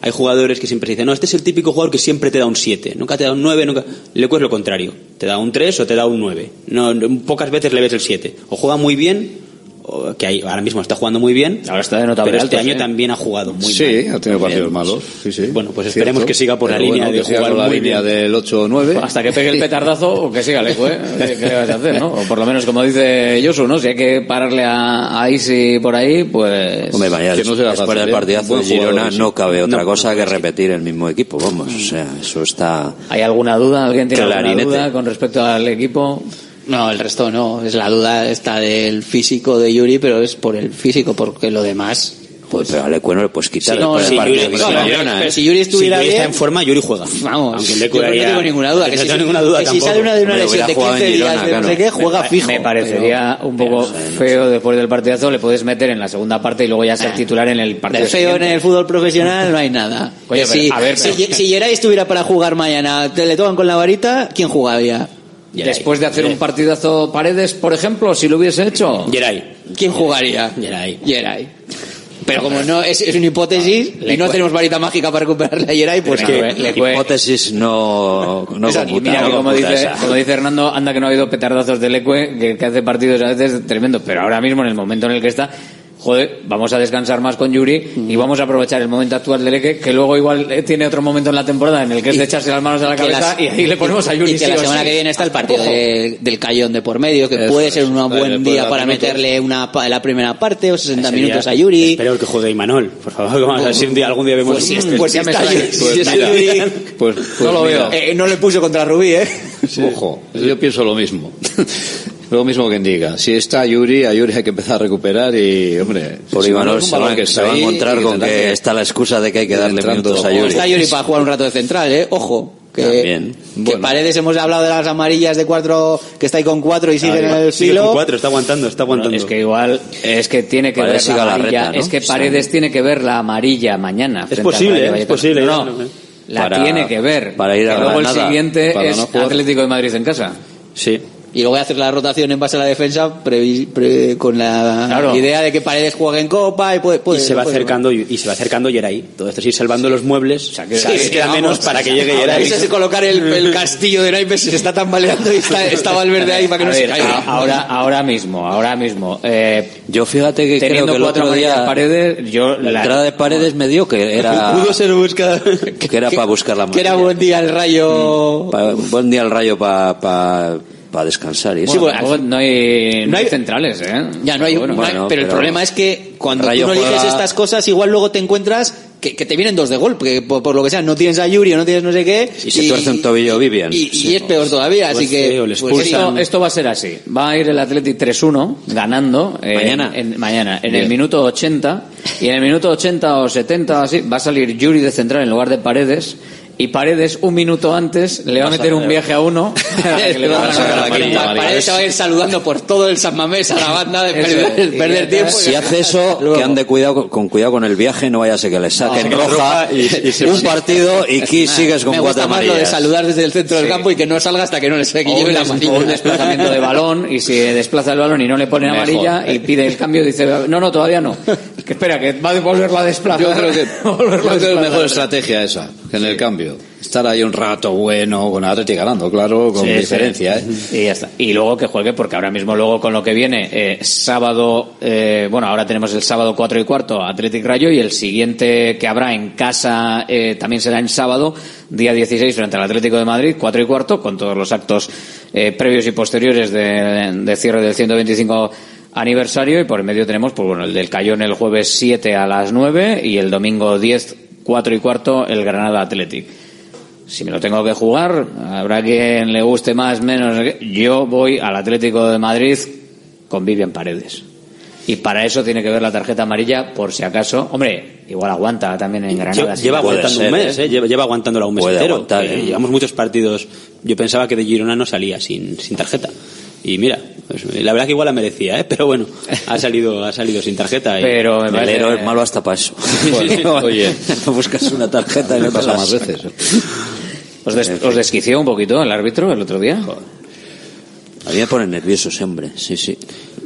hay jugadores que siempre dicen, no, este es el típico jugador que siempre te da un 7, nunca te da un 9, nunca... Leco es lo contrario, te da un 3 o te da un 9. No, pocas veces le ves el 7. O juega muy bien, que hay- ahora mismo está jugando muy bien, Ahora está de notable pero este año ¿eh? también ha jugado muy sí, mal. ha tenido partidos Bien. malos. Sí, sí. Bueno, pues Cierto. esperemos que siga por la línea bueno, de que siga jugar por la muy línea bien. del 8 o 9. Hasta que pegue el petardazo o que siga lejos, ¿eh? ¿Qué vas a hacer, no? O por lo menos, como dice Josu, ¿no? Si hay que pararle a, a Isi por ahí, pues... Hombre, vaya, Que no será después fácil, del ¿eh? partidazo de Girona sí. no cabe otra No, cosa que repetir el mismo equipo, vamos, o sea, eso está... ¿Hay alguna duda? ¿Alguien tiene alguna duda con respecto al equipo? No, el resto no. Es la duda está del físico de Yuri, pero es por el físico, porque lo demás. Pues, pero a Lecu no le puedes quitar Sí, no, partido Yuri- no, no, pero ¿eh? si Yuri estuviera si Yuri bien, está en forma, Yuri juega. Vamos, Aunque yo Leco no tengo ninguna duda. Que, no si, tengo ninguna duda que si sale una de una Hombre, lesión de hubiera jugado 15 en días, Girona, de no sé qué, juega fijo. Me parecería un poco feo después del partidazo, le puedes meter en la segunda parte y luego ya ser titular en el partido De feo en el fútbol profesional no hay nada. Oye, pero, si, a ver, si, pero- si Geray estuviera para jugar mañana, te le tocan con la varita, ¿quién jugaría? Después de hacer un partidazo Paredes, por ejemplo, si lo hubiese hecho... Geray. ¿Quién jugaría? Geray. Geray. Pero como no es, es una hipótesis Le y no tenemos varita mágica para recuperarle a Geray, pues que cue- Hipótesis no, no Esa- computa, Mira, no como computa dice, como dice Hernando, anda que no ha habido petardazos del Ecue, que, que hace partidos a veces tremendo, pero ahora mismo en el momento en el que está, joder, vamos a descansar más con Yuri y vamos a aprovechar el momento actual del Ecue, que luego igual eh, tiene otro momento en la temporada en el que es de echarse las manos a la cabeza las- y ahí le ponemos a Yuri. y que sí la semana sí. que viene está el partido de- del Cayón de por medio, que Eso puede ser un buen día de para minutos. meterle una pa- la primera parte o 60 Sería- minutos a Yuri. Espero que juegue Imanol, por favor, vamos a ver si un día, algún día vemos Pues, un- si- pues si ya me está extraña. Yuri, si Pues está mira, Yuri- pues, pues No lo mira, veo. Eh, no le puso contra Rubí, ¿eh? Ojo, yo pienso lo mismo. lo mismo que indica. Si está Yuri, a Yuri hay que empezar a recuperar y, hombre, Por si es un se va, que se va a encontrar con que está la excusa de que hay que darle minutos a Yuri. Está Yuri para jugar un rato de central, ¿eh? Ojo. Que, También. que Bueno. Paredes hemos hablado de las amarillas de cuatro, que está ahí con cuatro y sigue en el Sigue con filo. cuatro, está aguantando, está aguantando. Es que igual, es que tiene que Paredes ver la la amarilla, reta, ¿no? es que Paredes tiene que ver la amarilla mañana. al posible, es posible, No, no, eh. la Para- tiene que ver. para ir a Que luego el siguiente es. Atlético de Madrid en casa. Sí. Y luego hacer la rotación en base a la defensa previ- pre- con la Claro. idea de que Paredes juegue en Copa y puede... puede- y se va puede- acercando y se va acercando Geray. Todo esto es ir salvando los muebles. O sea, que Sí, sí, vez queda vamos. menos para que llegue Ahora Geray. ese es colocar el, el castillo de naipes se está tambaleando y está, está Valverde ahí para que A no se ver, caiga. a- ahora, ahora mismo, ahora mismo. Eh, Yo fíjate que creo que el cuatro otro día paredes, yo la, la- entrada de Paredes me dio que era Pudo ser busca. que era para buscar la Que era buen día el rayo... Pa- buen día el rayo para descansar y eso. Bueno, no hay, no no hay centrales, ¿eh? Ya no hay, Bueno, no hay- bueno, pero, el problema es que cuando Rayo tú no eliges juega- estas cosas, igual luego te encuentras que, que te vienen dos de golpe, por, por lo que sea, no tienes a Yuri o no tienes no sé qué. Y se tuerce un tobillo Vivian. Y, y Sí. es peor todavía, así Pues que. pues. Esto, esto va a ser así. Va a ir el Athletic 3-1 ganando. eh, Mañana. En, mañana. En el minuto 80. Y en el minuto 80 o 70 o así va a salir Yuri de central en lugar de Paredes. Y Paredes, un minuto antes, le va a meter un viaje a uno. que le a la Paredes se va a ir saludando por todo el San Mamés a la banda de perder, es. perder Y- tiempo. Si hace eso, que ande cuidado con, cuidado con el viaje, no vaya a ser que le saquen roja un partido y aquí sigues con Me cuatro más lo de amarillas. saludar desde el centro del campo y que no salga hasta que no le saque lleve la amarilla. o un desplazamiento de balón y si desplaza el balón y no le ponen Mejor. amarilla y pide el cambio dice no no todavía no que espera que va a volverla a desplazar Yo creo que, yo creo que es mejor estrategia esa, que en el cambio. Estar ahí un rato bueno, con Atleti ganando, claro, con diferencia. ¿eh? Y ya está. Y luego que juegue, porque ahora mismo luego con lo que viene, eh, sábado, eh, bueno, ahora tenemos el sábado 4 y cuarto Athletic Rayo y el siguiente que habrá en casa eh, también será en sábado, día 16 frente al Atlético de Madrid, 4 y cuarto, con todos los actos eh, previos y posteriores de, de cierre del 125 aniversario y por el medio tenemos, pues bueno, el del Cayón el jueves 7 a las 9 y el domingo 10, 4 y cuarto el Granada Athletic si me lo tengo que jugar, habrá quien le guste más, menos. Yo voy al Atlético de Madrid con Vivian Paredes. Y para eso tiene que ver la tarjeta amarilla, por si acaso. Hombre, igual aguanta también en Granada. Lleva, aguantando ser, un mes, ¿eh? ¿eh? Lleva, lleva aguantándola un mes Puede entero. aguantar, Eh, ¿eh? Llevamos muchos partidos. Yo pensaba que de Girona no salía sin, sin tarjeta. Y mira, pues, la verdad que igual la merecía, ¿eh? Pero bueno, ha salido, ha salido sin tarjeta. y- Pero me parece- es malo hasta para eso. Oye. buscas una tarjeta y no Pasa más veces. ¿Os, des- os desquició un poquito el árbitro el otro día? A mí me pone nervioso ese hombre, sí, sí,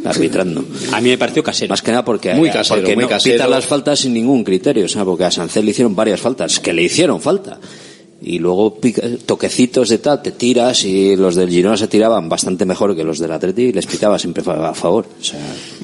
arbitrando. A mí me pareció casero. Más que nada porque, Muy casero, porque muy no casero. las faltas sin ningún criterio, o sea, porque a Sancet le hicieron varias faltas, que le hicieron falta. Y luego pica- toquecitos de tal, te tiras y los del Girona se tiraban bastante mejor que los del Atleti y les pitaba siempre a favor. O sea,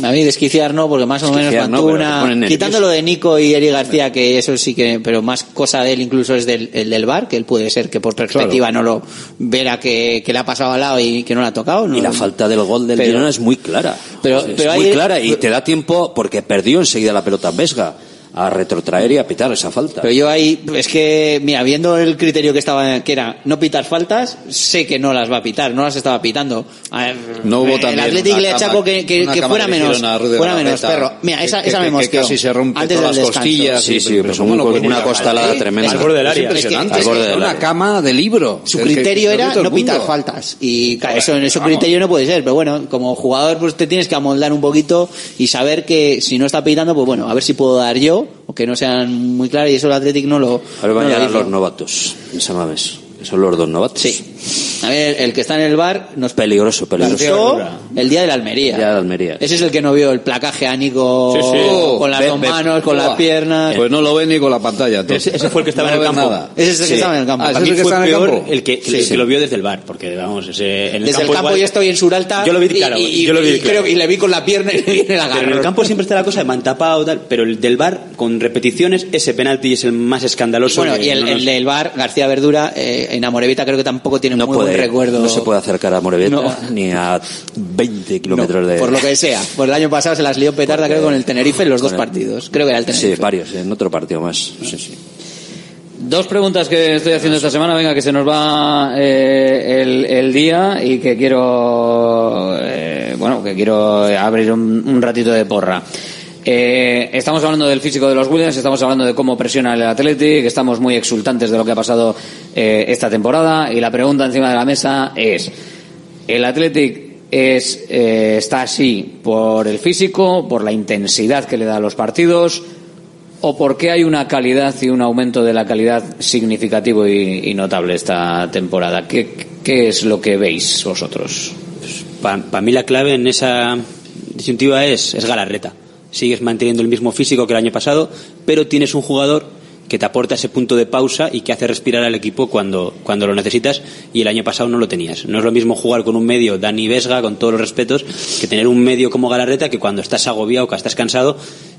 A mí desquiciar no, porque más o menos Desquiciar no. Quitando lo de Nico y Eri García, que eso sí que... Pero más cosa de él incluso es del, el del bar, que él puede ser que por perspectiva no lo verá que, que le ha pasado al lado y que no le ha tocado. y la falta del gol del Pero- Girona es muy clara. Pero- es pero muy hay- clara y te da tiempo porque perdió enseguida la pelota Vesga a retrotraer y a pitar esa falta. Pero yo ahí, es que, mira, viendo el criterio que estaba, que era no pitar faltas, sé que no las va a pitar, no las estaba pitando. Ver, No hubo el también Atlético una le achaco que, que, una que fuera menos, fuera menos perro. Mira, esa, que- esa que- me que mosqueó. casi se rompe Antes todas del las descanso. costillas Sí, sí, pero pero ¿cómo son no un- puede una costalada Sí, tremenda. al borde del Es área. impresionante. Es que- es que- una cama de libro. Su criterio era el no pitar faltas. Y claro, eso, eso criterio no puede ser. Pero bueno, como jugador, pues te tienes que amoldar un poquito y saber que si no está pitando, pues bueno, a ver si puedo dar yo, o que no sean muy claras. Y eso el Athletic no lo. Ahora van no a llegar los novatos en San Mamés. Son los dos novatos. Sí. A ver, el que está en el bar nos Peligroso, peligroso. pasó el día de la Almería. Ya de Almería. Ese es el que no vio el placaje a Nico Sí, sí. con las Ve- dos ve- manos, con las piernas. Pues no lo ve ni con la pantalla. Ese, ese fue el que estaba No en el campo. nada. Ese es el que estaba en el campo. Ah, ¿ese es el que fue está en el peor campo? el que, Sí. el que lo vio desde el bar, porque vamos, ese, en el Desde campo, el campo igual- yo estoy en Suralta Yo lo vi y- claro, y, yo lo vi y claro. creo- y le vi con la pierna y le vi en el Pero en el campo siempre está la cosa de mantapado tal, pero el del bar con repeticiones ese penalti es el más escandaloso. Bueno, y no el del bar, García Verdura, eh, en Amorevita creo que tampoco tiene No muy puede, buen recuerdo. no se puede acercar a Moreveta No. ni a 20 No, kilómetros de. Por lo que sea. Pues el año pasado se las lió petarda, Porque- creo, con el Tenerife en los dos el- partidos. Creo que era el Sí, Tenerife. varios, en otro partido más. Sí, sí. Dos preguntas que estoy haciendo esta semana, venga, que se nos va eh, el, el día y que quiero, eh, bueno, que quiero abrir un, un ratito de porra. Eh, estamos hablando del físico de los Williams, estamos hablando de cómo presiona el Athletic, estamos muy exultantes de lo que ha pasado eh, esta temporada y la pregunta encima de la mesa es, ¿el Athletic es, eh, está así por el físico, por la intensidad que le da a los partidos o por qué hay una calidad y un aumento de la calidad significativo y, notable esta temporada? ¿Qué, ¿Qué es lo que veis vosotros? Para mí la clave en esa disyuntiva es, es Galarreta. Sigues manteniendo el mismo físico que el año pasado, pero tienes un jugador que te aporta ese punto de pausa y que hace respirar al equipo cuando, cuando lo necesitas y el año pasado no lo tenías. No es lo mismo jugar con un medio Dani Vesga, con todos los respetos, que tener un medio como Galarreta que cuando estás agobiado, que estás cansado,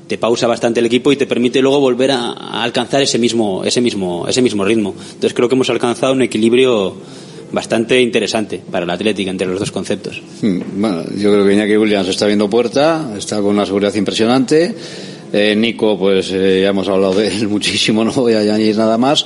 te pausa bastante el equipo y te permite luego volver a, a alcanzar ese mismo, ese mismo, ese mismo ritmo. Entonces creo que hemos alcanzado un equilibrio bastante interesante para el Atlético entre los dos conceptos. Hmm, Bueno, yo creo que Iñaki Williams está viendo puerta, está con una seguridad impresionante. Eh, Nico, pues eh, ya hemos hablado de él muchísimo, no voy a añadir nada más.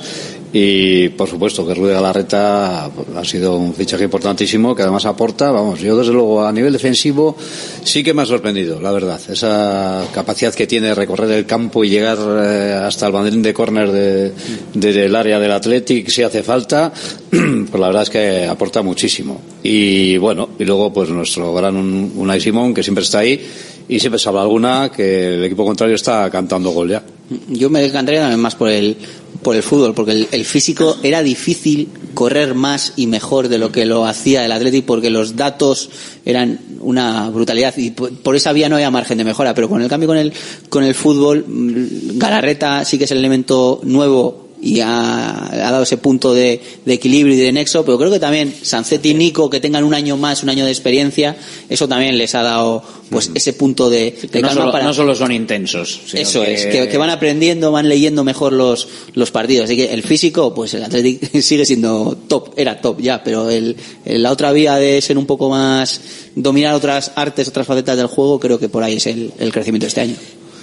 Y por supuesto que Rudy Galarreta ha sido un fichaje importantísimo que además aporta, vamos, yo desde luego a nivel defensivo sí que me ha sorprendido, la verdad. Esa capacidad que tiene de recorrer el campo y llegar eh, hasta el banderín de córner de, de- del área del Athletic si hace falta, pues la verdad es que aporta muchísimo. Y bueno, y luego pues nuestro gran Un- Unai Simón que siempre está ahí y siempre salva alguna que el equipo contrario está cantando gol ya. Yo me decantaría también más por el, por el fútbol, porque el, el físico era difícil correr más y mejor de lo que lo hacía el Athletic, porque los datos eran una brutalidad y por, por esa vía no había margen de mejora. Pero con el cambio con el, con el fútbol, mm, Galarreta sí que es el elemento nuevo y ha, ha dado ese punto de, de equilibrio y de nexo, pero creo que también Sancet y Nico, que tengan un año más, un año de experiencia, eso también les ha dado pues ese punto de, de Que no, solo, para- no solo son intensos. sino eso es, que, que van aprendiendo, van leyendo mejor los, los partidos. Así que el físico, pues el Athletic sigue siendo top, era top ya, pero el, el- la otra vía de ser un poco más, dominar otras artes, otras facetas del juego, creo que por ahí es el, el crecimiento de este año.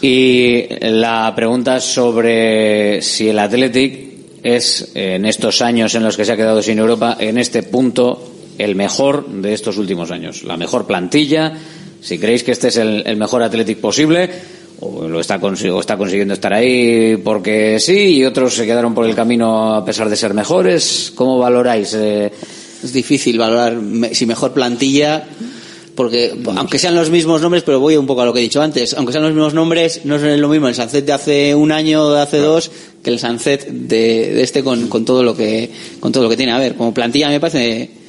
Y la pregunta sobre si el Athletic es, en estos años en los que se ha quedado sin Europa, en este punto, el mejor de estos últimos años. La mejor plantilla, si creéis que este es el, mejor Athletic posible, o lo está, o está consiguiendo estar ahí porque sí, y otros se quedaron por el camino a pesar de ser mejores. ¿Cómo valoráis? eh, Es difícil valorar si mejor plantilla, porque aunque sean los mismos nombres, pero voy un poco a lo que he dicho antes, aunque sean los mismos nombres, no es lo mismo el Sanzet de hace un año o de hace dos que el Sanzet de, de este con, con todo lo que con todo lo que tiene. A ver, como plantilla me parece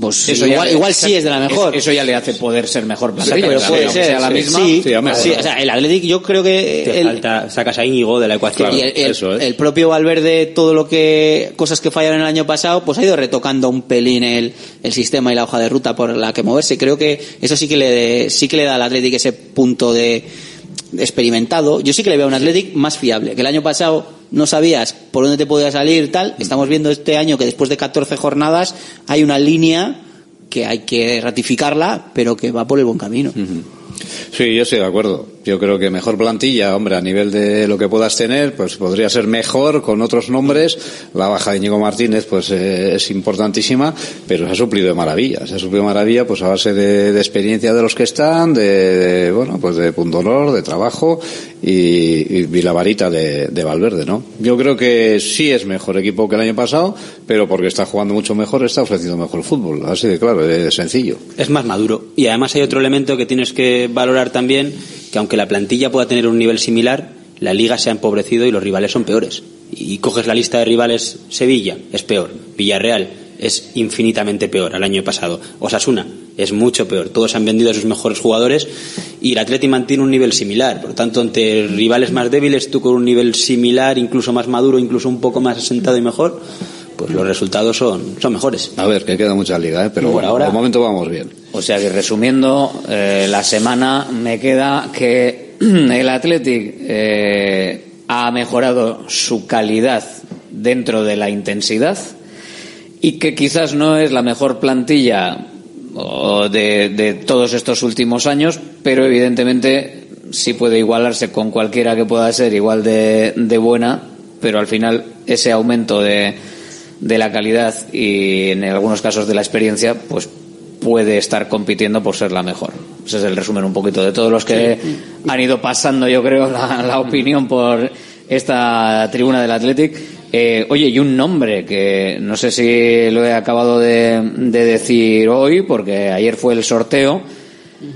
pues Eso igual, igual sí es de la mejor. Eso ya le hace poder ser mejor Sí, pero puede ser, sea la misma. Sí, Sí, o sea, el Athletic yo creo que Te el, falta, sacas a Íñigo de la ecuación. y el, el- eso es. el propio Valverde, todo lo que cosas que fallaron el año pasado, pues ha ido retocando un pelín el, el sistema y la hoja de ruta por la que moverse. Creo que eso sí que le sí que le da al Athletic ese punto de de experimentado. Yo sí que le veo a un Athletic más fiable. Que el año pasado no sabías por dónde te podía salir tal. Estamos viendo este año que después de 14 jornadas hay una línea que hay que ratificarla, pero que va por el buen camino. Sí, yo estoy de acuerdo. Yo creo que mejor plantilla, hombre, a nivel de lo que puedas tener, pues podría ser mejor con otros nombres. La baja de Íñigo Martínez, pues eh, es importantísima, pero se ha suplido de maravilla. Se ha suplido de maravilla, pues a base de, experiencia de los que están, de, bueno, pues de pundonor, de trabajo y, la varita de, de Valverde, ¿no? Yo creo que sí es mejor equipo que el año pasado, pero porque está jugando mucho mejor, está ofreciendo mejor fútbol. Así de claro, de sencillo. es más maduro. Y además hay otro elemento que tienes que valorar también, que aunque la plantilla pueda tener un nivel similar, la liga se ha empobrecido y los rivales son peores. Y coges la lista de rivales, Sevilla es peor, Villarreal es infinitamente peor al año pasado, Osasuna es mucho peor, todos han vendido a sus mejores jugadores y el Atleti mantiene un nivel similar. Por lo tanto, ante rivales más débiles, tú con un nivel similar, incluso más maduro, incluso un poco más asentado y mejor, pues los resultados son, son mejores. A ver, que queda mucha liga, ¿eh? pero Por bueno, ahora- de momento vamos bien. O sea que resumiendo, eh, la semana me queda que el Athletic eh, ha mejorado su calidad dentro de la intensidad y que quizás no es la mejor plantilla de, de todos estos últimos años, pero evidentemente sí puede igualarse con cualquiera que pueda ser igual de, de buena, pero al final ese aumento de, de la calidad y en algunos casos de la experiencia, pues puede estar compitiendo por ser la mejor. Ese es el resumen un poquito de todos los que han ido pasando, yo creo, la, la opinión por esta tribuna del Athletic. Eh, oye, y un nombre que no sé si lo he acabado de, de decir hoy, porque ayer fue el sorteo.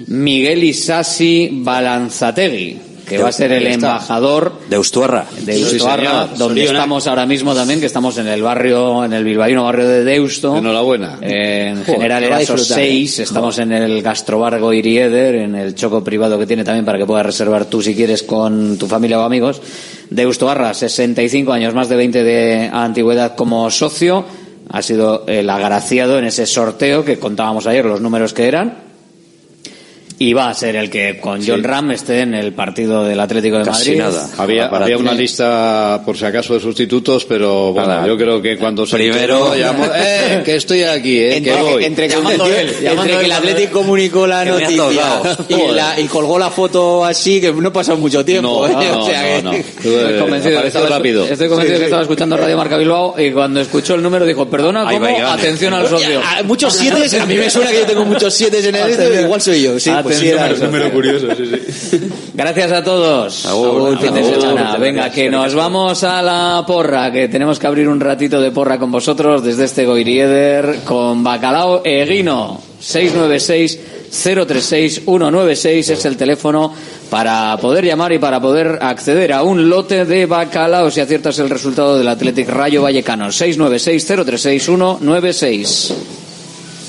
Miguel Isasi Balanzategui, que va a ser el embajador De Ustuarra. de Ustuarra, donde Soliona. estamos ahora mismo también, que estamos en el barrio, en el bilbaíno barrio de Deusto. Enhorabuena. Eh, en Joder, general Eraso disfrutar, 6, estamos en el Gastrobar Goirieder, en el choco privado que tiene también para que puedas reservar tú si quieres con tu familia o amigos. Deusto Barra, 65 años, más de 20 de antigüedad como socio, ha sido el agraciado en ese sorteo que contábamos ayer los números que eran. Y va a ser el que con John Ram esté en el partido del Atlético de Casi Madrid. nada. Había, Para había ti. una lista, por si acaso, de sustitutos, pero bueno, Nada. yo creo que cuando se Primero- llamó, eh, que estoy aquí, eh, que voy. entre que, Llamando entre- él, entre llamando que el Athletic comunicó la noticia y, la- y colgó la foto así que no pasó mucho tiempo. No, ¿eh? no, O sea que- no, no. Estoy convencido, que Apareció estaba, rápido. estoy convencido que estaba escuchando Radio Marca Bilbao y cuando escuchó el número dijo, perdona. Atención al socio. Muchos siete, a mí me suena que yo tengo muchos siete en el dedo, igual soy yo. Sí, pues sí, curioso, sí, sí. Gracias a todos. Agur, Fin de agur. semana. Venga, que nos vamos a la porra, que tenemos que abrir un ratito de porra con vosotros desde este Goirieder con Bacalao Eguino. 696 036 196 es el teléfono para poder llamar y para poder acceder a un lote de bacalao si aciertas el resultado del Athletic Rayo Vallecano. 696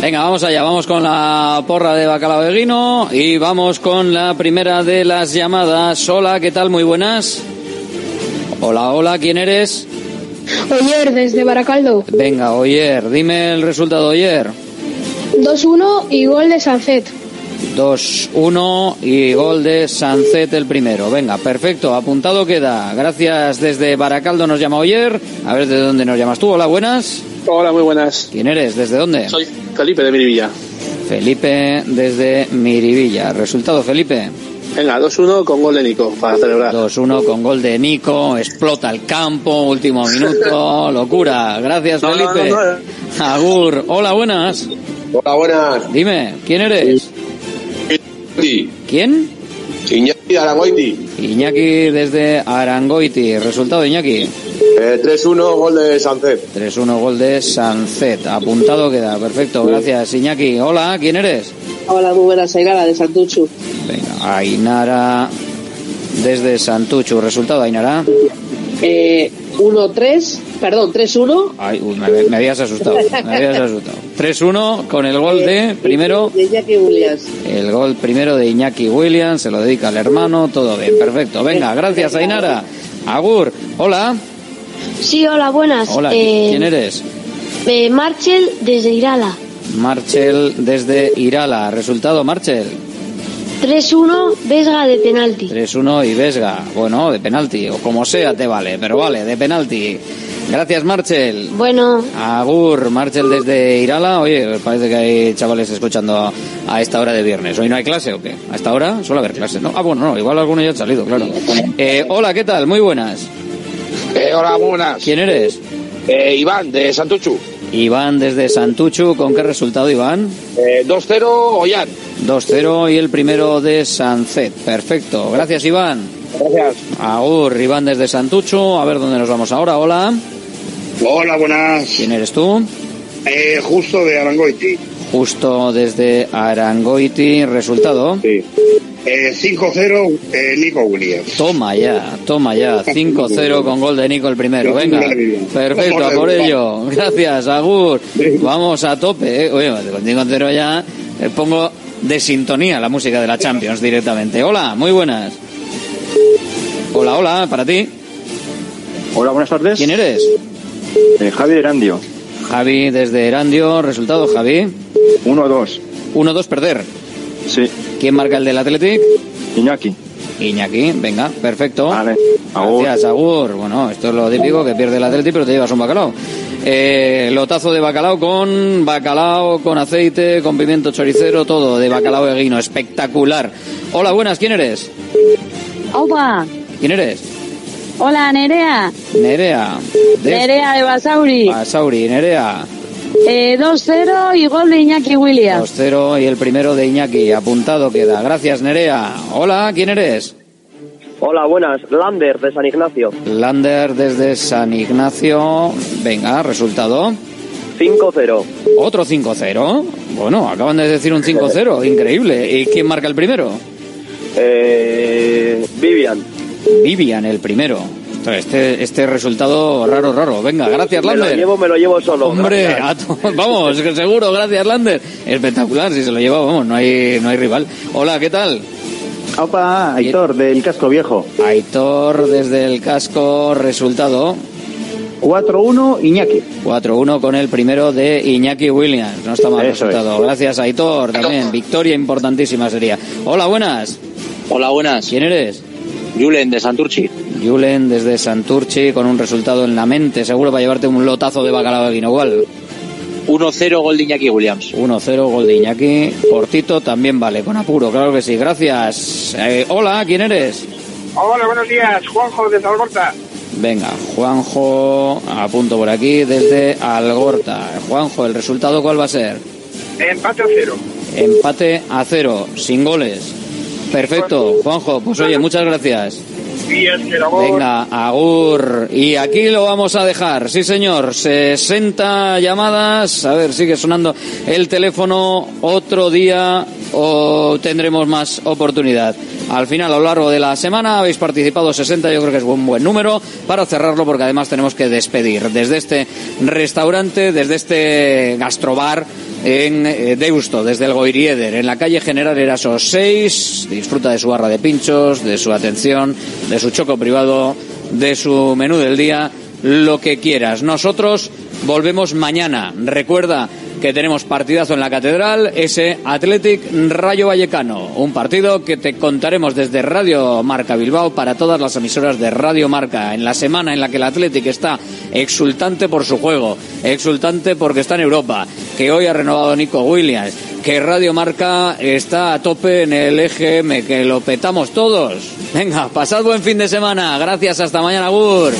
Venga, vamos allá, vamos con la porra de Bacalao de Guino y vamos con la primera de las llamadas. Hola, ¿qué tal? Muy buenas. Hola, hola, ¿quién eres? Oyer, desde Baracaldo. Venga, Oyer, dime el resultado, Oyer. 2-1 y gol de Sancet. 2-1 y gol de Sancet el primero. Venga, perfecto, apuntado queda. Gracias desde Baracaldo nos llama Oyer. A ver, ¿de dónde nos llamas tú? Hola, buenas. Hola, muy buenas. ¿Quién eres? ¿Desde dónde? Soy Felipe de Mirivilla. Felipe desde Miribilla. Resultado, Felipe. Venga, 2-1 con gol de Nico para celebrar. 2-1 con gol de Nico, explota el campo, último minuto, locura. Gracias, No, no, Felipe. no, Agur, hola, buenas. Hola, buenas. Dime, ¿quién eres? ¿Quién? Iñaki Arangoiti. Iñaki desde Arangoiti. ¿Resultado, Iñaki? Eh, 3-1, gol de Sancet. 3-1 gol de Sancet. Apuntado queda. Perfecto. Gracias, Iñaki. Hola, ¿quién eres? Hola, muy buenas, Ainara de Santuchu. Venga, Ainara desde Santuchu. ¿Resultado, Ainara? Eh, 1-3, perdón, 3-1. Ay, uy, me, me habías asustado. Me habías asustado. 3-1 con el gol de primero. De Jackie Williams. El gol primero de Iñaki Williams, se lo dedica al hermano, todo bien, perfecto. Venga, gracias Ainara. Agur, hola. Sí, hola, buenas. Hola, Eh, ¿quién eres? eh, Marchel desde Irala. Marchel desde Irala. Resultado, Marchel. 3-1, Vesga de penalti. 3-1 y Vesga. Bueno, de penalti, o como sea te vale, pero vale, de penalti. Gracias, Marchel. Bueno, Agur, Marchel desde Irala. Oye, parece que hay chavales escuchando a esta hora de viernes. ¿Hoy no hay clase o qué? ¿A esta hora suele haber clase? ¿no? Ah, bueno, no, igual algunos ya han salido, claro. Eh, hola, ¿qué tal? Muy buenas. Eh, hola, buenas. ¿Quién eres? Eh, Iván, de Santuchu. Iván desde Santuchu. ¿Con qué resultado, Iván? Eh, 2-0, Ollán. 2-0 y el primero de Sancet. Perfecto. Gracias, Iván. Gracias. Agur, Iván desde Santuchu. A ver dónde nos vamos ahora. Hola. Hola, buenas. ¿Quién eres tú? Eh, justo de Arangoiti. Justo desde Arangoiti. ¿Resultado? Sí. Eh, 5-0, eh, Nico Williams. Toma ya, toma ya. 5-0 con gol de Nico el primero. Venga. Perfecto, a por ello. Gracias, Agur. Vamos a tope. ¿eh? Oye, con 5-0 ya eh, pongo de sintonía la música de la Champions directamente. Hola, muy buenas. Hola, hola, para ti. Hola, buenas tardes. ¿Quién eres? Eh, Javi de Erandio. Javi desde Erandio. ¿Resultado, Javi? 1-2. 1-2 perder. Sí. ¿Quién marca el del Athletic? Iñaki. Iñaki, venga, perfecto. Vale. Gracias, Agur. Bueno, esto es lo típico que pierde el Athletic, pero te llevas un bacalao. Eh, lotazo de bacalao con bacalao, con aceite, con pimiento choricero, todo de bacalao eguino. Espectacular. Hola, buenas, ¿quién eres? Opa, ¿Quién eres? Hola Nerea, Nerea. De Nerea de Basauri. Basauri, Nerea. Eh, 2-0 y gol de Iñaki Williams. 2-0 y el primero de Iñaki. Apuntado queda. Gracias, Nerea. Hola, ¿quién eres? Hola, buenas. Lander, de San Ignacio. Lander desde San Ignacio. Venga, resultado. 5-0. Otro 5-0. Bueno, acaban de decir un 5-0. Increíble. ¿Y quién marca el primero? Eh, Vivian. Vivian, el primero. Este, este resultado raro, raro. Venga, gracias, Me lo Lander. llevo, me lo llevo solo. Hombre, Gracias. a to- vamos, seguro, gracias, Lander. Espectacular, si se lo lleva, vamos, no hay, no hay rival. Hola, ¿qué tal? Opa, Aitor, del casco viejo. Aitor desde el casco, resultado. 4-1, Iñaki. 4-1 con el primero de Iñaki Williams. No está mal el Eso resultado. Gracias, Aitor, también. Victoria importantísima sería. Hola, buenas. Hola, buenas. ¿Quién eres? Julen, de Santurchi. Julen desde Santurchi con un resultado en la mente. Seguro para llevarte un lotazo de bacalao de Guinogual. 1-0 gol de Iñaki Williams. 1-0 gol de Iñaki. Cortito también vale, con apuro, claro que sí. Gracias. Eh, hola, ¿quién eres? Hola, buenos días. Juanjo de Zalgorta. Venga, Juanjo, apunto por aquí desde Algorta. Juanjo, ¿el resultado cuál va a ser? Empate a cero. Empate a cero, sin goles. Perfecto, Juanjo, pues oye, muchas gracias. Venga, Agur. Y aquí lo vamos a dejar. Sí, señor. 60 llamadas. A ver, sigue sonando el teléfono. Otro día o tendremos más oportunidad. Al final, a lo largo de la semana, habéis participado 60. Yo creo que es un buen número para cerrarlo porque además tenemos que despedir desde este restaurante, desde este gastrobar en eh, Deusto, desde el Goirieder, en la calle General Eraso 6. Disfruta de su barra de pinchos, de su atención, de su choco privado, de su menú del día, lo que quieras. Nosotros volvemos mañana. Recuerda que tenemos partidazo en la Catedral, ese Athletic Rayo Vallecano, un partido que te contaremos desde Radio Marca Bilbao para todas las emisoras de Radio Marca, en la semana en la que el Athletic está exultante por su juego, exultante porque está en Europa, que hoy ha renovado Nico Williams, que Radio Marca está a tope en el EGM, que lo petamos todos. Venga, pasad buen fin de semana. Gracias, hasta mañana, Gur.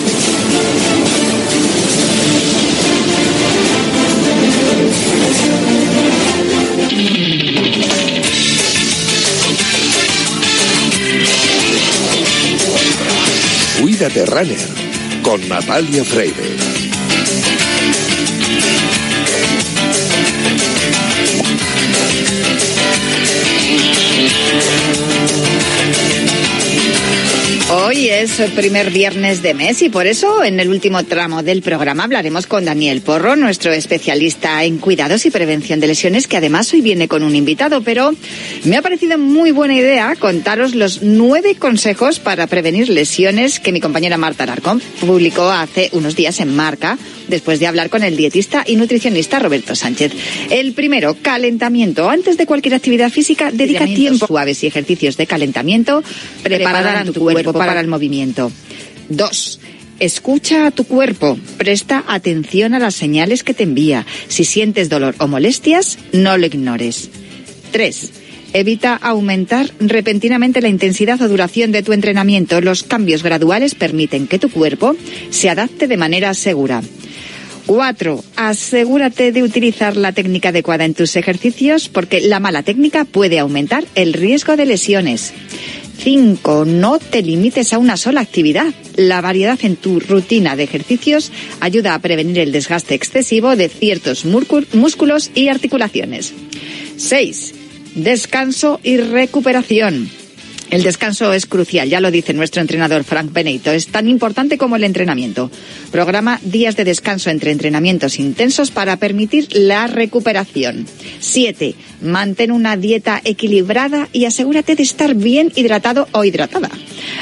Cuídate Runner con Natalia Freire. Hoy es el primer viernes de mes y por eso en el último tramo del programa hablaremos con Daniel Porro, nuestro especialista en cuidados y prevención de lesiones, que además hoy viene con un invitado, pero me ha parecido muy buena idea contaros los nueve consejos para prevenir lesiones que mi compañera Marta Alarcón publicó hace unos días en Marca, después de hablar con el dietista y nutricionista Roberto Sánchez. El primero, calentamiento. Antes de cualquier actividad física, dedica tiempo suaves y ejercicios de calentamiento prepararán tu cuerpo para el movimiento. Dos. Escucha a tu cuerpo, presta atención a las señales que te envía. Si sientes dolor o molestias, no lo ignores. Tres. Evita aumentar repentinamente la intensidad o duración de tu entrenamiento. Los cambios graduales permiten que tu cuerpo se adapte de manera segura. Cuatro, asegúrate de utilizar la técnica adecuada en tus ejercicios porque la mala técnica puede aumentar el riesgo de lesiones. Cinco, no te limites a una sola actividad. La variedad en tu rutina de ejercicios ayuda a prevenir el desgaste excesivo de ciertos músculos y articulaciones. Seis, descanso y recuperación. El descanso es crucial, ya lo dice nuestro entrenador Frank Benito. Es tan importante como el entrenamiento. Programa días de descanso entre entrenamientos intensos para permitir la recuperación. Siete, mantén una dieta equilibrada y asegúrate de estar bien hidratado o hidratada.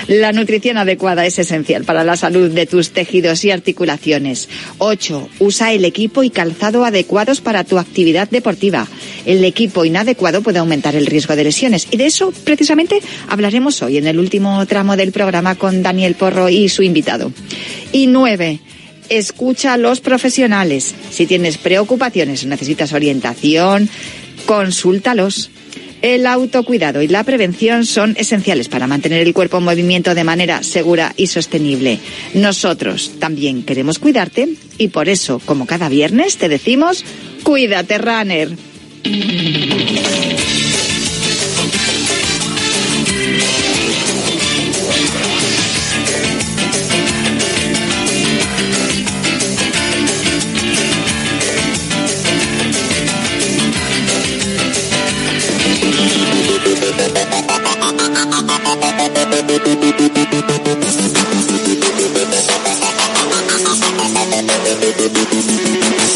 La nutrición adecuada es esencial para la salud de tus tejidos y articulaciones. Ocho, usa el equipo y calzado adecuados para tu actividad deportiva. El equipo inadecuado puede aumentar el riesgo de lesiones y de eso precisamente hablaremos hoy en el último tramo del programa con Daniel Porro y su invitado. Y nueve, escucha a los profesionales. Si tienes preocupaciones o necesitas orientación, consúltalos. El autocuidado y la prevención son esenciales para mantener el cuerpo en movimiento de manera segura y sostenible. Nosotros también queremos cuidarte y por eso, como cada viernes, te decimos, cuídate, runner. Thank you.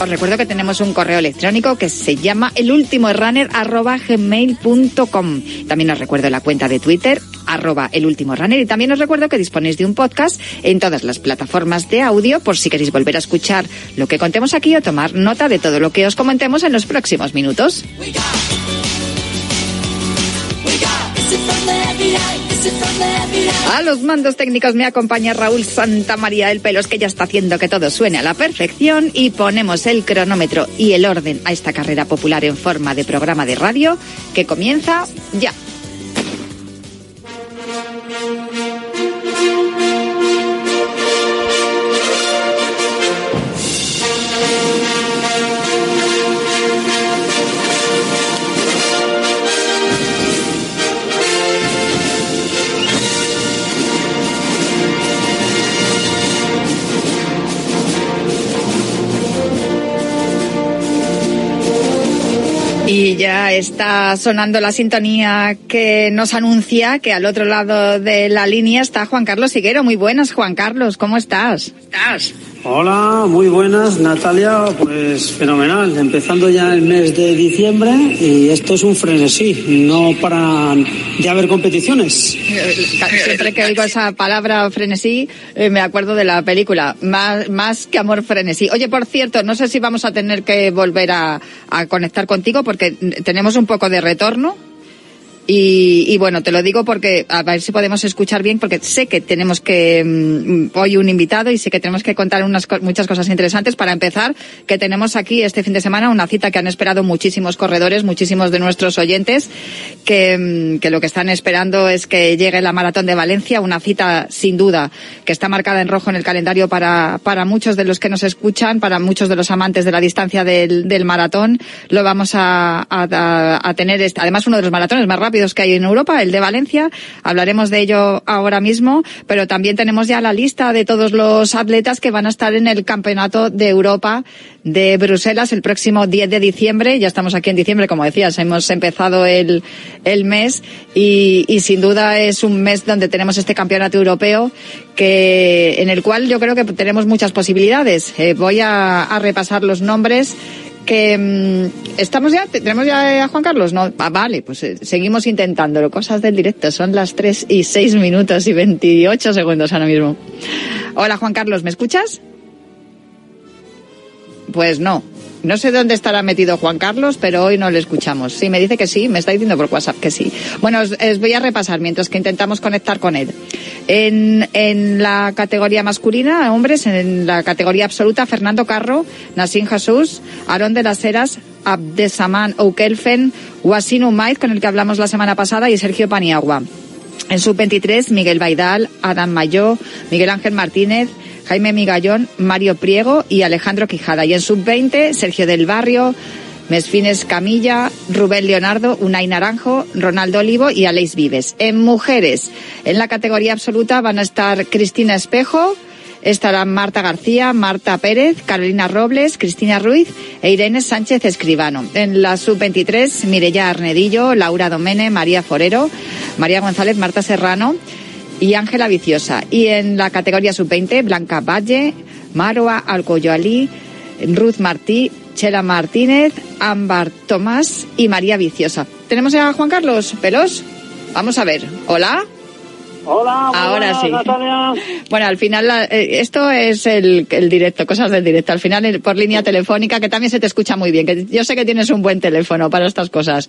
Os recuerdo que tenemos un correo electrónico que se llama elultimorunner.gmail.com. También os recuerdo la cuenta de Twitter, arroba elultimorunner. Y también os recuerdo que disponéis de un podcast en todas las plataformas de audio por si queréis volver a escuchar lo que contemos aquí o tomar nota de todo lo que os comentemos en los próximos minutos. A los mandos técnicos me acompaña Raúl Santamaría el Pelos, que ya está haciendo que todo suene a la perfección y ponemos el cronómetro y el orden a esta carrera popular en forma de programa de radio que comienza ya. Ya está sonando la sintonía que nos anuncia que al otro lado de la línea está Juan Carlos Higuero. Muy buenas, Juan Carlos, ¿cómo estás? ¿Estás? Hola, muy buenas, Natalia. Pues fenomenal. Empezando ya el mes de diciembre y esto es un frenesí. No para de haber competiciones. Siempre que oigo esa palabra frenesí, eh, me acuerdo de la película. Más, más que amor frenesí. Oye, por cierto, no sé si vamos a tener que volver a, a conectar contigo porque tenemos un poco de retorno. Y, y, bueno, te lo digo porque a ver si podemos escuchar bien, porque sé que tenemos que mm, hoy un invitado y sé que tenemos que contar unas muchas cosas interesantes. Para empezar, que tenemos aquí este fin de semana una cita que han esperado muchísimos corredores, muchísimos de nuestros oyentes, que, mm, que lo que están esperando es que llegue la maratón de Valencia, una cita sin duda que está marcada en rojo en el calendario para, para muchos de los que nos escuchan, para muchos de los amantes de la distancia del, del maratón. Lo vamos a, a, a tener, este- además uno de los maratones más rápidos que hay en Europa, el de Valencia. Hablaremos de ello ahora mismo, pero también tenemos ya la lista de todos los atletas que van a estar en el Campeonato de Europa de Bruselas el próximo 10 de diciembre. Ya estamos aquí en diciembre, como decías, hemos empezado el, el mes y, sin duda es un mes donde tenemos este campeonato europeo que, en el cual yo creo que tenemos muchas posibilidades. Eh, voy a repasar los nombres que mm, estamos ya, tenemos ya a Juan Carlos, no, vale, pues eh, seguimos intentándolo, cosas del directo, son las 3 y 6 minutos y 28 segundos ahora mismo. Hola Juan Carlos, ¿me escuchas? Pues no. No sé dónde estará metido Juan Carlos, pero hoy no le escuchamos. Sí, me dice que sí, me está diciendo por WhatsApp que sí. Bueno, os, voy a repasar mientras que intentamos conectar con él. En, en la categoría masculina, hombres, en la categoría absoluta, Fernando Carro, Nassim Jesús, Aarón de las Heras, Abdesaman Oukelfen, Wasin Umaiz, con el que hablamos la semana pasada, y Sergio Paniagua. En sub-23, Miguel Baidal, Adam Mayó, Miguel Ángel Martínez, Jaime Migallón, Mario Priego y Alejandro Quijada. Y en sub-20, Sergio del Barrio, Mesfines Camilla, Rubén Leonardo, Unai Naranjo, Ronaldo Olivo y Aleix Vives. En mujeres, en la categoría absoluta van a estar Cristina Espejo, estarán Marta García, Marta Pérez, Carolina Robles, Cristina Ruiz e Irene Sánchez Escribano. En la sub-23, Mireya Arnedillo, Laura Domene, María Forero, María González, Marta Serrano y Ángela Viciosa. Y en la categoría sub-20, Blanca Valle, Marwa Alcoyoalí, Ruth Martí, Chela Martínez, Ámbar Tomás y María Viciosa. ¿Tenemos a Juan Carlos Pelos? Vamos a ver. ¿Hola? Hola, Ahora sí. Natalia. Bueno, al final la- eh, esto es el, el directo, cosas del directo. Al final el- por línea telefónica, que también se te escucha muy bien. Que yo sé que tienes un buen teléfono para estas cosas.